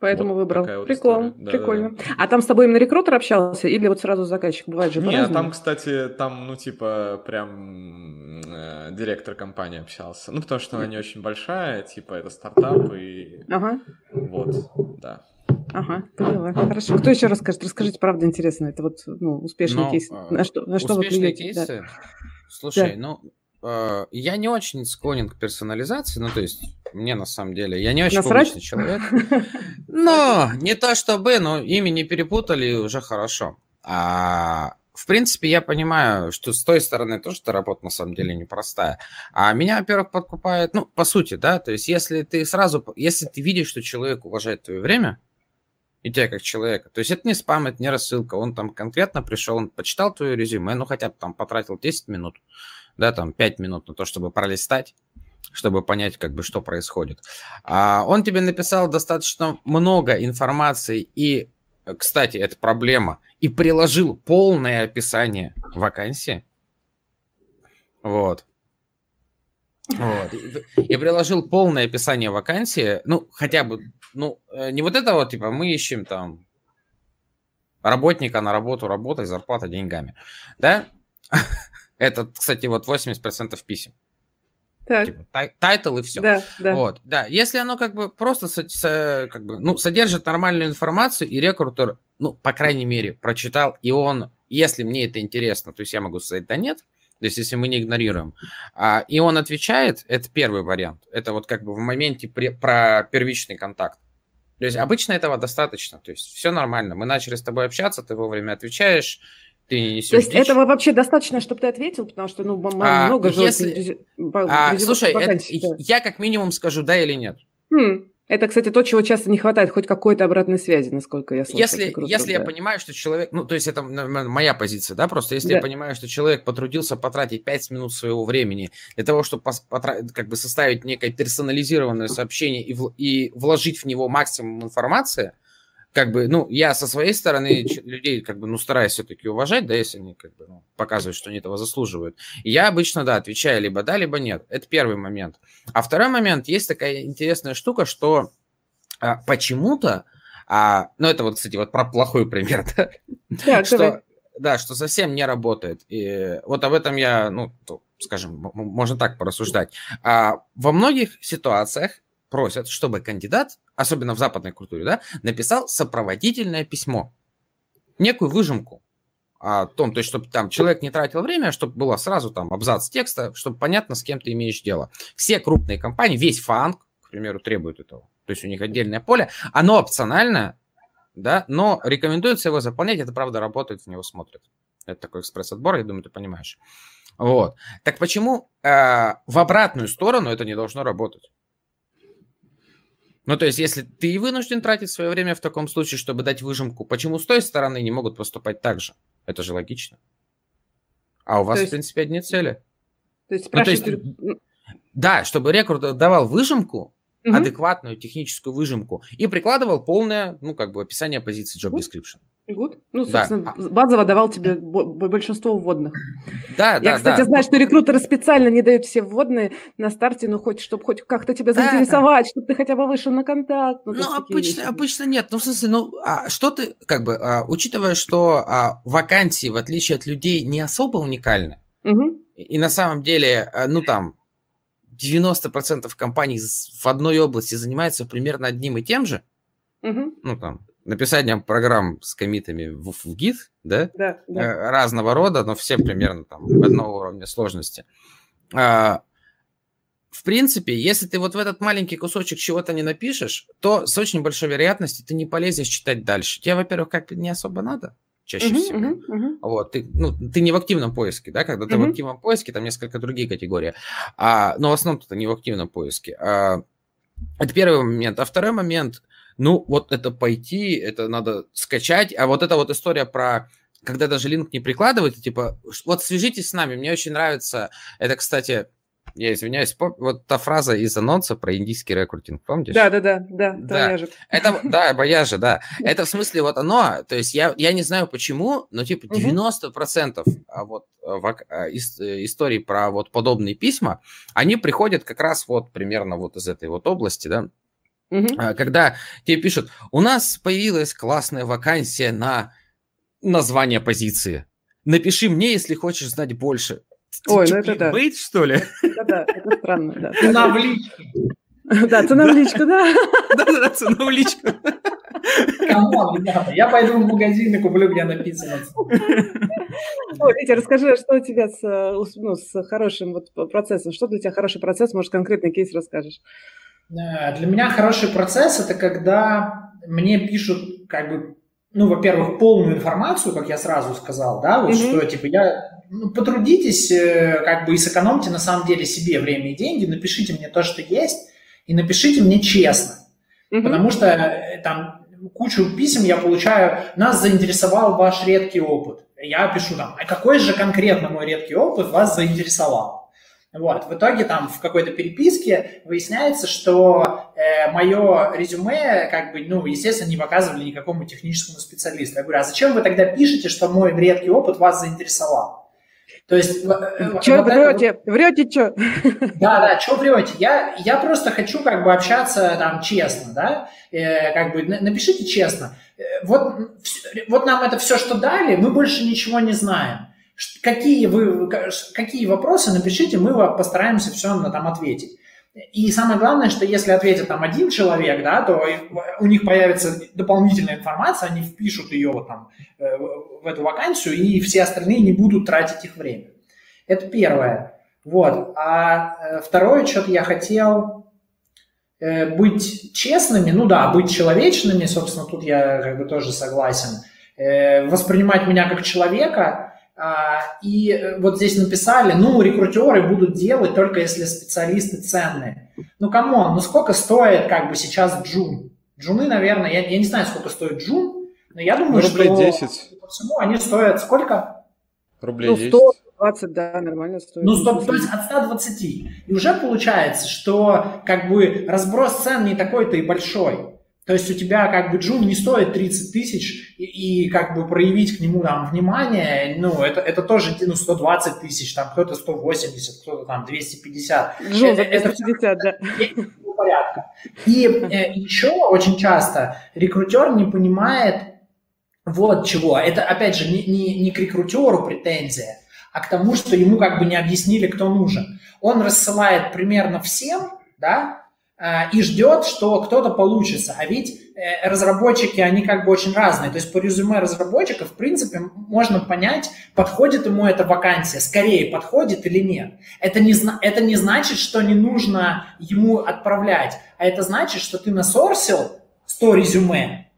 Поэтому вот выбрал. Вот Прикол, да, прикольно. Да, да. А там с тобой именно рекрутер общался или вот сразу заказчик? Бывает же Нет, там, кстати, там, ну, типа, прям э, директор компании общался. Ну, потому что она не очень большая, типа, это стартап и... Ага. Вот, да. Ага, поняла. Хорошо. Кто еще расскажет? Расскажите, правда интересно. Это вот ну, успешный кейс. На что, на что успешные вы кейсы? Да. Слушай, да. ну, э, я не очень склонен к персонализации, ну, то есть мне на самом деле, я не очень Насрать? публичный человек. <laughs> Но не то чтобы, но ими не перепутали, уже хорошо. А, в принципе, я понимаю, что с той стороны тоже эта работа на самом деле непростая. А меня, во-первых, подкупает, ну, по сути, да, то есть если ты сразу, если ты видишь, что человек уважает твое время, и тебя как человека. То есть это не спам, это не рассылка. Он там конкретно пришел, он почитал твое резюме, ну хотя бы там потратил 10 минут, да, там 5 минут на то, чтобы пролистать, чтобы понять, как бы, что происходит. А он тебе написал достаточно много информации и, кстати, это проблема, и приложил полное описание вакансии. Вот. Вот. И приложил полное описание вакансии, ну, хотя бы, ну, э, не вот это вот, типа, мы ищем там работника на работу, работать, зарплата деньгами, да? <laughs> Это, кстати, вот 80% писем. Так. Типа, ti, title и все. Да, да. Вот, да. Если оно как бы просто со, со, как бы, ну, содержит нормальную информацию, и рекрутер, ну, по крайней мере, прочитал, и он, если мне это интересно, то есть я могу сказать, да нет, то есть если мы не игнорируем, а, и он отвечает, это первый вариант. Это вот как бы в моменте при, про первичный контакт. То есть обычно этого достаточно, то есть все нормально. Мы начали с тобой общаться, ты вовремя отвечаешь, ты не несешь То есть дичь. этого вообще достаточно, чтобы ты ответил, потому что ну а, много же... Если... А, слушай, это, я как минимум скажу да или нет. Хм. Это, кстати, то, чего часто не хватает, хоть какой-то обратной связи, насколько я слышал. Если, если я понимаю, что человек, ну, то есть это моя позиция, да, просто если да. я понимаю, что человек потрудился потратить 5 минут своего времени для того, чтобы потра- как бы составить некое персонализированное сообщение и, в- и вложить в него максимум информации, как бы, ну, я со своей стороны людей, как бы, ну, стараюсь все-таки уважать, да, если они, как бы, ну, показывают, что они этого заслуживают. И я обычно, да, отвечаю либо да, либо нет. Это первый момент. А второй момент, есть такая интересная штука, что а, почему-то, а, ну, это вот, кстати, вот про плохой пример, <laughs> да, да что, да, что совсем не работает. И вот об этом я, ну, скажем, можно так порассуждать. А, во многих ситуациях просят, чтобы кандидат, особенно в западной культуре, да, написал сопроводительное письмо, некую выжимку о том, то есть, чтобы там человек не тратил время, чтобы было сразу там абзац текста, чтобы понятно, с кем ты имеешь дело. Все крупные компании, весь фанк, к примеру, требуют этого. То есть у них отдельное поле, оно опциональное, да, но рекомендуется его заполнять, это правда работает, в него смотрят. Это такой экспресс-отбор, я думаю, ты понимаешь. Вот. Так почему э, в обратную сторону это не должно работать? Ну, то есть, если ты вынужден тратить свое время в таком случае, чтобы дать выжимку, почему с той стороны не могут поступать так же? Это же логично. А у вас, есть, в принципе, одни цели. То есть, ну, то есть да, чтобы рекрутер давал выжимку, угу. адекватную техническую выжимку, и прикладывал полное, ну, как бы, описание позиции job description. Good. Ну, собственно, да. базово давал тебе большинство вводных. Да, Я, да, кстати, да. знаю, что рекрутеры специально не дают все вводные на старте, ну, хоть, чтобы хоть как-то тебя заинтересовать, да. чтобы ты хотя бы вышел на контакт. Ну, ну обычно, обычно нет. Ну, в смысле, ну, а что ты, как бы, а, учитывая, что а, вакансии, в отличие от людей, не особо уникальны, угу. и, и на самом деле, а, ну, там, 90% компаний в одной области занимаются примерно одним и тем же, угу. ну, там, написанием программ с комитами в, в Git, да? Да, да. Э, разного рода, но все примерно там одного уровня сложности. А, в принципе, если ты вот в этот маленький кусочек чего-то не напишешь, то с очень большой вероятностью ты не полезешь читать дальше. Тебе, во-первых, как не особо надо чаще uh-huh, всего. Uh-huh, uh-huh. Вот, ты, ну, ты не в активном поиске, да, когда ты uh-huh. в активном поиске, там несколько другие категории, а, но в основном ты не в активном поиске. А, это первый момент. А второй момент – ну, вот это пойти, это надо скачать, а вот эта вот история про когда даже линк не прикладывают, типа, вот свяжитесь с нами, мне очень нравится, это, кстати, я извиняюсь, вот та фраза из анонса про индийский рекрутинг, помнишь? Да, да, да, да, да. Это, да, бояжи, да. <laughs> Это в смысле вот оно, то есть я, я не знаю почему, но типа 90% а вот в, а, из, историй про вот подобные письма, они приходят как раз вот примерно вот из этой вот области, да, Угу. Когда тебе пишут, у нас появилась классная вакансия на название позиции. Напиши мне, если хочешь знать больше. Ой, ну это да. Bait, что ли? Да-да, это странно, да. Цена в личку. Да, цена в личку, да. Да-да, цена в личку. Come on, ребята, я пойду в магазин и куплю, где написано. Ой, Витя, расскажи, что у тебя с, ну, с хорошим вот процессом? Что для тебя хороший процесс? Может, конкретный кейс расскажешь? Э, для меня хороший процесс это когда мне пишут как бы, ну, во-первых, полную информацию, как я сразу сказал, да, вот mm-hmm. что типа я ну, потрудитесь, э, как бы и сэкономьте на самом деле себе время и деньги, напишите мне то, что есть, и напишите мне честно. Mm-hmm. Потому что э, там кучу писем я получаю, нас заинтересовал ваш редкий опыт. я пишу там, а какой же конкретно мой редкий опыт вас заинтересовал? Вот, в итоге там в какой-то переписке выясняется, что э, мое резюме, как бы, ну, естественно, не показывали никакому техническому специалисту. Я говорю, а зачем вы тогда пишете, что мой редкий опыт вас заинтересовал? То есть... Э, что вот врете? Это... Врете что? Да, да, что врете? Я, я просто хочу как бы общаться там честно, да? Э, как бы напишите честно. Э, вот, вот нам это все, что дали, мы больше ничего не знаем. Какие, вы, какие вопросы напишите, мы постараемся все на там ответить. И самое главное, что если ответит там один человек, да, то у них появится дополнительная информация, они впишут ее вот там э, в эту вакансию, и все остальные не будут тратить их время. Это первое. Вот. А э, второе, что-то я хотел э, быть честными, ну да, быть человечными, собственно, тут я как бы тоже согласен. Воспринимать меня как человека – и э, вот здесь написали, ну, рекрутеры будут делать только если специалисты ценные. Ну, come on, ну сколько стоит как бы сейчас джун? Джуны, наверное, я, я не знаю, сколько стоит джун, но я думаю, ну, рублей что 10. по всему они стоят сколько? Рублей ну, 10. 120, да, нормально стоит. Ну, 100, то есть от 120. И уже получается, что как бы разброс цен не такой-то и большой. То есть у тебя как бы джун не стоит 30 тысяч, и, и как бы проявить к нему там внимание, ну, это, это тоже ну, 120 тысяч, там кто-то 180, кто-то там 250. Джун за 250, это, да. <laughs> порядка. И э, еще очень часто рекрутер не понимает вот чего. Это, опять же, не, не, не к рекрутеру претензия, а к тому, что ему как бы не объяснили, кто нужен. Он рассылает примерно всем, да, и ждет, что кто-то получится. А ведь э, разработчики, они как бы очень разные. То есть по резюме разработчика, в принципе, можно понять, подходит ему эта вакансия, скорее подходит или нет. Это не, это не значит, что не нужно ему отправлять, а это значит, что ты насорсил 100 резюме,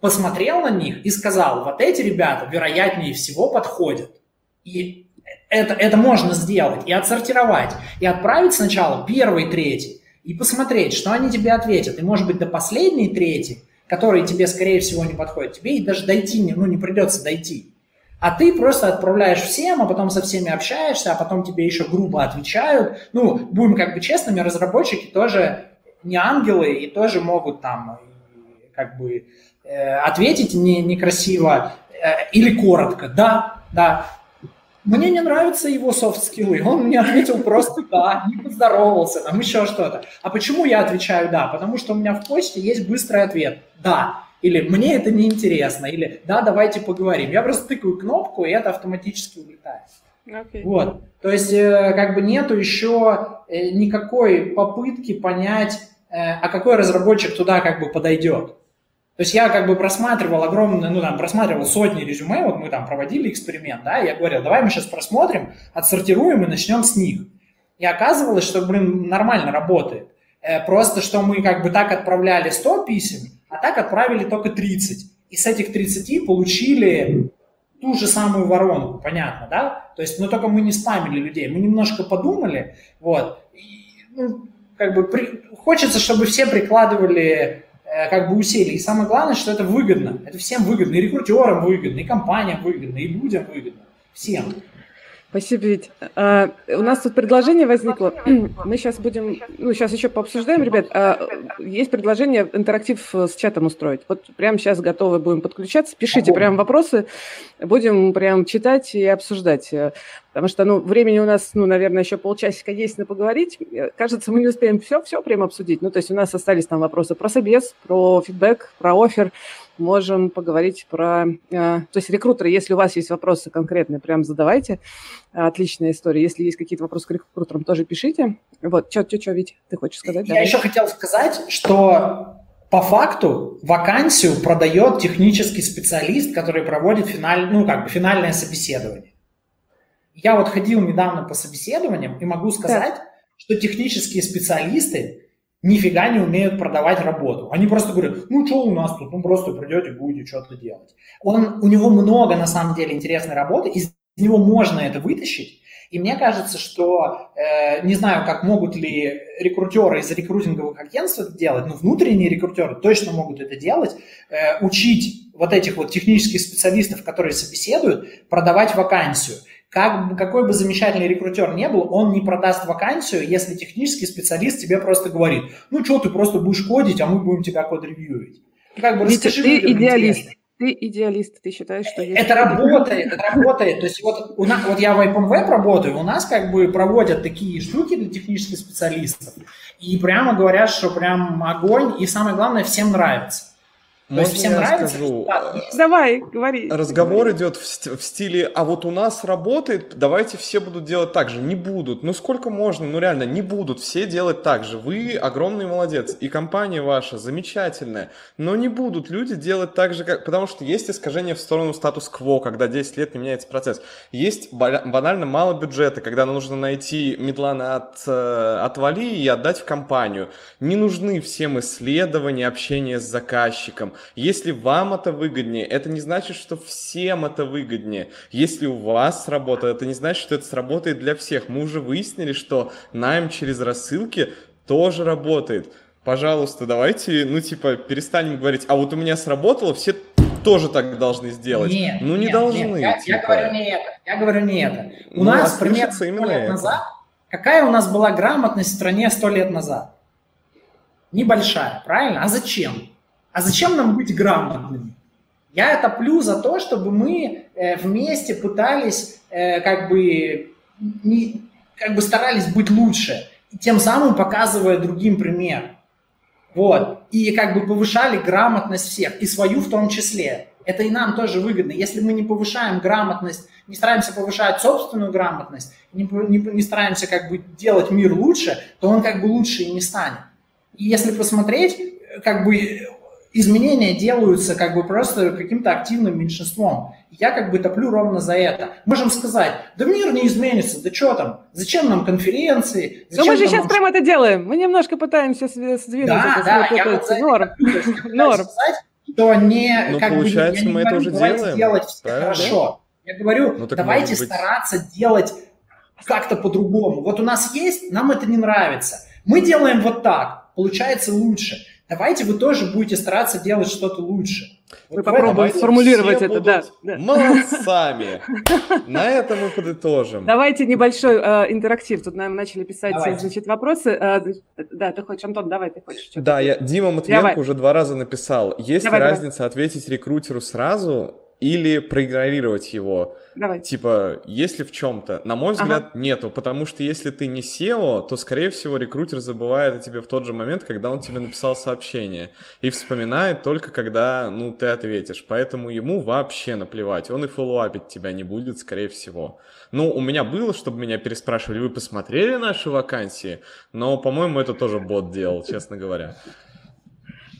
посмотрел на них и сказал, вот эти ребята вероятнее всего подходят. И это, это можно сделать и отсортировать, и отправить сначала первый, третий, и посмотреть, что они тебе ответят. И, может быть, до последней трети, которые тебе, скорее всего, не подходят, тебе и даже дойти не, ну, не придется дойти. А ты просто отправляешь всем, а потом со всеми общаешься, а потом тебе еще грубо отвечают. Ну, будем как бы честными, разработчики тоже не ангелы и тоже могут там как бы э, ответить не, некрасиво э, или коротко. Да, да, мне не нравятся его софт-скиллы. Он мне ответил просто «да», не поздоровался, там еще что-то. А почему я отвечаю «да»? Потому что у меня в почте есть быстрый ответ «да». Или «мне это не интересно», или «да, давайте поговорим». Я просто тыкаю кнопку, и это автоматически улетает. Okay. Вот. То есть, э, как бы нету еще э, никакой попытки понять, э, а какой разработчик туда как бы подойдет. То есть я как бы просматривал огромное, ну там, просматривал сотни резюме, вот мы там проводили эксперимент, да, и я говорил, давай мы сейчас просмотрим, отсортируем и начнем с них. И оказывалось, что, блин, нормально работает. Э, просто, что мы как бы так отправляли 100 писем, а так отправили только 30. И с этих 30 получили ту же самую воронку, понятно, да? То есть, ну, только мы не спамили людей, мы немножко подумали, вот, и, ну, как бы при... хочется, чтобы все прикладывали как бы усилий. И самое главное, что это выгодно. Это всем выгодно. И рекрутерам выгодно, и компаниям выгодно, и людям выгодно. Всем. Спасибо, Вить. А, у нас тут предложение возникло. <clears throat> Мы сейчас будем, ну, сейчас еще пообсуждаем, ребят. А, есть предложение интерактив с чатом устроить. Вот прямо сейчас готовы будем подключаться. Пишите прям вопросы, будем прям читать и обсуждать. Потому что, ну, времени у нас, ну, наверное, еще полчасика есть на поговорить. Кажется, мы не успеем все, все прям обсудить. Ну, то есть у нас остались там вопросы про собес, про фидбэк, про офер можем поговорить про... Э, то есть рекрутеры, если у вас есть вопросы конкретные, прям задавайте. Отличная история. Если есть какие-то вопросы к рекрутерам, тоже пишите. Вот, что, что, что, Вить, ты хочешь сказать? Я Давай. еще хотел сказать, что по факту вакансию продает технический специалист, который проводит финаль, ну, как бы финальное собеседование. Я вот ходил недавно по собеседованиям и могу сказать, да. что технические специалисты нифига не умеют продавать работу. Они просто говорят, ну что у нас тут, ну просто придете, будете что-то делать. Он, у него много на самом деле интересной работы, из него можно это вытащить. И мне кажется, что, э, не знаю, как могут ли рекрутеры из рекрутинговых агентств это делать, но внутренние рекрутеры точно могут это делать, э, учить вот этих вот технических специалистов, которые собеседуют, продавать вакансию. Как, какой бы замечательный рекрутер не был, он не продаст вакансию, если технический специалист тебе просто говорит, ну что, ты просто будешь кодить, а мы будем тебя код-ревьюить. Как бы Витя, ты идеалист. Интересно. Ты идеалист, ты считаешь, что есть... Это работает, это работает. То есть вот, у нас, вот я в IPM работаю, у нас как бы проводят такие штуки для технических специалистов, и прямо говорят, что прям огонь, и самое главное, всем нравится. Можно есть всем я нравится? Скажу? Давай, говори. Разговор идет в, в стиле, а вот у нас работает, давайте все будут делать так же. Не будут. Ну сколько можно? Ну реально, не будут все делать так же. Вы огромный молодец, и компания ваша замечательная, но не будут люди делать так же, как... потому что есть искажение в сторону статус-кво, когда 10 лет не меняется процесс. Есть банально мало бюджета, когда нужно найти медлана от, э, отвали и отдать в компанию. Не нужны всем исследования, общение с заказчиком. Если вам это выгоднее, это не значит, что всем это выгоднее. Если у вас сработает, это не значит, что это сработает для всех. Мы уже выяснили, что найм через рассылки тоже работает. Пожалуйста, давайте, ну, типа, перестанем говорить, а вот у меня сработало, все тоже так должны сделать. Нет, ну, не нет, должны. Нет, я, типа. я говорю не это. Я говорю не это. У ну, нас примерно сто лет это. назад, какая у нас была грамотность в стране сто лет назад? Небольшая, правильно? А зачем? А зачем нам быть грамотными? Я это плю за то, чтобы мы э, вместе пытались, э, как бы, не, как бы старались быть лучше, тем самым показывая другим пример. Вот. И как бы повышали грамотность всех, и свою в том числе. Это и нам тоже выгодно. Если мы не повышаем грамотность, не стараемся повышать собственную грамотность, не, не, не стараемся как бы делать мир лучше, то он как бы лучше и не станет. И если посмотреть, как бы изменения делаются как бы просто каким-то активным меньшинством. Я как бы топлю ровно за это. Можем сказать, да мир не изменится, да что там, зачем нам конференции? Зачем Но мы же сейчас прямо это делаем, мы немножко пытаемся сдвинуть да, это. Да, я вот норм. <laughs> норм. что не, ну, как получается, бы, я мы не это уже делаем. делать все хорошо. Я говорю, ну, давайте быть... стараться делать как-то по-другому. Вот у нас есть, нам это не нравится. Мы делаем вот так, получается лучше давайте вы тоже будете стараться делать что-то лучше. Мы вот попробуем сформулировать это, да. Молодцами. <laughs> На этом мы подытожим. Давайте небольшой э, интерактив. Тут нам начали писать, давайте. значит, вопросы. Э, да, ты хочешь, Антон, давай, ты хочешь. Да, я Дима Матвиенко уже два раза написал. Есть давай, ли разница ответить рекрутеру сразу или проигнорировать его. Давай. Типа, если в чем-то. На мой взгляд, ага. нету, потому что если ты не SEO, то, скорее всего, рекрутер забывает о тебе в тот же момент, когда он тебе написал сообщение. И вспоминает только, когда, ну, ты ответишь. Поэтому ему вообще наплевать. Он и фоллоуапить тебя не будет, скорее всего. Ну, у меня было, чтобы меня переспрашивали, вы посмотрели наши вакансии? Но, по-моему, это тоже бот делал, честно говоря.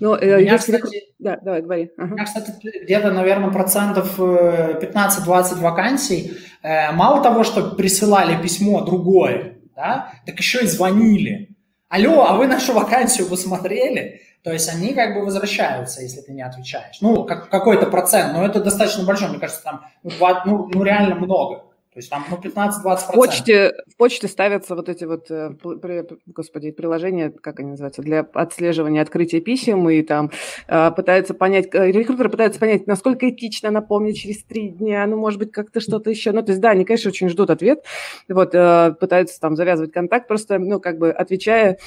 Ну, э, меня, если... кстати, да, давай, говори. У меня, кстати, где-то, наверное, процентов 15-20 э, вакансий. Э, мало того, что присылали письмо другое, да, так еще и звонили. Алло, а вы нашу вакансию посмотрели? То есть они как бы возвращаются, если ты не отвечаешь. Ну, как, какой-то процент, но это достаточно большой, мне кажется, там ну, ну, ну реально много. То есть там ну, 15-20%. В почте, в почте ставятся вот эти вот, э, господи, приложения, как они называются, для отслеживания открытия писем, и там э, пытаются понять, э, рекрутеры пытаются понять, насколько этично напомнить через три дня, ну, может быть, как-то что-то еще. Ну, то есть, да, они, конечно, очень ждут ответ, вот, пытаются там завязывать контакт, просто, ну, как бы отвечая,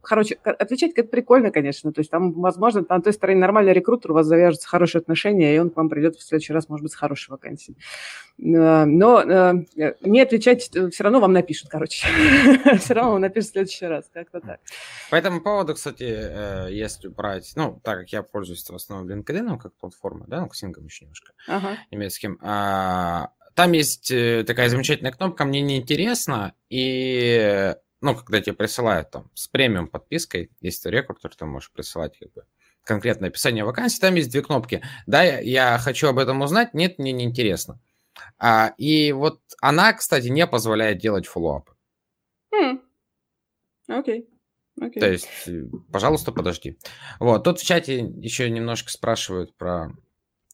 короче, отвечать как прикольно, конечно, то есть там, возможно, на той стороне нормальный рекрутер, у вас завяжутся хорошие отношения, и он к вам придет в следующий раз, может быть, с хорошей вакансией. Но но э, не отвечать э, все равно вам напишут, короче. <laughs> все равно вам напишут в следующий раз, как-то так. По этому поводу, кстати, э, если брать, ну, так как я пользуюсь в основном LinkedIn как платформой, да, ну, Ксингом еще немножко, ага. немецким, а, там есть э, такая замечательная кнопка «Мне неинтересно», и, ну, когда тебе присылают там с премиум подпиской, есть рекрутер, ты можешь присылать как бы конкретное описание вакансии, там есть две кнопки. Да, я, я хочу об этом узнать, нет, мне неинтересно. А, и вот она, кстати, не позволяет делать фоллоуапы. Окей. Okay. То есть, э, пожалуйста, подожди. Вот, тут в чате еще немножко спрашивают про...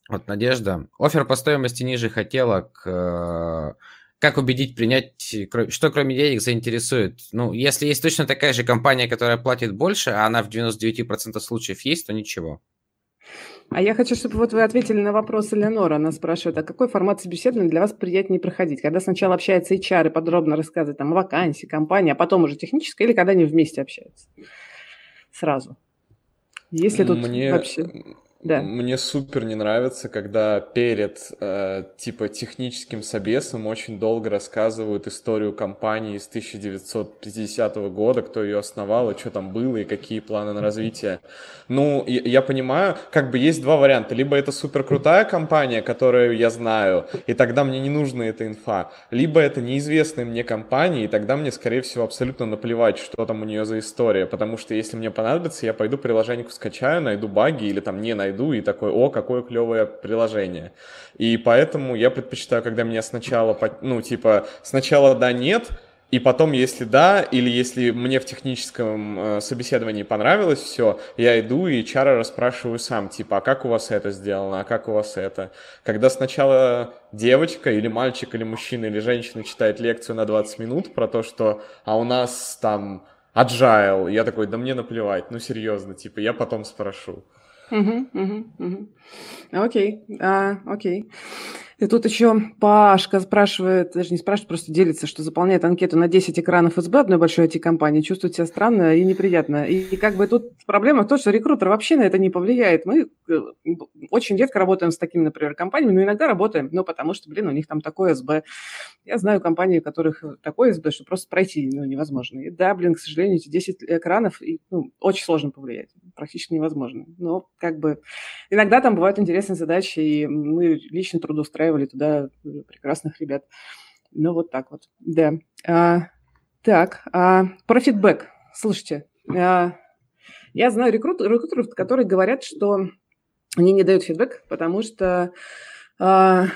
Вот Надежда. Офер по стоимости ниже хотелок. Э, как убедить принять, что кроме денег заинтересует? Ну, если есть точно такая же компания, которая платит больше, а она в 99% случаев есть, то ничего. А я хочу, чтобы вот вы ответили на вопрос Элеонора. Она спрашивает, а какой формат собеседования для вас приятнее проходить? Когда сначала общается HR и подробно рассказывает там, о вакансии, компании, а потом уже техническое, или когда они вместе общаются? Сразу. Если тут Мне... вообще... Да. Мне супер не нравится, когда перед э, типа техническим собесом очень долго рассказывают историю компании с 1950 года, кто ее основал, и что там было, и какие планы на развитие. Ну, я, я понимаю, как бы есть два варианта. Либо это супер крутая компания, которую я знаю, и тогда мне не нужна эта инфа. Либо это неизвестная мне компания, и тогда мне, скорее всего, абсолютно наплевать, что там у нее за история. Потому что если мне понадобится, я пойду приложение скачаю, найду баги или там не найду найду и такой, о, какое клевое приложение. И поэтому я предпочитаю, когда меня сначала, ну, типа, сначала да, нет, и потом, если да, или если мне в техническом э, собеседовании понравилось все, я иду и чара расспрашиваю сам, типа, а как у вас это сделано, а как у вас это? Когда сначала девочка или мальчик, или мужчина, или женщина читает лекцию на 20 минут про то, что, а у нас там agile, я такой, да мне наплевать, ну серьезно, типа, я потом спрошу. Угу, угу. Окей, а, окей. И тут еще Пашка спрашивает, даже не спрашивает, просто делится, что заполняет анкету на 10 экранов СБ одной большой IT-компании, чувствует себя странно и неприятно. И, и как бы тут проблема в том, что рекрутер вообще на это не повлияет. Мы э, очень редко работаем с такими, например, компаниями, но иногда работаем, ну, потому что, блин, у них там такое СБ. Я знаю компании, у которых такое СБ, что просто пройти ну, невозможно. И да, блин, к сожалению, эти 10 экранов и, ну, очень сложно повлиять, практически невозможно. Но как бы иногда там бывают интересные задачи, и мы лично трудоустраиваем устраивали туда прекрасных ребят. Ну, вот так вот, да. А, так, а, про фидбэк. Слушайте, а, я знаю рекрут, рекрутеров, которые говорят, что они не дают фидбэк, потому что а,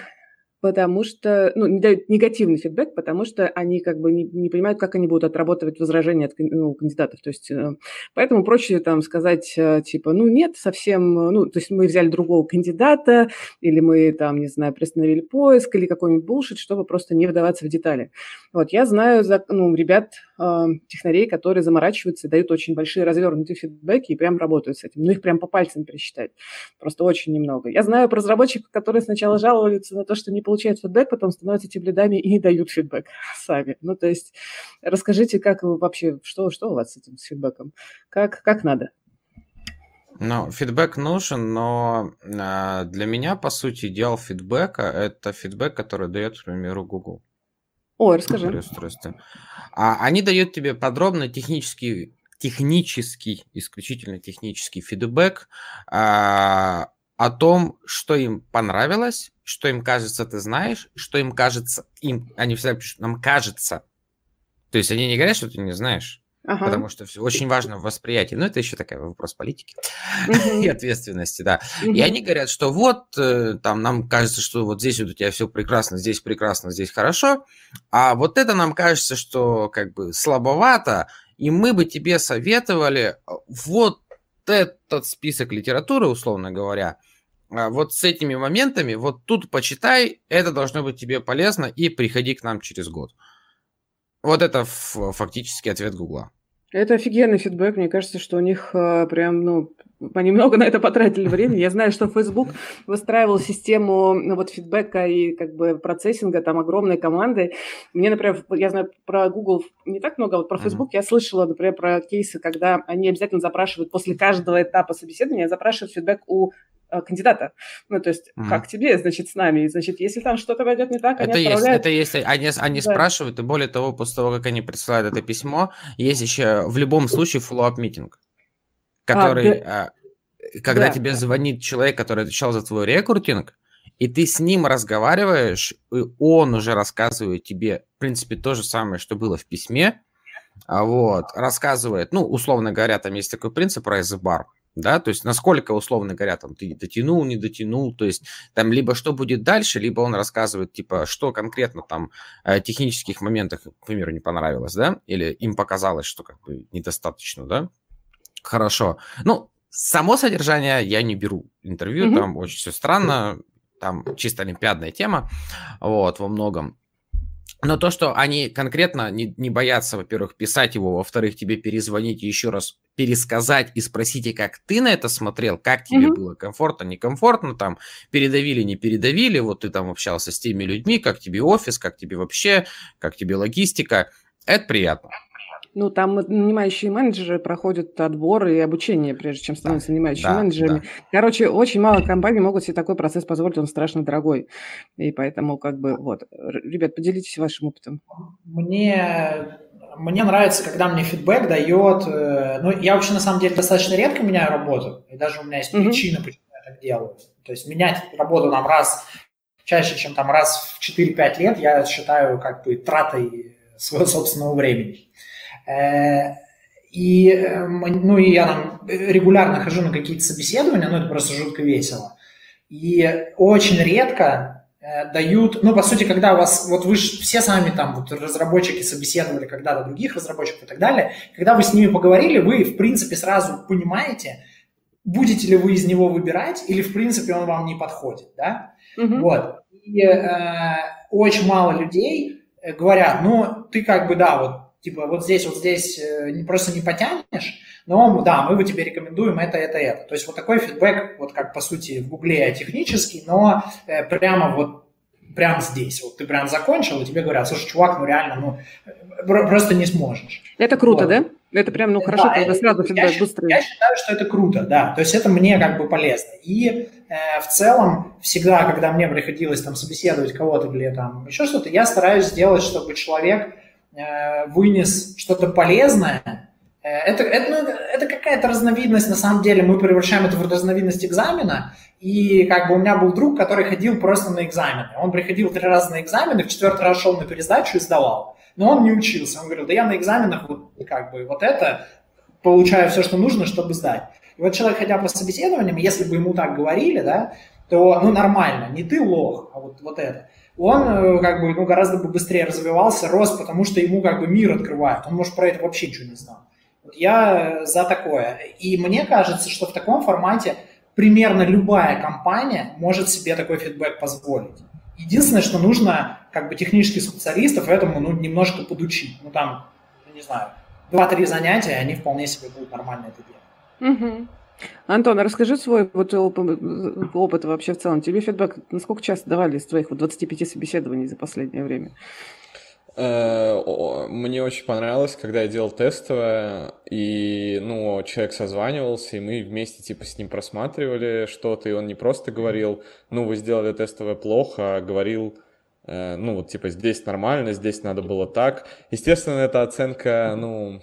потому что, ну, не дают негативный фидбэк, потому что они как бы не, не понимают, как они будут отрабатывать возражения от ну, кандидатов. То есть, э, поэтому проще там сказать, э, типа, ну, нет, совсем, ну, то есть мы взяли другого кандидата, или мы там, не знаю, приостановили поиск, или какой-нибудь булшит, чтобы просто не вдаваться в детали. Вот, я знаю, ну, ребят, э, технарей, которые заморачиваются и дают очень большие развернутые фидбэки и прям работают с этим. Ну, их прям по пальцам пересчитать. Просто очень немного. Я знаю про разработчиков, которые сначала жаловались на то, что не получают фидбэк, потом становятся тимлидами и не дают фидбэк <laughs> сами. Ну, то есть расскажите, как вы вообще, что, что у вас с этим с фидбэком? Как, как надо? Ну, фидбэк нужен, но э, для меня, по сути, идеал фидбэка – это фидбэк, который дает, к примеру, Google. Ой, расскажи. А они дают тебе подробно технический, технический, исключительно технический фидбэк а, о том, что им понравилось, что им кажется, ты знаешь, что им кажется, им, они всегда пишут, нам кажется. То есть они не говорят, что ты не знаешь, ага. потому что все очень важно в восприятии. Но это еще такой вопрос политики <laughs> и ответственности, да. И они говорят, что вот, э, там, нам кажется, что вот здесь вот у тебя все прекрасно, здесь прекрасно, здесь хорошо, а вот это нам кажется, что как бы слабовато, и мы бы тебе советовали э, вот этот список литературы, условно говоря, вот с этими моментами, вот тут почитай, это должно быть тебе полезно, и приходи к нам через год. Вот это фактически ответ Гугла. Это офигенный фидбэк. Мне кажется, что у них э, прям, ну, они много на это потратили времени. Я знаю, что Facebook выстраивал систему ну, вот фидбэка и как бы процессинга там огромной команды. Мне, например, я знаю про Google не так много, а вот про Facebook я слышала, например, про кейсы, когда они обязательно запрашивают после каждого этапа собеседования, запрашивают фидбэк у кандидата. Ну, то есть, mm-hmm. как тебе, значит, с нами. И, значит, если там что-то пойдет не так, они это отправляют... Есть, это есть, они, они да. спрашивают, и более того, после того, как они присылают это письмо, есть еще в любом случае follow-up митинг, который, а, да. когда да. тебе звонит человек, который отвечал за твой рекрутинг, и ты с ним разговариваешь, и он уже рассказывает тебе, в принципе, то же самое, что было в письме, а вот, рассказывает, ну, условно говоря, там есть такой принцип rise the bar, да, то есть насколько, условно говоря, там ты дотянул, не дотянул, то есть там либо что будет дальше, либо он рассказывает, типа, что конкретно там э, технических моментах, к примеру, не понравилось, да, или им показалось, что как бы недостаточно, да, хорошо. Ну, само содержание я не беру интервью, mm-hmm. там очень все странно, там чисто олимпиадная тема, вот, во многом. Но то, что они конкретно не, не боятся, во-первых, писать его, во-вторых, тебе перезвонить и еще раз пересказать и спросить, и как ты на это смотрел, как тебе mm-hmm. было? Комфортно, некомфортно, там, передавили, не передавили, вот ты там общался с теми людьми, как тебе офис, как тебе вообще, как тебе логистика, это приятно. Ну, там нанимающие менеджеры проходят отбор и обучение, прежде чем становятся нанимающими да, менеджерами. Да. Короче, очень мало компаний могут себе такой процесс позволить, он страшно дорогой. И поэтому, как бы, вот. Ребят, поделитесь вашим опытом. Мне мне нравится, когда мне фидбэк дает... Э, ну, я вообще, на самом деле, достаточно редко меняю работу. И даже у меня есть причина, mm-hmm. почему я так делаю. То есть менять работу нам раз чаще, чем там раз в 4-5 лет, я считаю как бы тратой своего собственного времени. Э, и, э, ну, и я там регулярно хожу на какие-то собеседования, ну, это просто жутко весело. И очень редко э, дают, ну, по сути, когда у вас, вот вы же все сами там, вот разработчики собеседовали когда-то других разработчиков и так далее, когда вы с ними поговорили, вы, в принципе, сразу понимаете, будете ли вы из него выбирать, или, в принципе, он вам не подходит, да? Mm-hmm. Вот. И э, очень мало людей говорят, ну, ты как бы, да, вот типа вот здесь, вот здесь э, просто не потянешь, но да, мы вот тебе рекомендуем это, это, это. То есть вот такой фидбэк, вот как по сути в Гугле технический, но э, прямо вот прямо здесь. Вот ты прям закончил, и тебе говорят, слушай, чувак, ну реально, ну э, просто не сможешь. Это круто, вот. да? Это прям, ну хорошо, да, когда сразу фидбэк быстрый. Я считаю, что это круто, да. То есть это мне как бы полезно. И э, в целом всегда, когда мне приходилось там собеседовать кого-то или там еще что-то, я стараюсь сделать, чтобы человек вынес что-то полезное, э, это, это, ну, это какая-то разновидность, на самом деле, мы превращаем это в разновидность экзамена, и как бы у меня был друг, который ходил просто на экзамены. Он приходил три раза на экзамены, в четвертый раз шел на пересдачу и сдавал. Но он не учился. Он говорил, да я на экзаменах вот как бы вот это, получаю все, что нужно, чтобы сдать. И вот человек, ходя по собеседованиям, если бы ему так говорили, да, то ну нормально, не ты лох, а вот, вот это он э, как бы ну, гораздо бы быстрее развивался, рос, потому что ему как бы мир открывает. Он, может, про это вообще ничего не знал. Вот я за такое. И мне кажется, что в таком формате примерно любая компания может себе такой фидбэк позволить. Единственное, что нужно как бы технических специалистов этому ну, немножко подучить. Ну там, не знаю, два-три занятия, они вполне себе будут нормально это делать. Угу. Антон, а расскажи свой вот опыт вообще в целом. Тебе фидбэк насколько часто давали из твоих вот 25 собеседований за последнее время? Э, мне очень понравилось, когда я делал тестовое, и, ну, человек созванивался, и мы вместе, типа, с ним просматривали что-то, и он не просто говорил, ну, вы сделали тестовое плохо, а говорил, э, ну, вот, типа, здесь нормально, здесь надо было так. Естественно, эта оценка, ну,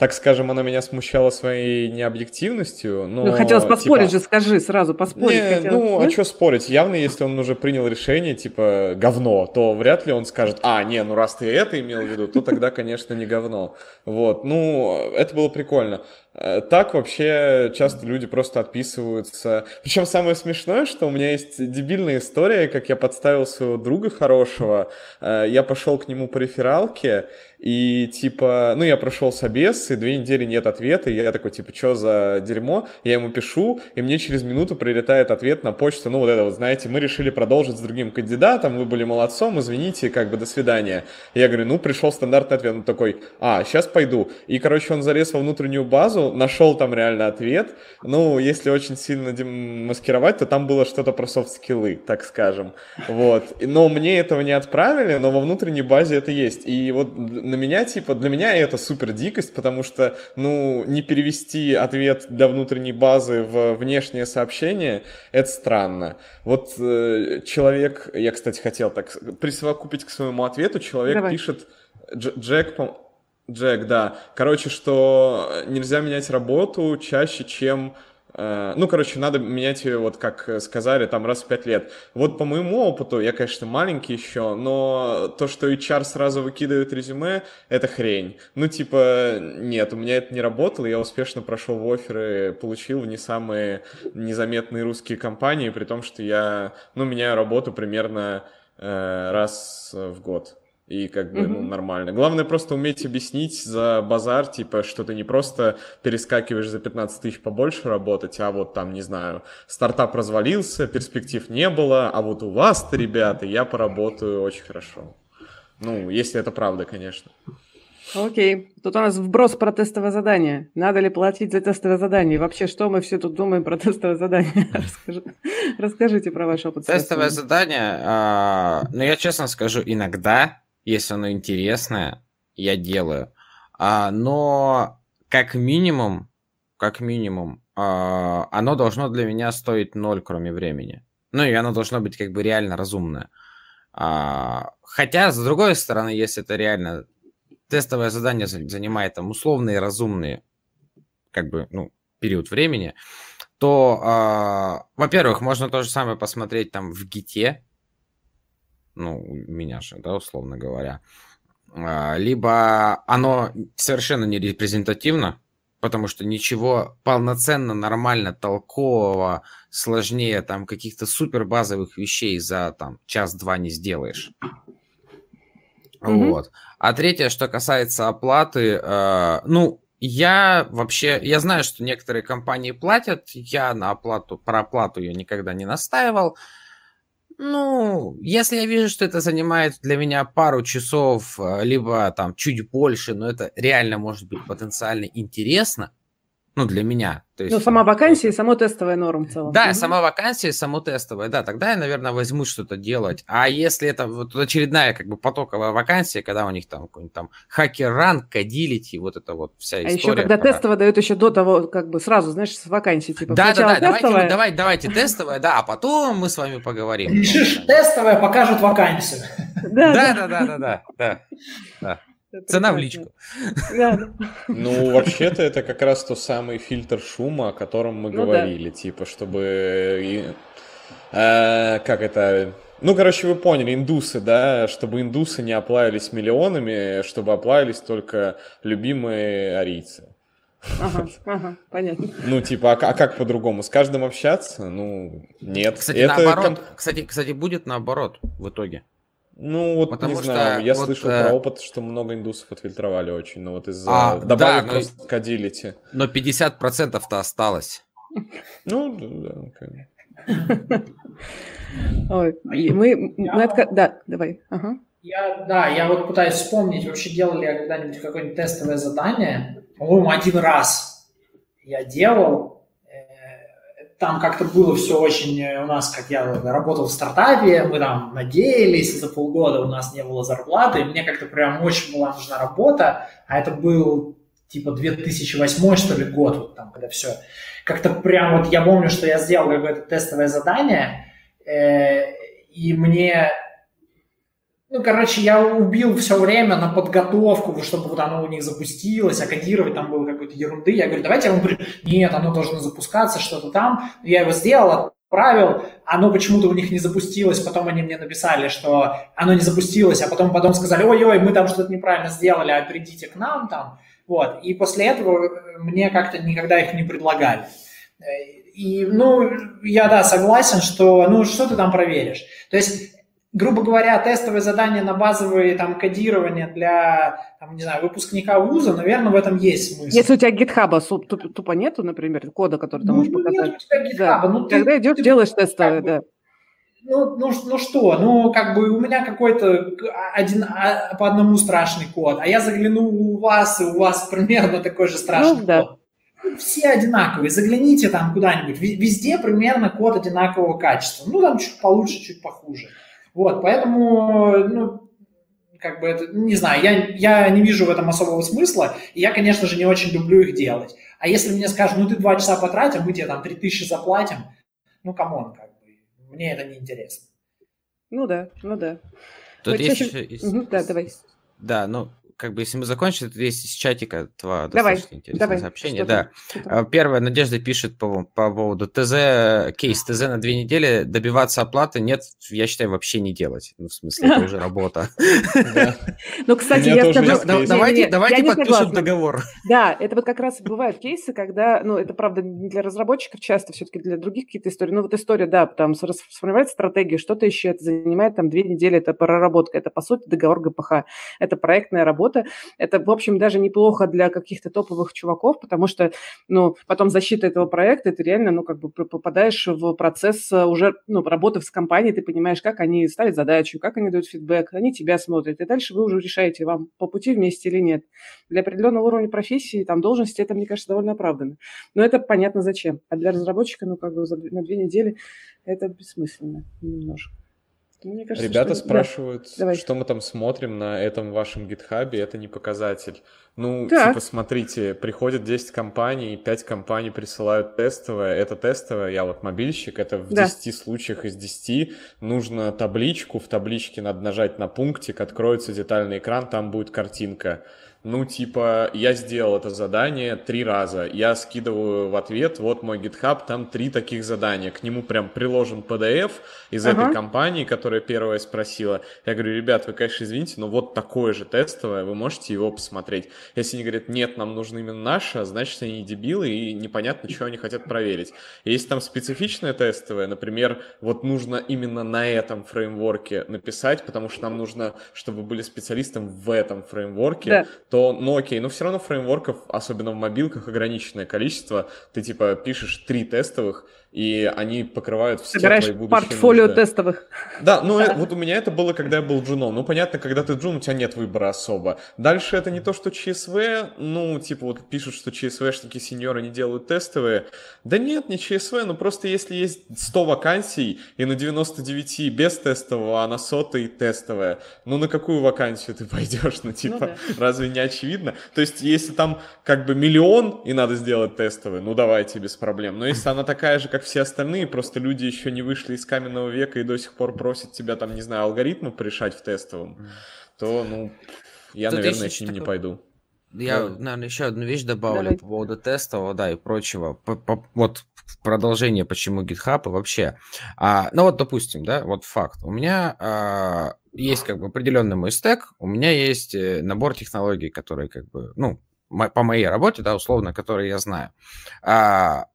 так скажем, она меня смущала своей необъективностью. Но, ну, хотелось поспорить типа, же, скажи сразу, поспорить не, хотелось. Ну, а что спорить? Явно, если он уже принял решение, типа, говно, то вряд ли он скажет, а, не, ну раз ты это имел в виду, то тогда, конечно, не говно. Вот, ну, это было прикольно. Э, так вообще часто люди просто отписываются. Причем самое смешное, что у меня есть дебильная история, как я подставил своего друга хорошего. Э, я пошел к нему по рефералке, и типа, ну я прошел собес, и две недели нет ответа, и я такой, типа, что за дерьмо? Я ему пишу, и мне через минуту прилетает ответ на почту, ну вот это вот, знаете, мы решили продолжить с другим кандидатом, вы были молодцом, извините, как бы до свидания. Я говорю, ну пришел стандартный ответ, он такой, а, сейчас пойду. И, короче, он залез во внутреннюю базу, нашел там реально ответ. Ну, если очень сильно демаскировать, то там было что-то про софт-скиллы, так скажем. Вот. Но мне этого не отправили, но во внутренней базе это есть. И вот на меня, типа, для меня это супер дикость, потому что, ну, не перевести ответ для внутренней базы в внешнее сообщение, это странно. Вот э, человек, я, кстати, хотел так присовокупить к своему ответу, человек Давай. пишет, Джек, Джек, да. Короче, что нельзя менять работу чаще, чем Э, ну, короче, надо менять ее, вот как сказали, там раз в пять лет. Вот по моему опыту, я, конечно, маленький еще, но то, что HR сразу выкидывает резюме, это хрень. Ну, типа, нет, у меня это не работало, я успешно прошел в оферы, получил в не самые незаметные русские компании, при том, что я, ну, меняю работу примерно э, раз в год и как бы, ну, нормально. Главное просто уметь объяснить за базар, типа, что ты не просто перескакиваешь за 15 тысяч побольше работать, а вот там, не знаю, стартап развалился, перспектив не было, а вот у вас-то, ребята, я поработаю очень хорошо. Ну, если это правда, конечно. Окей. Тут у нас вброс про тестовое задание. Надо ли платить за тестовое задание? И вообще, что мы все тут думаем про <laughs> тестовое задание? Расскажи, расскажите про ваш опыт. Тестовое задание, а, ну, я честно скажу, иногда, если оно интересное, я делаю. А, но как минимум, как минимум, а, оно должно для меня стоить ноль, кроме времени. Ну, и оно должно быть как бы реально разумное. А, хотя, с другой стороны, если это реально тестовое задание занимает там условные разумные как бы, ну, период времени, то, э, во-первых, можно то же самое посмотреть там в ГИТе, ну, у меня же, да, условно говоря, э, либо оно совершенно не репрезентативно, потому что ничего полноценно, нормально, толкового, сложнее там каких-то супер базовых вещей за там час-два не сделаешь. Mm-hmm. Вот. А третье, что касается оплаты, э, ну, я вообще, я знаю, что некоторые компании платят, я на оплату, про оплату я никогда не настаивал. Ну, если я вижу, что это занимает для меня пару часов, э, либо там чуть больше, но это реально может быть потенциально интересно, ну, для меня. То есть, ну, сама вакансия и само тестовая норм в целом. Да, угу. сама вакансия и само тестовое, да, тогда я, наверное, возьму что-то делать. А если это вот очередная как бы потоковая вакансия, когда у них там какой-нибудь там хакер-ран, кодилити, вот это вот вся а история. А еще когда про... тестовое дают еще до того, как бы сразу, знаешь, с вакансии, типа Да, да, да, давайте, мы, давайте, давайте тестовое, да, а потом мы с вами поговорим. Решишь тестовое, покажут вакансию. Да, да, да, да, да, да. Цена в личку. Ну, вообще-то это как раз тот самый фильтр шума, о котором мы ну, говорили, да. типа, чтобы... Э, как это... Ну, короче, вы поняли, индусы, да, чтобы индусы не оплавились миллионами, чтобы оплавились только любимые арийцы. Ага, ага, понятно. Ну, типа, а, а как по-другому? С каждым общаться? Ну, нет. Кстати, это наоборот, ком... кстати, кстати, будет наоборот в итоге. Ну, вот Потому не знаю, я вот, слышал э... про опыт, что много индусов отфильтровали очень, но вот из-за а, добавок да, но... кодилити. Но 50%-то осталось. Ну, да, Ой, мы, мы отка... Да, давай. Ага. Я, да, я вот пытаюсь вспомнить, вообще делали я когда-нибудь какое-нибудь тестовое задание. По-моему, один раз я делал, там как-то было все очень э, у нас, как я работал в стартапе, мы там надеялись, за полгода у нас не было зарплаты, мне как-то прям очень была нужна работа, а это был типа 2008 что ли год, вот там, когда все. Как-то прям вот я помню, что я сделал какое-то тестовое задание, э, и мне ну, короче, я убил все время на подготовку, чтобы вот оно у них запустилось, а кодировать там было какой-то ерунды. Я говорю, давайте я вам нет, оно должно запускаться, что-то там. Я его сделал, отправил, оно почему-то у них не запустилось, потом они мне написали, что оно не запустилось, а потом потом сказали, ой-ой, мы там что-то неправильно сделали, а придите к нам там. Вот. И после этого мне как-то никогда их не предлагали. И, ну, я, да, согласен, что, ну, что ты там проверишь? То есть грубо говоря, тестовое задание на базовые там кодирование для, там, не знаю, выпускника вуза, наверное, в этом есть смысл. Если у тебя гитхаба тупо, нету, например, кода, который ты ну, можешь показать. Нет у тебя GitHub, да. ну, Тогда ты, идешь, ты, делаешь тестовое, как бы, да. Ну, ну, ну что, ну как бы у меня какой-то один а, по одному страшный код, а я загляну у вас, и у вас примерно такой же страшный ну, да. код. Все одинаковые, загляните там куда-нибудь, везде примерно код одинакового качества. Ну там чуть получше, чуть похуже. Вот, поэтому, ну, как бы это, не знаю, я, я не вижу в этом особого смысла, и я, конечно же, не очень люблю их делать. А если мне скажут, ну, ты два часа потратил, мы тебе там три тысячи заплатим, ну, come on, как бы, мне это не интересно. Ну да, ну да. Тут вот есть еще... Угу, да, давай. Да, ну, как бы, если мы закончили, то есть из чатика два давай, достаточно интересное давай, сообщение. Да. Что Первое, Надежда пишет по, по поводу ТЗ, кейс ТЗ на две недели, добиваться оплаты, нет, я считаю, вообще не делать. Ну, в смысле, это уже работа. Ну, кстати, я скажу... Давайте подпишем договор. Да, это вот как раз бывают кейсы, когда, ну, это, правда, не для разработчиков часто, все-таки для других какие-то истории. Ну, вот история, да, там сформировать стратегию, что-то еще, это занимает там две недели, это проработка, это, по сути, договор ГПХ, это проектная работа, работа. Это, в общем, даже неплохо для каких-то топовых чуваков, потому что, ну, потом защита этого проекта, ты реально, ну, как бы попадаешь в процесс э, уже, ну, работы с компанией, ты понимаешь, как они ставят задачу, как они дают фидбэк, они тебя смотрят, и дальше вы уже решаете, вам по пути вместе или нет. Для определенного уровня профессии, там, должности, это, мне кажется, довольно оправданно. Но это понятно зачем. А для разработчика, ну, как бы на две недели это бессмысленно немножко. Мне кажется, Ребята что... спрашивают, да. что мы там смотрим на этом вашем гитхабе, это не показатель. Ну, так. типа, смотрите, приходят 10 компаний, 5 компаний присылают тестовое, это тестовое, я вот мобильщик, это в да. 10 случаях из 10 нужно табличку, в табличке надо нажать на пунктик, откроется детальный экран, там будет картинка ну, типа, я сделал это задание три раза, я скидываю в ответ, вот мой GitHub, там три таких задания, к нему прям приложен PDF из ага. этой компании, которая первая спросила. Я говорю, ребят, вы, конечно, извините, но вот такое же тестовое, вы можете его посмотреть. Если они говорят, нет, нам нужно именно наше, значит, они дебилы, и непонятно, что они хотят проверить. Если там специфичное тестовое, например, вот нужно именно на этом фреймворке написать, потому что нам нужно, чтобы были специалистом в этом фреймворке, да то, ну окей, но все равно фреймворков, особенно в мобилках, ограниченное количество. Ты типа пишешь три тестовых, и они покрывают все Собираешь твои будущие портфолио нужды. тестовых. Да, ну э, вот у меня это было, когда я был джуном. Ну, понятно, когда ты джун, у тебя нет выбора особо. Дальше это не то, что ЧСВ, ну, типа вот пишут, что ЧСВшники, сеньоры не делают тестовые. Да нет, не ЧСВ, ну просто если есть 100 вакансий, и на 99 без тестового, а на 100 тестовое, ну на какую вакансию ты <laughs> пойдешь? Ну, типа, ну, да. разве не очевидно? То есть, если там как бы миллион, и надо сделать тестовый, ну давайте без проблем. Но если она такая же, как как все остальные, просто люди еще не вышли из каменного века и до сих пор просят тебя там, не знаю, алгоритмы порешать в тестовом, то, ну, я, Тут наверное, с ним не пойду. Я, да. наверное, еще одну вещь добавлю Давай. по поводу тестового, да, и прочего. По, по, вот продолжение, почему GitHub и вообще. А, ну вот, допустим, да, вот факт. У меня а, есть как бы определенный мой стек, у меня есть э, набор технологий, которые как бы, ну, по моей работе, да, условно, которые я знаю. А,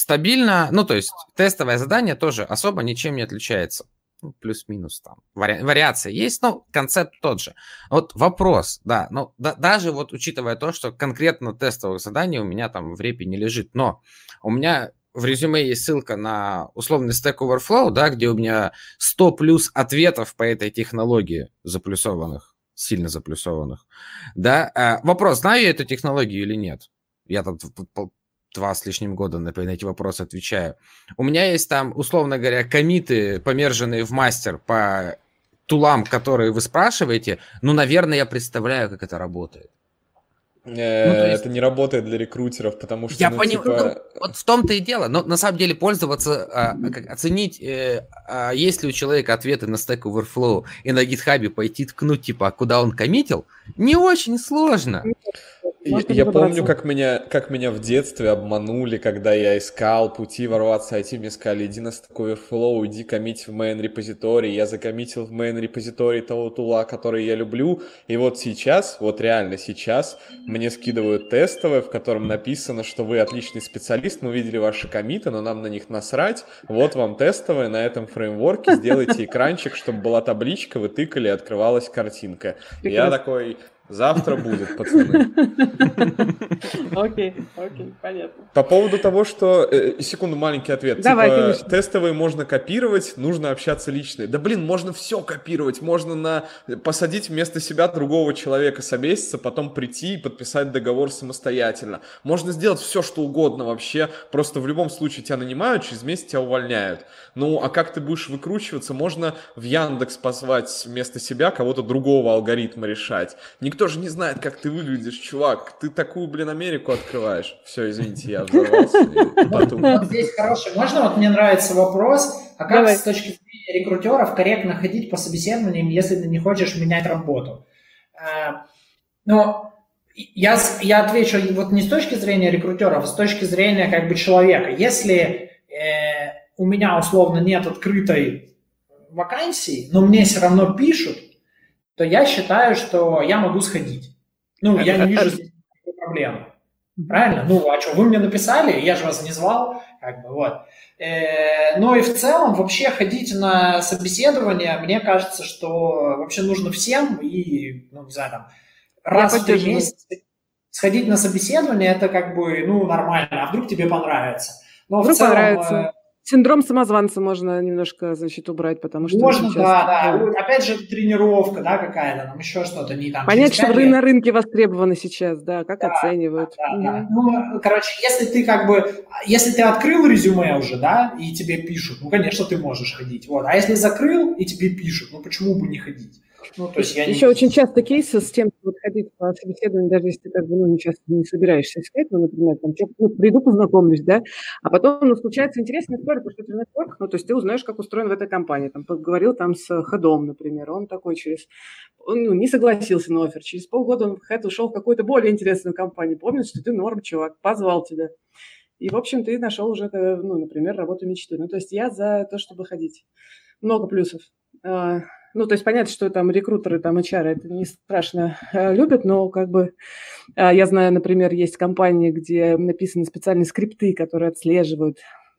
стабильно, ну, то есть тестовое задание тоже особо ничем не отличается. Ну, плюс-минус там. Вари... Вариация есть, но концепт тот же. Вот вопрос, да, ну, да, даже вот учитывая то, что конкретно тестовых заданий у меня там в репе не лежит, но у меня в резюме есть ссылка на условный Stack Overflow, да, где у меня 100 плюс ответов по этой технологии заплюсованных, сильно заплюсованных, да. А, вопрос, знаю я эту технологию или нет? Я там два с лишним года на, на эти вопросы отвечаю. У меня есть там, условно говоря, комиты, померженные в мастер по тулам, которые вы спрашиваете. Ну, наверное, я представляю, как это работает. Ну, э, есть... Это не работает для рекрутеров, потому что... Я ну, понимаю, типа... ну, вот в том-то и дело. Но на самом деле пользоваться, а, как, оценить, э, а, есть ли у человека ответы на Stack Overflow и на GitHub пойти ткнуть, типа, а куда он коммитил, не очень сложно. Я, я помню, как меня, как меня в детстве обманули, когда я искал пути ворваться IT, мне сказали, иди на Stack Overflow, иди коммить в main репозиторий. Я закоммитил в main репозиторий того тула, который я люблю. И вот сейчас, вот реально сейчас, мне скидывают тестовое, в котором написано, что вы отличный специалист, мы увидели ваши комиты, но нам на них насрать. Вот вам тестовое на этом фреймворке, сделайте экранчик, чтобы была табличка, вы тыкали, открывалась картинка. Я такой, Завтра будет, пацаны. <laughs> Окей, окей, понятно. По поводу того, что... Э, секунду, маленький ответ. Давай, типа, конечно. тестовые можно копировать, нужно общаться лично. Да блин, можно все копировать. Можно на... посадить вместо себя другого человека, собеситься, потом прийти и подписать договор самостоятельно. Можно сделать все, что угодно вообще. Просто в любом случае тебя нанимают, через месяц тебя увольняют. Ну, а как ты будешь выкручиваться? Можно в Яндекс позвать вместо себя кого-то другого алгоритма решать. Никто никто же не знает, как ты выглядишь, чувак. Ты такую, блин, Америку открываешь. Все, извините, я взорвался. Вот здесь хороший. Можно, вот мне нравится вопрос, а как Давай. с точки зрения рекрутеров корректно ходить по собеседованиям, если ты не хочешь менять работу? Э, ну, я, я отвечу вот не с точки зрения рекрутеров, а с точки зрения как бы человека. Если э, у меня условно нет открытой вакансии, но мне все равно пишут, то я считаю, что я могу сходить. Ну, я не вижу здесь проблемы. Правильно? Ну, а что, вы мне написали, я же вас не звал, как бы, вот. Э, ну и в целом вообще ходить на собеседование, мне кажется, что вообще нужно всем, и, ну, не знаю, там, раз в три месяца сходить на собеседование, это как бы, ну, нормально, а вдруг тебе понравится. Но вдруг в целом, понравится. Синдром самозванца можно немножко, значит, убрать, потому что... Можно, часто... да, да. Опять же, тренировка, да, какая-то, там еще что-то, не там... Понять, что вы на рынке востребованы сейчас, да, как да, оценивают. Да, да, да. Ну, короче, если ты как бы... Если ты открыл резюме уже, да, и тебе пишут, ну, конечно, ты можешь ходить, вот. А если закрыл, и тебе пишут, ну, почему бы не ходить? Ну, то есть я Еще не... очень часто кейсы с тем, что вот ходить по собеседованию, даже если ты как бы, ну, часто не собираешься искать, ну, например, там, ну, приду, познакомлюсь, да, а потом, ну, случается интересная история, потому что это нетворк, ну, то есть ты узнаешь, как устроен в этой компании, там, поговорил там с ходом, например, он такой через, он ну, не согласился на офер, через полгода он в хэт ушел в какую-то более интересную компанию, помнит, что ты норм, чувак, позвал тебя. И, в общем, ты нашел уже, ну, например, работу мечты. Ну, то есть я за то, чтобы ходить. Много плюсов. Ну, то есть понятно, что там рекрутеры, там HR это не страшно э, любят, но как бы э, я знаю, например, есть компании, где написаны специальные скрипты, которые отслеживают,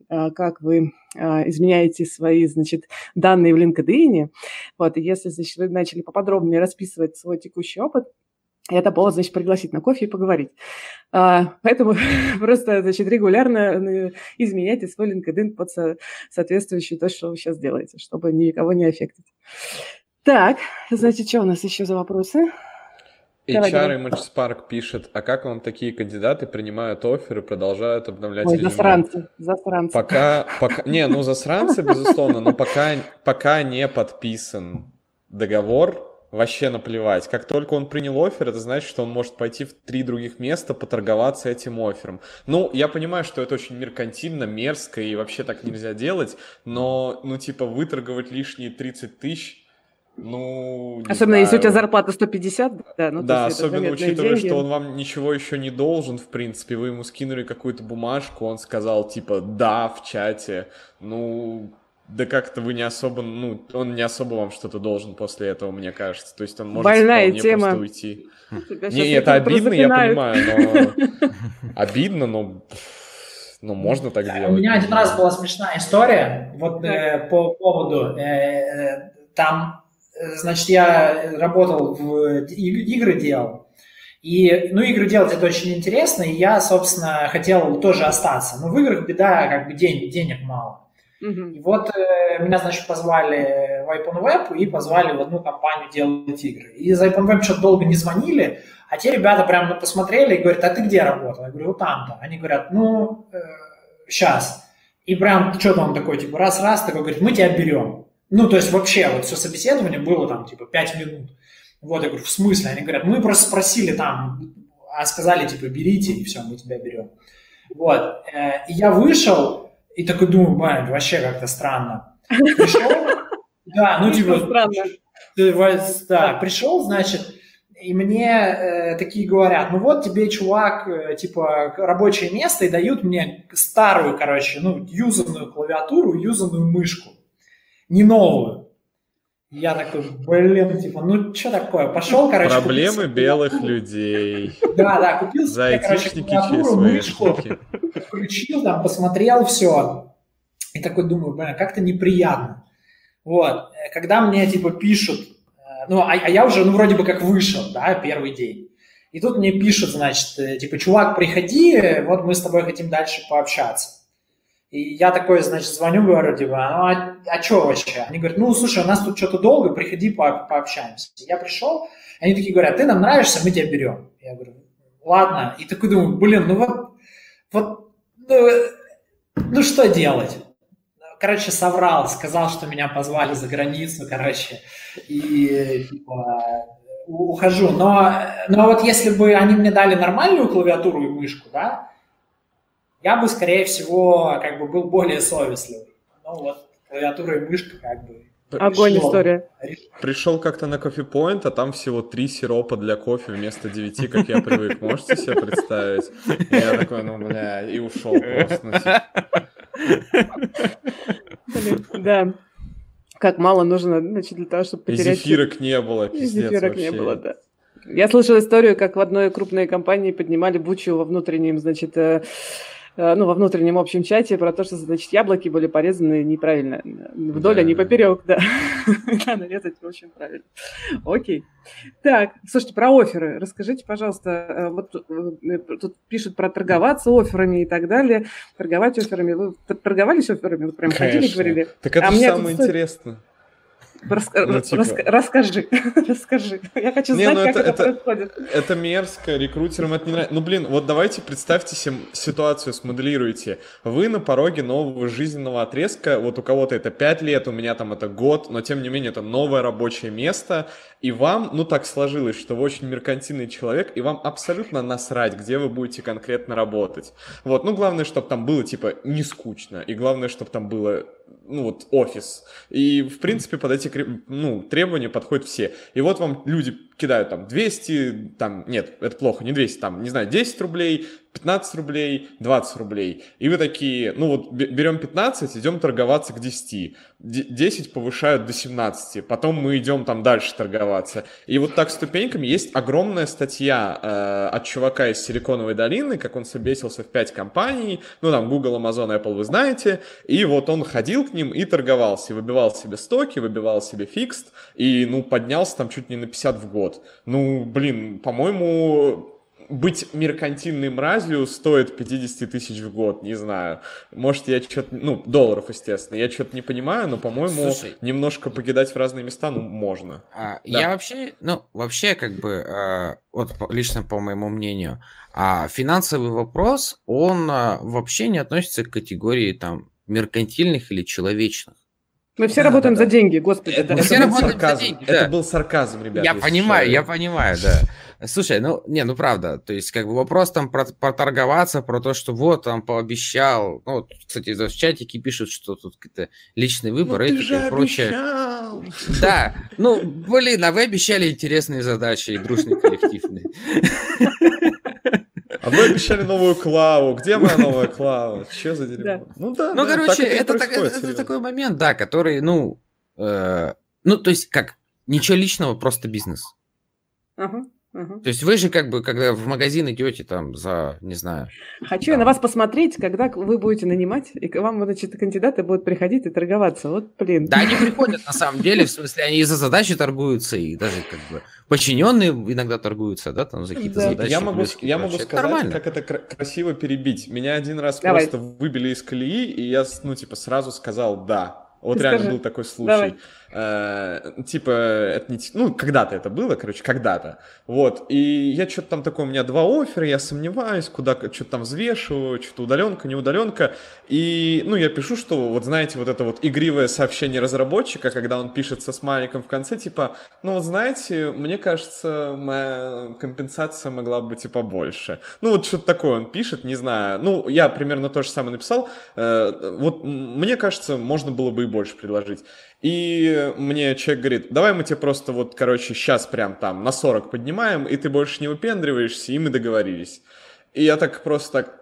э, как вы изменяете свои, значит, данные в LinkedIn. Вот, и если, значит, вы начали поподробнее расписывать свой текущий опыт, это повод, значит, пригласить на кофе и поговорить. А, поэтому <laughs> просто, значит, регулярно ну, изменяйте свой LinkedIn под со- соответствующий то, что вы сейчас делаете, чтобы никого не аффектить. Так, значит, что у нас еще за вопросы? HR Image Spark пишет, а как вам такие кандидаты принимают офер и продолжают обновлять Ой, резюме? засранцы, засранцы. Пока, пока, не, ну засранцы, безусловно, но пока, пока не подписан договор, вообще наплевать. Как только он принял офер, это значит, что он может пойти в три других места, поторговаться этим оффером. Ну, я понимаю, что это очень меркантильно, мерзко и вообще так нельзя делать, но, ну, типа, выторговать лишние 30 тысяч, ну, Особенно знаю. если у тебя зарплата 150, да. Ну, да, особенно учитывая, деньги. что он вам ничего еще не должен, в принципе. Вы ему скинули какую-то бумажку, он сказал, типа, да, в чате. Ну, да как-то вы не особо, ну, он не особо вам что-то должен после этого, мне кажется. То есть он может Больная вполне тема. просто уйти. Не, это обидно, я понимаю, но... <laughs> Обидно, но... Ну, можно так делать. У меня один раз была смешная история, вот э, по поводу, э, э там, э, значит, я работал в игры делал, и, ну, игры делать это очень интересно, и я, собственно, хотел тоже остаться. Но в играх беда, как бы день, денег мало. И вот э, меня, значит, позвали в IPONWeb и позвали в одну компанию делать игры. И за IPONWeb что-то долго не звонили, а те ребята прям ну, посмотрели и говорят, а ты где работал? Я говорю, вот там-то. Они говорят, ну, э, сейчас. И прям что-то он такой, типа, раз-раз, такой говорит, мы тебя берем. Ну, то есть вообще вот все собеседование было там, типа, 5 минут. Вот, я говорю, в смысле? Они говорят, мы просто спросили там, а сказали, типа, берите, и все, мы тебя берем. Вот. Э, и я вышел, и такой думаю, блин, вообще как-то странно. Пришел, <laughs> да, ну типа, странно. да, пришел, значит, и мне э, такие говорят, ну вот тебе, чувак, э, типа, рабочее место, и дают мне старую, короче, ну, юзанную клавиатуру, юзанную мышку, не новую. Я такой, блин, типа, ну что такое? Пошел, короче. Проблемы белых людей. Да, да, купил себе, короче, клавиатуру, мышку, включил там, посмотрел все. И такой думаю, блин, как-то неприятно. Вот, когда мне, типа, пишут, э, ну, а, а я уже, ну, вроде бы как вышел, да, первый день. И тут мне пишут, значит, э, типа, чувак, приходи, вот мы с тобой хотим дальше пообщаться. И я такой, значит, звоню, говорю, типа, ну, а, а что вообще? Они говорят, ну, слушай, у нас тут что-то долго, приходи, по пообщаемся. Я пришел, они такие говорят, ты нам нравишься, мы тебя берем. Я говорю, ладно. И такой думаю, блин, ну вот, вот, ну, ну что делать? Короче, соврал, сказал, что меня позвали за границу, короче, и типа, ухожу. Но, но вот если бы они мне дали нормальную клавиатуру и мышку, да, я бы, скорее всего, как бы был более совестливый. Ну вот, клавиатура и мышка как бы Огонь Пришел. история. Пришел как-то на кофе-поинт, а там всего три сиропа для кофе вместо девяти, как я привык. Можете себе представить? И я такой, ну, бля, и ушел просто. Да. Как мало нужно, значит, для того, чтобы потерять... И зефирок не было, пиздец Зефирок вообще. не было, да. Я слышала историю, как в одной крупной компании поднимали бучу во внутреннем, значит, э, ну, во внутреннем общем чате про то, что, значит, яблоки были порезаны неправильно. Вдоль, а не поперек, да. Надо резать, в общем, правильно. Окей. Так, слушайте, про оферы. Расскажите, пожалуйста, э, вот э, тут пишут про торговаться офферами и так далее. Торговать офферами. Вы торговались офферами? Вы прям ходили, говорили? Так это А же самое интересное. Рас- Ну, типа- раска- Расскажи, <laughs> расскажи. Я хочу Не, знать, ну как это- это это- происходит. Это мерзко, рекрутерам это не нравится. Ну, блин, вот давайте представьте себе ситуацию, смоделируйте. Вы на пороге нового жизненного отрезка, вот у кого-то это 5 лет, у меня там это год, но тем не менее это новое рабочее место, и вам, ну, так сложилось, что вы очень меркантильный человек, и вам абсолютно насрать, где вы будете конкретно работать. Вот, ну, главное, чтобы там было, типа, не скучно, и главное, чтобы там было ну вот офис. И в принципе под эти ну, требования подходят все. И вот вам люди кидают там 200, там, нет, это плохо, не 200, там, не знаю, 10 рублей, 15 рублей, 20 рублей. И вы такие, ну вот бе- берем 15, идем торговаться к 10. Д- 10 повышают до 17, потом мы идем там дальше торговаться. И вот так ступеньками есть огромная статья э, от чувака из Силиконовой долины, как он собесился в 5 компаний, ну там Google, Amazon, Apple вы знаете, и вот он ходил к ним и торговался, и выбивал себе стоки, выбивал себе фикст, и ну поднялся там чуть не на 50 в год. Ну, блин, по-моему, быть меркантильной мразью стоит 50 тысяч в год, не знаю. Может, я что-то, ну, долларов, естественно, я что-то не понимаю, но, по-моему, Слушай. немножко покидать в разные места, ну, можно. А, Да. Я вообще, ну, вообще, как бы, э, вот лично по моему мнению, а, финансовый вопрос, он а, вообще не относится к категории там меркантильных или человечных. Мы все Да, работаем да, за да. деньги, господи. Это. Мы все был работаем за сарказм. деньги, Это да. был сарказм, ребята. я понимаю, что. я понимаю, да. Слушай, ну, не, ну правда, то есть, как бы вопрос там про, проторговаться, про то, что вот там пообещал, ну, вот, кстати, в чатике пишут, что тут какие-то личный Ну, выбор, ты этика же и прочее. обещал. Да, ну, блин, а вы обещали интересные задачи и дружный коллективный. А вы обещали новую клаву. Где моя новая клава? Че за дерьмо? Да. Ну да, Ну, да, короче, так это, так- это такой момент, да, который, ну, э, ну, то есть, как, ничего личного, просто бизнес. Ага, То есть вы же как бы, когда в магазин идете там за, не знаю, Хочу я на вас посмотреть, когда вы будете нанимать, и к вам, значит, кандидаты будут приходить и торговаться. Вот, блин. Да, они <laughs> приходят на самом деле, в смысле, они и за задачи торгуются, и даже как бы подчиненные иногда торгуются, да, там за какие-то Да. задачи. Я могу, я могу. Это сказать, нормально. как это кра- красиво перебить. Меня один раз Давай. просто выбили из колеи, и я, ну, типа, сразу сказал «да». Вот Ты реально скажи. был такой случай. Давай. Э, типа, это не... Ну, когда-то это было, короче, когда-то. Вот. И я что-то там такое, у меня два оффера, я сомневаюсь, куда что-то там взвешиваю, что-то удаленка, не удаленка. И, ну, я пишу, что, вот знаете, вот это вот игривое сообщение разработчика, когда он пишет со смайликом в конце, типа, ну, вот знаете, мне кажется, моя компенсация могла бы быть и побольше. Ну, вот что-то такое он пишет, не знаю. Ну, я примерно то же самое написал. Э, Вот мне кажется, можно было бы и больше предложить. И мне человек говорит, давай мы тебе просто вот, короче, сейчас прям там на 40 поднимаем, и ты больше не выпендриваешься, и мы договорились. И я так просто так,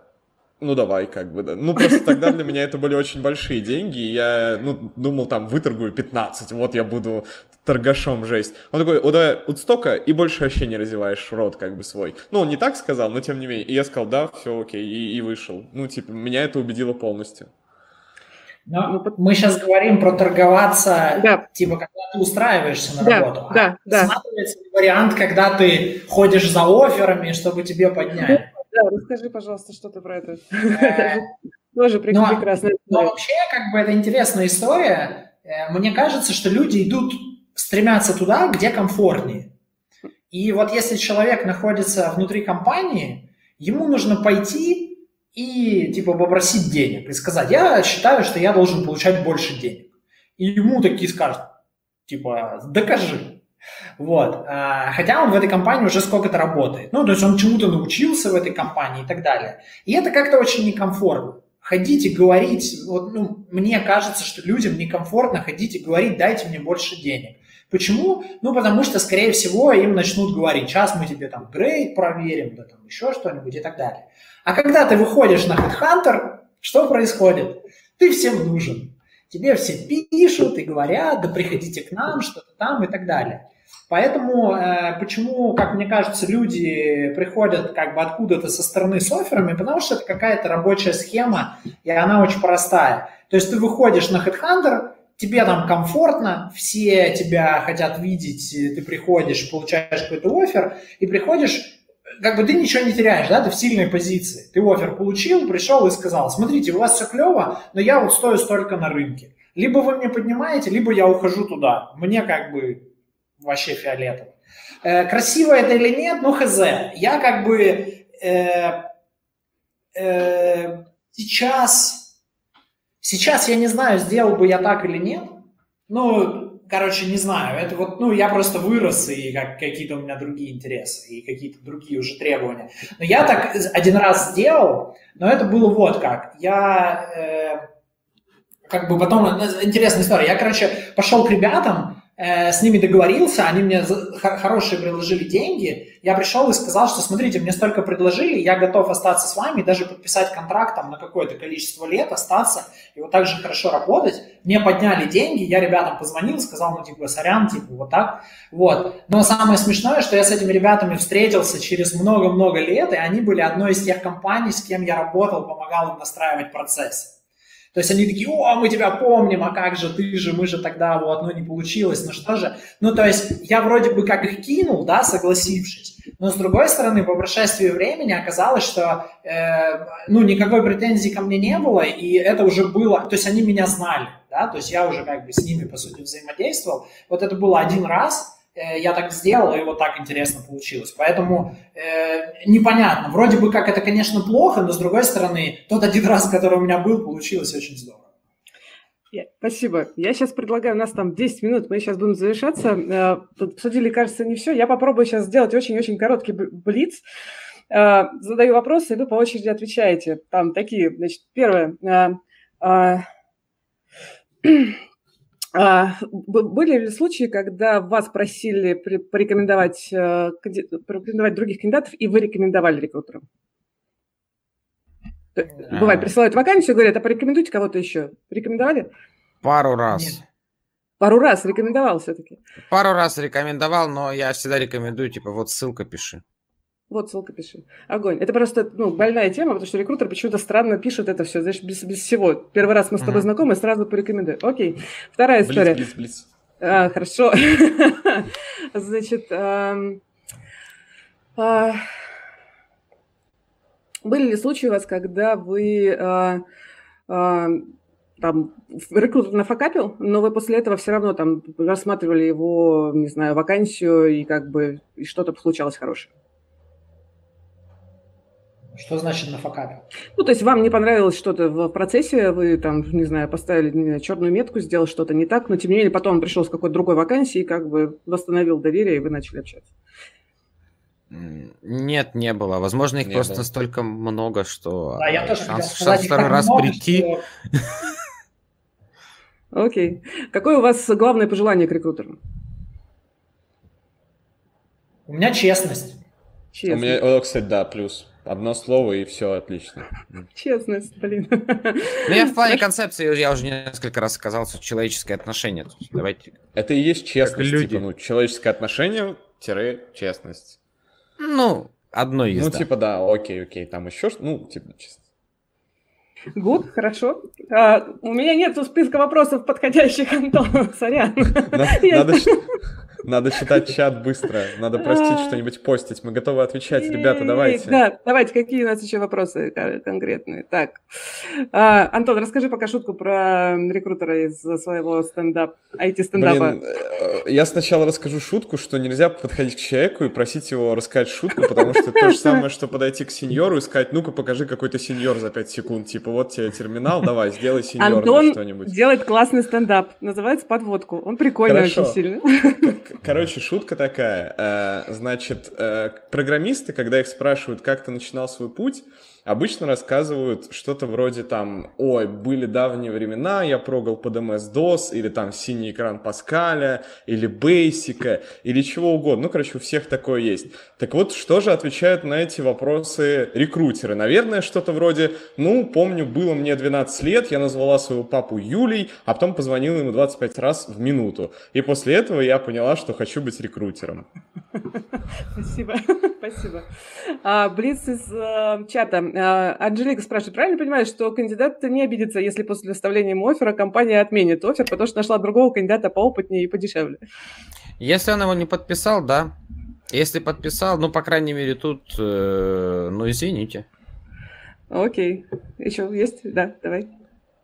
ну давай, как бы, да. Ну просто тогда для меня это были очень большие деньги, и я, ну, думал там, выторгую 15, вот я буду торгашом жесть. Он такой, вот давай вот столько, и больше вообще не разеваешь рот, как бы, свой. Ну, он не так сказал, но тем не менее. И я сказал, да, все окей, и, и вышел. Ну, типа, меня это убедило полностью. Но Ну, под- мы сейчас говорим про торговаться, Да. типа, когда ты устраиваешься на Да, работу. да, а да. рассматривается ли вариант, когда ты ходишь за офферами, чтобы тебе подняли. Да, расскажи, пожалуйста, что ты про это. Тоже Ну, прекрасная Но история. вообще, как бы, это интересная история. Э, Мне кажется, что люди идут, стремятся туда, где комфортнее. И вот если человек находится внутри компании, ему нужно пойти и, типа, попросить денег. И сказать, я считаю, что я должен получать больше денег. И ему такие скажут, типа, докажи. Вот. А, Хотя он в этой компании уже сколько-то работает. Ну, то есть он чему-то научился в этой компании и так далее. И это как-то очень некомфортно. Ходить и говорить, вот, ну, мне кажется, что людям некомфортно ходить и говорить, дайте мне больше денег. Почему? Ну, потому что, скорее всего, им начнут говорить, сейчас мы тебе там грейд проверим, да там еще что-нибудь и так далее. А когда ты выходишь на HeadHunter, что происходит? Ты всем нужен. Тебе все пишут и говорят, да приходите к нам, что-то там и так далее. Поэтому э, почему, как мне кажется, люди приходят как бы откуда-то со стороны с офферами, потому что это какая-то рабочая схема, и она очень простая. То есть ты выходишь на HeadHunter, тебе там комфортно, все тебя хотят видеть, ты приходишь, получаешь какой-то офер, и приходишь, как бы ты ничего не теряешь, да, ты в сильной позиции. Ты офер получил, пришел и сказал, смотрите, у вас все клево, но я вот стою столько на рынке. Либо вы мне поднимаете, либо я ухожу туда. Мне как бы вообще фиолетово. Э, красиво это или нет, ну хз. Я как бы э, э, сейчас, сейчас я не знаю, сделал бы я так или нет. Ну, короче, не знаю. Это вот, ну, я просто вырос, и как, какие-то у меня другие интересы, и какие-то другие уже требования. Но я так один раз сделал, но это было вот как. Я, э, как бы потом, интересная история. Я, короче, пошел к ребятам, с ними договорился, они мне хорошие предложили деньги, я пришел и сказал, что смотрите, мне столько предложили, я готов остаться с вами, даже подписать контракт там, на какое-то количество лет, остаться и вот так же хорошо работать. Мне подняли деньги, я ребятам позвонил, сказал, ну типа, сорян, типа, вот так. Вот. Но самое смешное, что я с этими ребятами встретился через много-много лет, и они были одной из тех компаний, с кем я работал, помогал им настраивать процессы. То есть они такие, о, мы тебя помним, а как же, ты же, мы же тогда, вот, ну не получилось, ну что же. Ну то есть я вроде бы как их кинул, да, согласившись, но с другой стороны, по прошествии времени оказалось, что, э, ну, никакой претензии ко мне не было, и это уже было, то есть они меня знали, да, то есть я уже как бы с ними, по сути, взаимодействовал. Вот это было один раз, я так сделал, и вот так интересно получилось. Поэтому э, непонятно. Вроде бы как это, конечно, плохо, но с другой стороны, тот один раз, который у меня был, получилось очень здорово. Спасибо. Я сейчас предлагаю, у нас там 10 минут, мы сейчас будем завершаться. Э, обсудили, кажется, не все. Я попробую сейчас сделать очень-очень короткий блиц. Э, задаю вопросы, и вы по очереди отвечаете. Там такие, значит, первое. <clears throat> А, были ли случаи, когда вас просили порекомендовать, э, порекомендовать других кандидатов, и вы рекомендовали рекрутерам? Бывает, присылают вакансию, говорят, а порекомендуйте кого-то еще. Рекомендовали? Пару раз. Нет. Пару раз рекомендовал все-таки? Пару раз рекомендовал, но я всегда рекомендую, типа, вот ссылка пиши. Вот ссылка пиши. Огонь. Это просто ну, больная тема, потому что рекрутер почему-то странно пишет это все, знаешь, без, без всего. Первый раз мы с тобой mm-hmm. знакомы, сразу порекомендую. Окей. Вторая история. Блиц, блиц, блиц. А, хорошо. <laughs> Значит, а, а, были ли случаи у вас, когда вы а, а, там рекрутер нафакапил, но вы после этого все равно там рассматривали его, не знаю, вакансию и как бы и что-то случалось хорошее? Что значит нафакапил? Ну, то есть вам не понравилось что-то в процессе, вы там, не знаю, поставили не знаю, черную метку, сделал что-то не так, но тем не менее потом он пришел с какой-то другой вакансией и как бы восстановил доверие, и вы начали общаться. Нет, не было. Возможно, их не просто было. настолько много, что да, я тоже шанс, шанс второй раз много, прийти. Что... Окей. Какое у вас главное пожелание к рекрутерам? У меня честность. честность. У меня, кстати, да, плюс. Одно слово и все отлично. Честность, блин. Ну, я в плане концепции, я уже несколько раз сказал, что человеческое отношение. Давайте. Это и есть честность. люди. Типа, ну, человеческое отношение тире честность. Ну, одно из. Ну, типа, да, окей, окей. Там еще что ну, типа, честно. Гуд, хорошо. А, у меня нет списка вопросов подходящих, Антон, <laughs> сорян. Надо, надо читать чат быстро. Надо простить что-нибудь постить. Мы готовы отвечать. Ребята, давайте. Да, давайте. Какие у нас еще вопросы конкретные? Так. А, Антон, расскажи пока шутку про рекрутера из своего стендап, IT-стендапа. Блин, э, я сначала расскажу шутку, что нельзя подходить к человеку и просить его рассказать шутку, потому что то же самое, что подойти к сеньору и сказать, ну-ка покажи какой-то сеньор за 5 секунд. Типа, вот тебе терминал, давай, сделай сеньор что-нибудь. делает классный стендап. Называется «Подводку». Он прикольный очень сильно. <laughs> Короче, шутка такая. Э, значит, э, программисты, когда их спрашивают, как ты начинал свой путь, обычно рассказывают что-то вроде там, ой, были давние времена, я прогал под MS-DOS, или там синий экран Паскаля, или Бейсика, или чего угодно. Ну, короче, у всех такое есть. Так вот, что же отвечают на эти вопросы рекрутеры? Наверное, что-то вроде, ну, помню, было мне 12 лет, я назвала своего папу Юлей, а потом позвонила ему 25 раз в минуту. И после этого я поняла, что хочу быть рекрутером. Спасибо, <laughs> спасибо. А, Блиц из э, чата. А, Анжелика спрашивает, правильно понимаешь, что кандидат не обидится, если после выставления ему оффера компания отменит оффер, потому что нашла другого кандидата поопытнее и подешевле? Если он его не подписал, да. Если подписал, ну, по крайней мере, тут, э, ну, извините. Окей. Еще есть? Да, давай.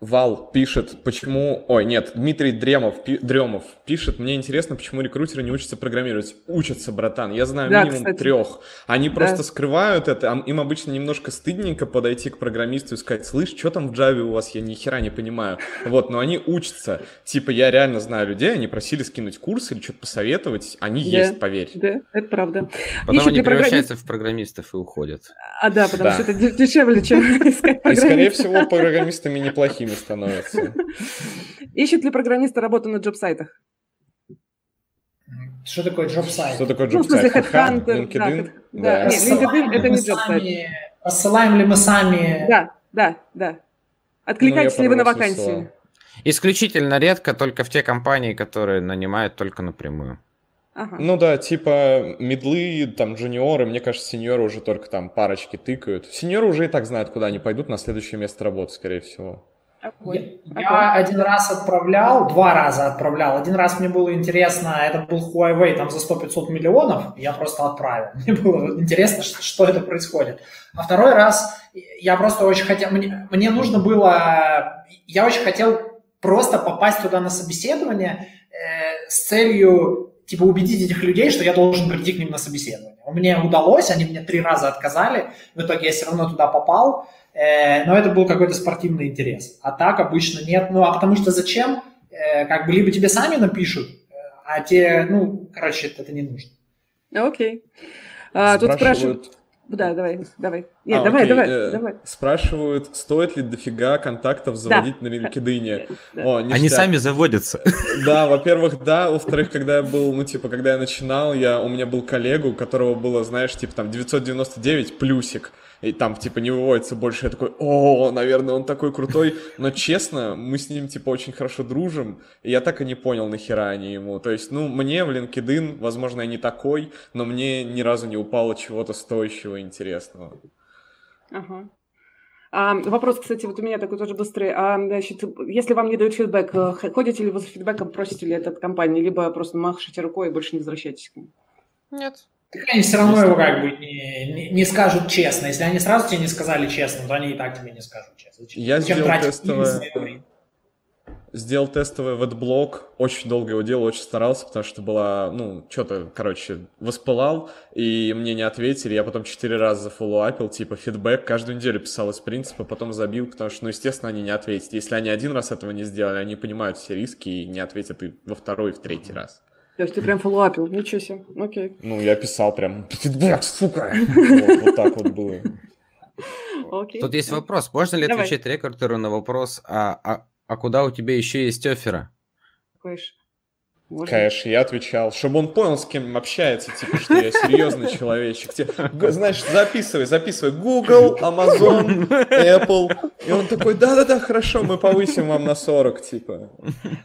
Вал пишет, почему... Ой, нет, Дмитрий Дремов, пи... Дремов пишет, мне интересно, почему рекрутеры не учатся программировать. Учатся, братан, я знаю Да, минимум кстати. трех. Они Да. просто скрывают это, а им обычно немножко стыдненько подойти к программисту и сказать, слышь, что там в Java у вас, я ни хера не понимаю. Вот, но они учатся. Типа, я реально знаю людей, они просили скинуть курс или что-то посоветовать, они Да. есть, поверь. Да, это правда. Потом Ищут они ли программи- превращаются в программистов и уходят. А, да, потому Да. что это де- дешевле, чем искать И, скорее всего, программистами неплохими становятся. <laughs> Ищут ли программисты работу на джоб-сайтах? Что такое джоб-сайт? Что такое Ну, в смысле, джоб-сайт? HeadHunter, да, LinkedIn? да, LinkedIn это не мы джоб-сайт. сами- Рассылаем ли мы сами? Да, да, да. Откликайтесь Ну, я ли вы на высылал. Исключительно редко только в те компании, которые нанимают только напрямую. Ага. Ну да, типа медлы, там джуниоры, мне кажется, сеньоры уже только там парочки тыкают. Сеньоры уже и так знают, куда они пойдут на следующее место работы, скорее всего. Я, я один раз отправлял, два раза отправлял. Один раз мне было интересно, это был Huawei там за 100-500 миллионов, я просто отправил. <laughs> Мне было интересно, что, что это происходит. А второй раз я просто очень хотел, мне, мне нужно было, я очень хотел просто попасть туда на собеседование э, с целью типа убедить этих людей, что я должен прийти к ним на собеседование. Мне удалось, они мне три раза отказали, в итоге я все равно туда попал, но это был какой-то спортивный интерес. А так обычно нет. Ну, а потому что зачем? Э, Как бы либо тебе сами напишут, э, а те, ну, короче, это не нужно. Окей. А, тут спрашивают... Да, давай, давай. Нет, А, давай, окей, давай, э, давай. Спрашивают, стоит ли дофига контактов заводить на LinkedIn. Да. О, Они сами заводятся. Да, во-первых, да. Во-вторых, когда я был, ну, типа, когда я начинал, я, у меня был коллега, у которого было, знаешь, типа, там, 999 плюсик. И там, типа, не выводится больше. Я такой, о, наверное, он такой крутой. Но, честно, мы с ним, типа, очень хорошо дружим. И я так и не понял, нахера они ему. То есть, ну, мне в LinkedIn, возможно, я не такой, но мне ни разу не упало чего-то стоящего и интересного. Ага. А, вопрос, кстати, вот у меня такой тоже быстрый. А, значит, если вам не дают фидбэк, э, ходите ли вы за фидбэком, просите ли это от компании, либо просто махаете рукой и больше не возвращаетесь к ним? Нет. Так они все равно его как бы не, не- не скажут честно. Если они сразу тебе не сказали честно, то они и так тебе не скажут честно. Я зачем сделал тестовое-? Сделал тестовый веб-блог, очень долго его делал, очень старался, потому что была, ну, что-то, короче, воспылал, и мне не ответили, я потом четыре раза зафоллоуапил, типа, фидбэк, каждую неделю писал из принципа, потом забил, потому что, ну, естественно, они не ответят. Если они один раз этого не сделали, они понимают все риски и не ответят и во второй, и в третий раз. То есть ты прям фоллоуапил, ничего себе, окей. Ну, я писал прям, фидбэк, сука! <laughs> Вот, вот так вот было. окей. Тут есть вопрос. Можно ли Давай. отвечать рекрутеру на вопрос, а, а, а куда у тебя еще есть оффера? Кэш. Можно? Конечно, я отвечал, чтобы он понял, с кем общается, типа, что я серьезный человечек. Знаешь, записывай, записывай. Google, Amazon, Apple. И он такой, да-да-да, хорошо, мы повысим вам на 40, типа.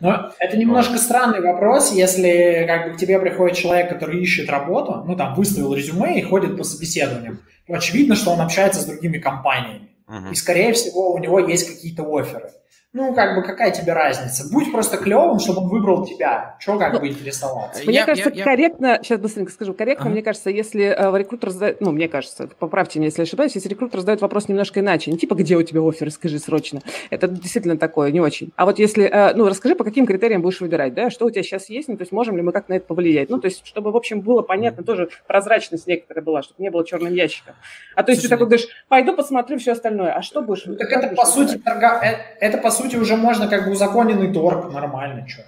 Но это немножко странный вопрос, если как бы к тебе приходит человек, который ищет работу, ну там выставил резюме и ходит по собеседованиям, то очевидно, что он общается с другими компаниями. Мгм. И, скорее всего, у него есть какие-то оферы. Ну, как бы, какая тебе разница? Будь просто клевым, чтобы он выбрал тебя. Чего как бы интересоваться? Мне Я- кажется, я- я- корректно, сейчас быстренько скажу, корректно, Ага. мне кажется, если э, рекрутер задает, ну, мне кажется, поправьте меня, если ошибаюсь, если рекрутер задает вопрос немножко иначе, не типа, где у тебя офер, скажи срочно, это действительно такое, не очень. А вот если, э, ну, расскажи, по каким критериям будешь выбирать, да, что у тебя сейчас есть, ну, то есть можем ли мы как на это повлиять, ну, то есть чтобы, в общем, было понятно, тоже прозрачность некоторая была, чтобы не было черным ящиком. А то есть ты Слушай, такой говоришь, пойду посмотрю все остальное, а что будешь? Ну, так это, будешь по сути, торга... э, это, по сути, уже можно как бы узаконенный торг, нормально, что.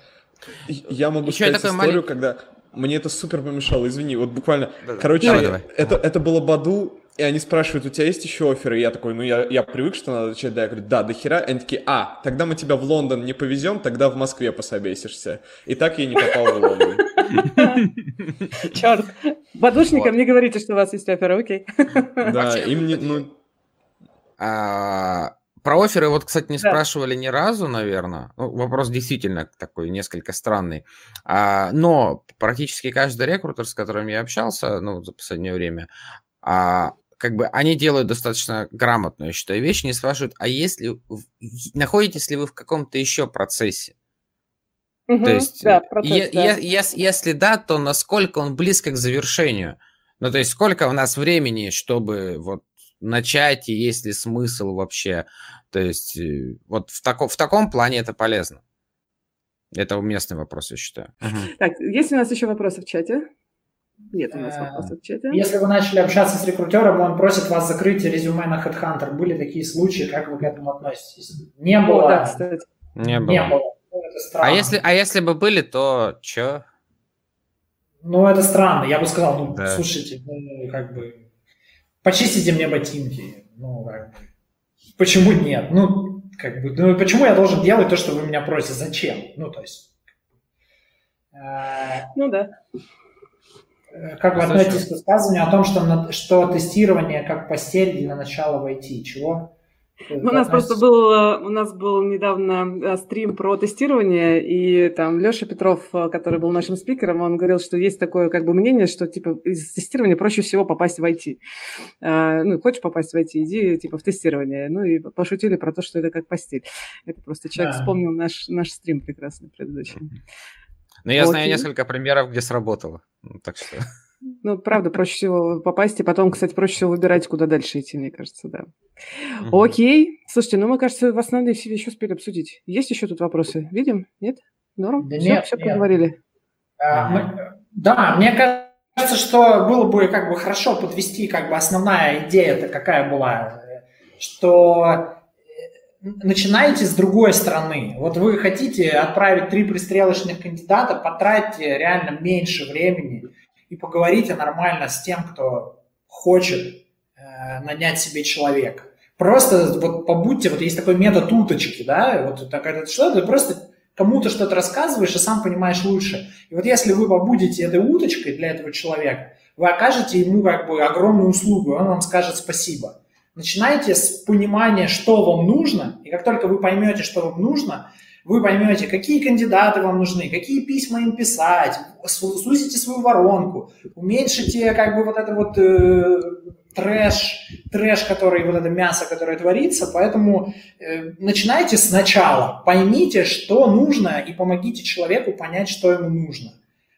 Я могу Еще сказать историю, маленький- когда мне это супер помешало, извини, вот буквально, Да-да. короче, Давай, давай. это, это было Баду, и они спрашивают, у тебя есть еще оферы? И я такой, ну я, я привык, что надо отвечать, да. Я говорю, да, до хера. И они такие, а, тогда мы тебя в Лондон не повезем, тогда в Москве пособесишься. И так я не попал в Лондон. <laughs> Черт. Подушникам не говорите, что у вас есть оферы, окей. Да, им не, ну... Про оферы вот, кстати, не спрашивали ни разу, наверное. Ну, вопрос действительно такой несколько странный. А, но практически каждый рекрутер, с которым я общался, ну, за последнее время, а, как бы они делают достаточно грамотную, я считаю, вещь, не спрашивают, а если находитесь ли вы в каком-то еще процессе? Угу, то есть, да, процесс, е- да. е- ес- если да, то насколько он близко к завершению? Ну, то есть, сколько у нас времени, чтобы вот начать, и есть ли смысл вообще? То есть, э, вот в, тако- в таком плане это полезно. Это уместный вопрос, я считаю. Так, есть у нас еще вопросы в чате? Нет у нас Э, вопросов в чате. Если вы начали общаться с рекрутером, он просит вас закрыть резюме на HeadHunter, были такие случаи, как вы к этому относитесь? Не О, было. да, кстати. Не было. Не было. Ну. А если, а если бы были, то чё? Ну, это странно. Я бы сказал, ну, Да. слушайте, ну, как бы, почистите мне ботинки. Ну, как бы, почему нет? Ну, как бы, ну, почему я должен делать то, что вы меня просите? Зачем? Ну, то есть, э, Ну да. э, как вы относитесь к высказыванию о том, что, на- что тестирование как постель для начала войти? Чего? У нас просто был, э, у нас был недавно э, стрим про тестирование, и там Леша Петров, э, который был нашим спикером, он говорил, что есть такое как бы мнение, что типа из тестирования проще всего попасть в IT. Э, Ну, хочешь попасть в IT, иди типа в тестирование. Ну и пошутили про то, что это как постель. Это просто человек Да. вспомнил наш, наш стрим прекрасный предыдущий. Ну, я знаю Окей. несколько примеров, где сработало. Ну, Так что... Ну, правда, проще всего попасть, и потом, кстати, проще всего выбирать, куда дальше идти, мне кажется, да. Мгм. Окей. Слушайте, ну мы, кажется, в основные все еще успели обсудить. Есть еще тут вопросы? Видим? Нет? Норм? Да все, нет, все нет. поговорили. А, мы- Да, мне кажется, что было бы как бы хорошо подвести как бы основная идея-то какая была, что э, начинайте с другой стороны. Вот вы хотите отправить три пристрелочных кандидата, потратьте реально меньше времени и поговорите нормально с тем, кто хочет э, нанять себе человека. Просто вот побудьте, вот есть такой метод уточки, да, вот так, это что, ты просто кому-то что-то рассказываешь и сам понимаешь лучше. И вот если вы побудете этой уточкой для этого человека, вы окажете ему как бы огромную услугу, он вам скажет спасибо. Начинайте с понимания, что вам нужно, и как только вы поймете, что вам нужно, вы поймете, какие кандидаты вам нужны, какие письма им писать, су- сузите свою воронку, уменьшите как бы вот это вот э, трэш, трэш, который, вот это мясо, которое творится, поэтому э, начинайте сначала, поймите, что нужно, и помогите человеку понять, что ему нужно.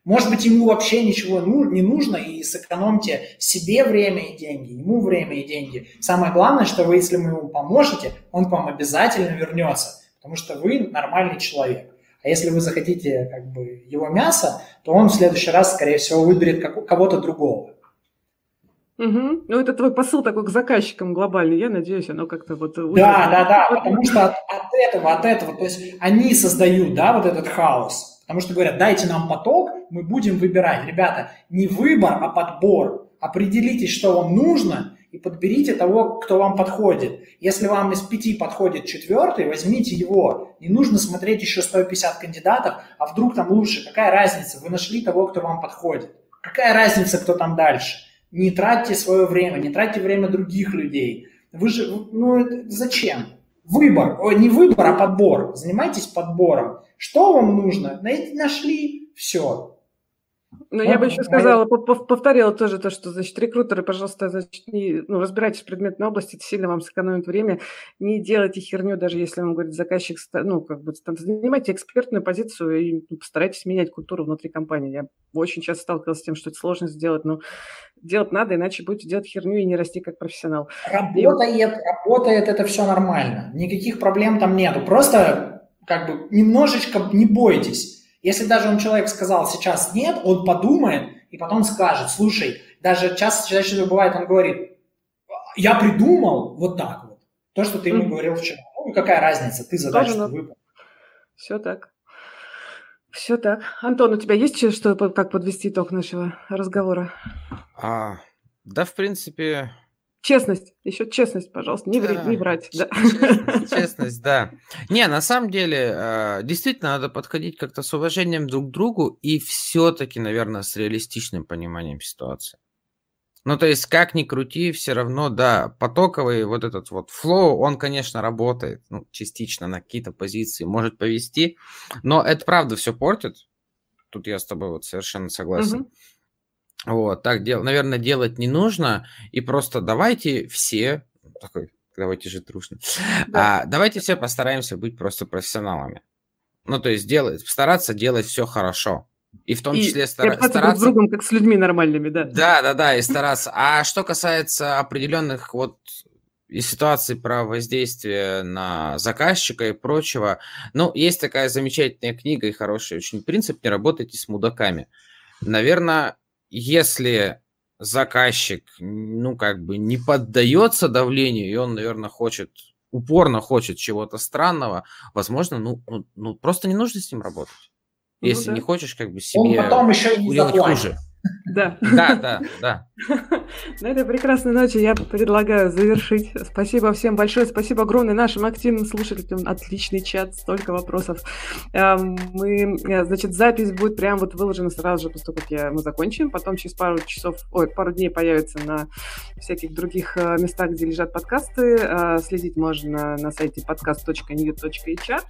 Может быть, ему вообще ничего ну- не нужно, и сэкономьте себе время и деньги, ему время и деньги. Самое главное, что вы, если вы ему поможете, он к вам обязательно вернется, потому что вы нормальный человек. А если вы захотите как бы его мясо, то он в следующий раз, скорее всего, выберет как- кого-то другого. Мгм. Ну, это твой посыл такой к заказчикам глобальный. Я надеюсь, оно как-то вот... Да, да, да, потому что от, от этого, от этого, то есть они создают, да, вот этот хаос, потому что говорят, дайте нам поток, мы будем выбирать. Ребята, не выбор, а подбор. Определитесь, что вам нужно, и подберите того, кто вам подходит. Если вам из пяти подходит четвертый, возьмите его. Не нужно смотреть еще 150 кандидатов, а вдруг там лучше. Какая разница? Вы нашли того, кто вам подходит. Какая разница, кто там дальше? Не тратьте свое время, не тратьте время других людей. Вы же, ну, зачем? Выбор, Ой, не выбор, а подбор. Занимайтесь подбором. Что вам нужно? Нашли, все. Но я бы еще сказала, пов- пов- повторила тоже то, что, значит, рекрутеры, пожалуйста, значит, не, ну, разбирайтесь в предметной области, это сильно вам сэкономит время. Не делайте херню, даже если вам говорит заказчик, ну, как бы, занимайте экспертную позицию и ну, постарайтесь менять культуру внутри компании. Я очень часто сталкивалась с тем, что это сложно сделать, но делать надо, иначе будете делать херню и не расти как профессионал. Работает, работает, это все нормально. Никаких проблем там нету. Просто как бы немножечко не бойтесь. Если даже он человек сказал сейчас нет, он подумает и потом скажет, слушай, даже часто, чаще всего бывает, он говорит, я придумал вот так вот. То, что ты ему Мгм. говорил вчера. Ну, какая разница, ты задачу надо. выполнил. Все так. Все так. Антон, у тебя есть что, что- как подвести итог нашего разговора? А, да, в принципе, Честность, еще честность, пожалуйста, не, врать, не врать. Да. Честность, <laughs> честность, да. Не, на самом деле, э, действительно, надо подходить как-то с уважением друг к другу и все-таки, наверное, с реалистичным пониманием ситуации. Ну, то есть, как ни крути, все равно, да, потоковый вот этот вот флоу, он, конечно, работает, ну, частично на какие-то позиции, может повести, но это правда все портит. Тут я с тобой вот совершенно согласен. Угу. Вот, так, дел, наверное, делать не нужно, и просто давайте все, такой, давайте же дружно, да. а, давайте все постараемся быть просто профессионалами. Ну, то есть делать, стараться делать все хорошо. И в том и числе стара- стараться... с другом, как с людьми нормальными, да. Да, да, да, и стараться. А что касается определенных вот и ситуаций про воздействие на заказчика и прочего, ну, есть такая замечательная книга и хороший очень принцип «Не работайте с мудаками». Наверное, если заказчик, ну, как бы не поддается давлению, и он, наверное, хочет, упорно хочет чего-то странного, возможно, ну, ну, ну просто не нужно с ним работать. Ну, если да. не хочешь как бы себе Он потом еще и не заплатит. хуже. Да. Да, да, да. <laughs> На этой прекрасной ноте я предлагаю завершить. Спасибо всем большое. Спасибо огромное нашим активным слушателям. Отличный чат, столько вопросов. Эм, мы, э, значит, запись будет прям вот выложена сразу же, после того, как я, мы закончим. Потом через пару часов, ой, пару дней появится на всяких других э, местах, где лежат подкасты. Э, следить можно на сайте podcast.new.hr.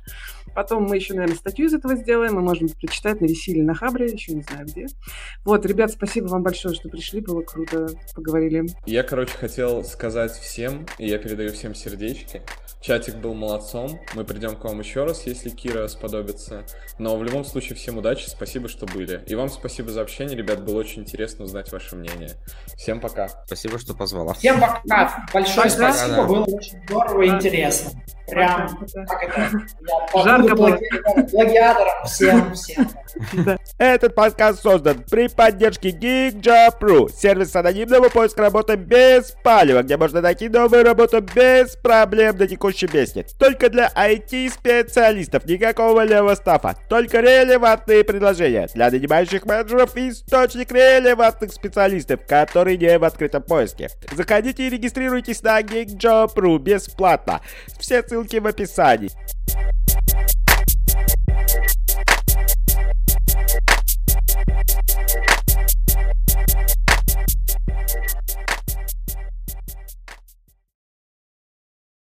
Потом мы еще, наверное, статью из этого сделаем. Мы можем прочитать на Весиле, на Хабре, еще не знаю где. Вот, ребят, спасибо вам большое, что пришли. Было круто, поговорили. Я, короче, хотел сказать всем, и я передаю всем сердечки. Чатик был молодцом. Мы придем к вам еще раз, если Кира сподобится. Но в любом случае, всем удачи, спасибо, что были. И вам спасибо за общение, ребят. Было очень интересно узнать ваше мнение. Всем пока. Спасибо, что позвала. Всем пока. Большое пока. спасибо. Да. Было очень здорово и интересно. Прям, как это, я Жарко было. Плагиатором всем, всем. Этот подкаст создан при поддержке GeekJob.ru, сервис анонимного поиска работы без палева, где можно найти новую работу без проблем на текущем месте. Только для IT-специалистов, никакого левого стафа, только релевантные предложения. Для нанимающих менеджеров источник релевантных специалистов, которые не в открытом поиске. Заходите и регистрируйтесь на GeekJob.ru бесплатно. Все ссылки в описании.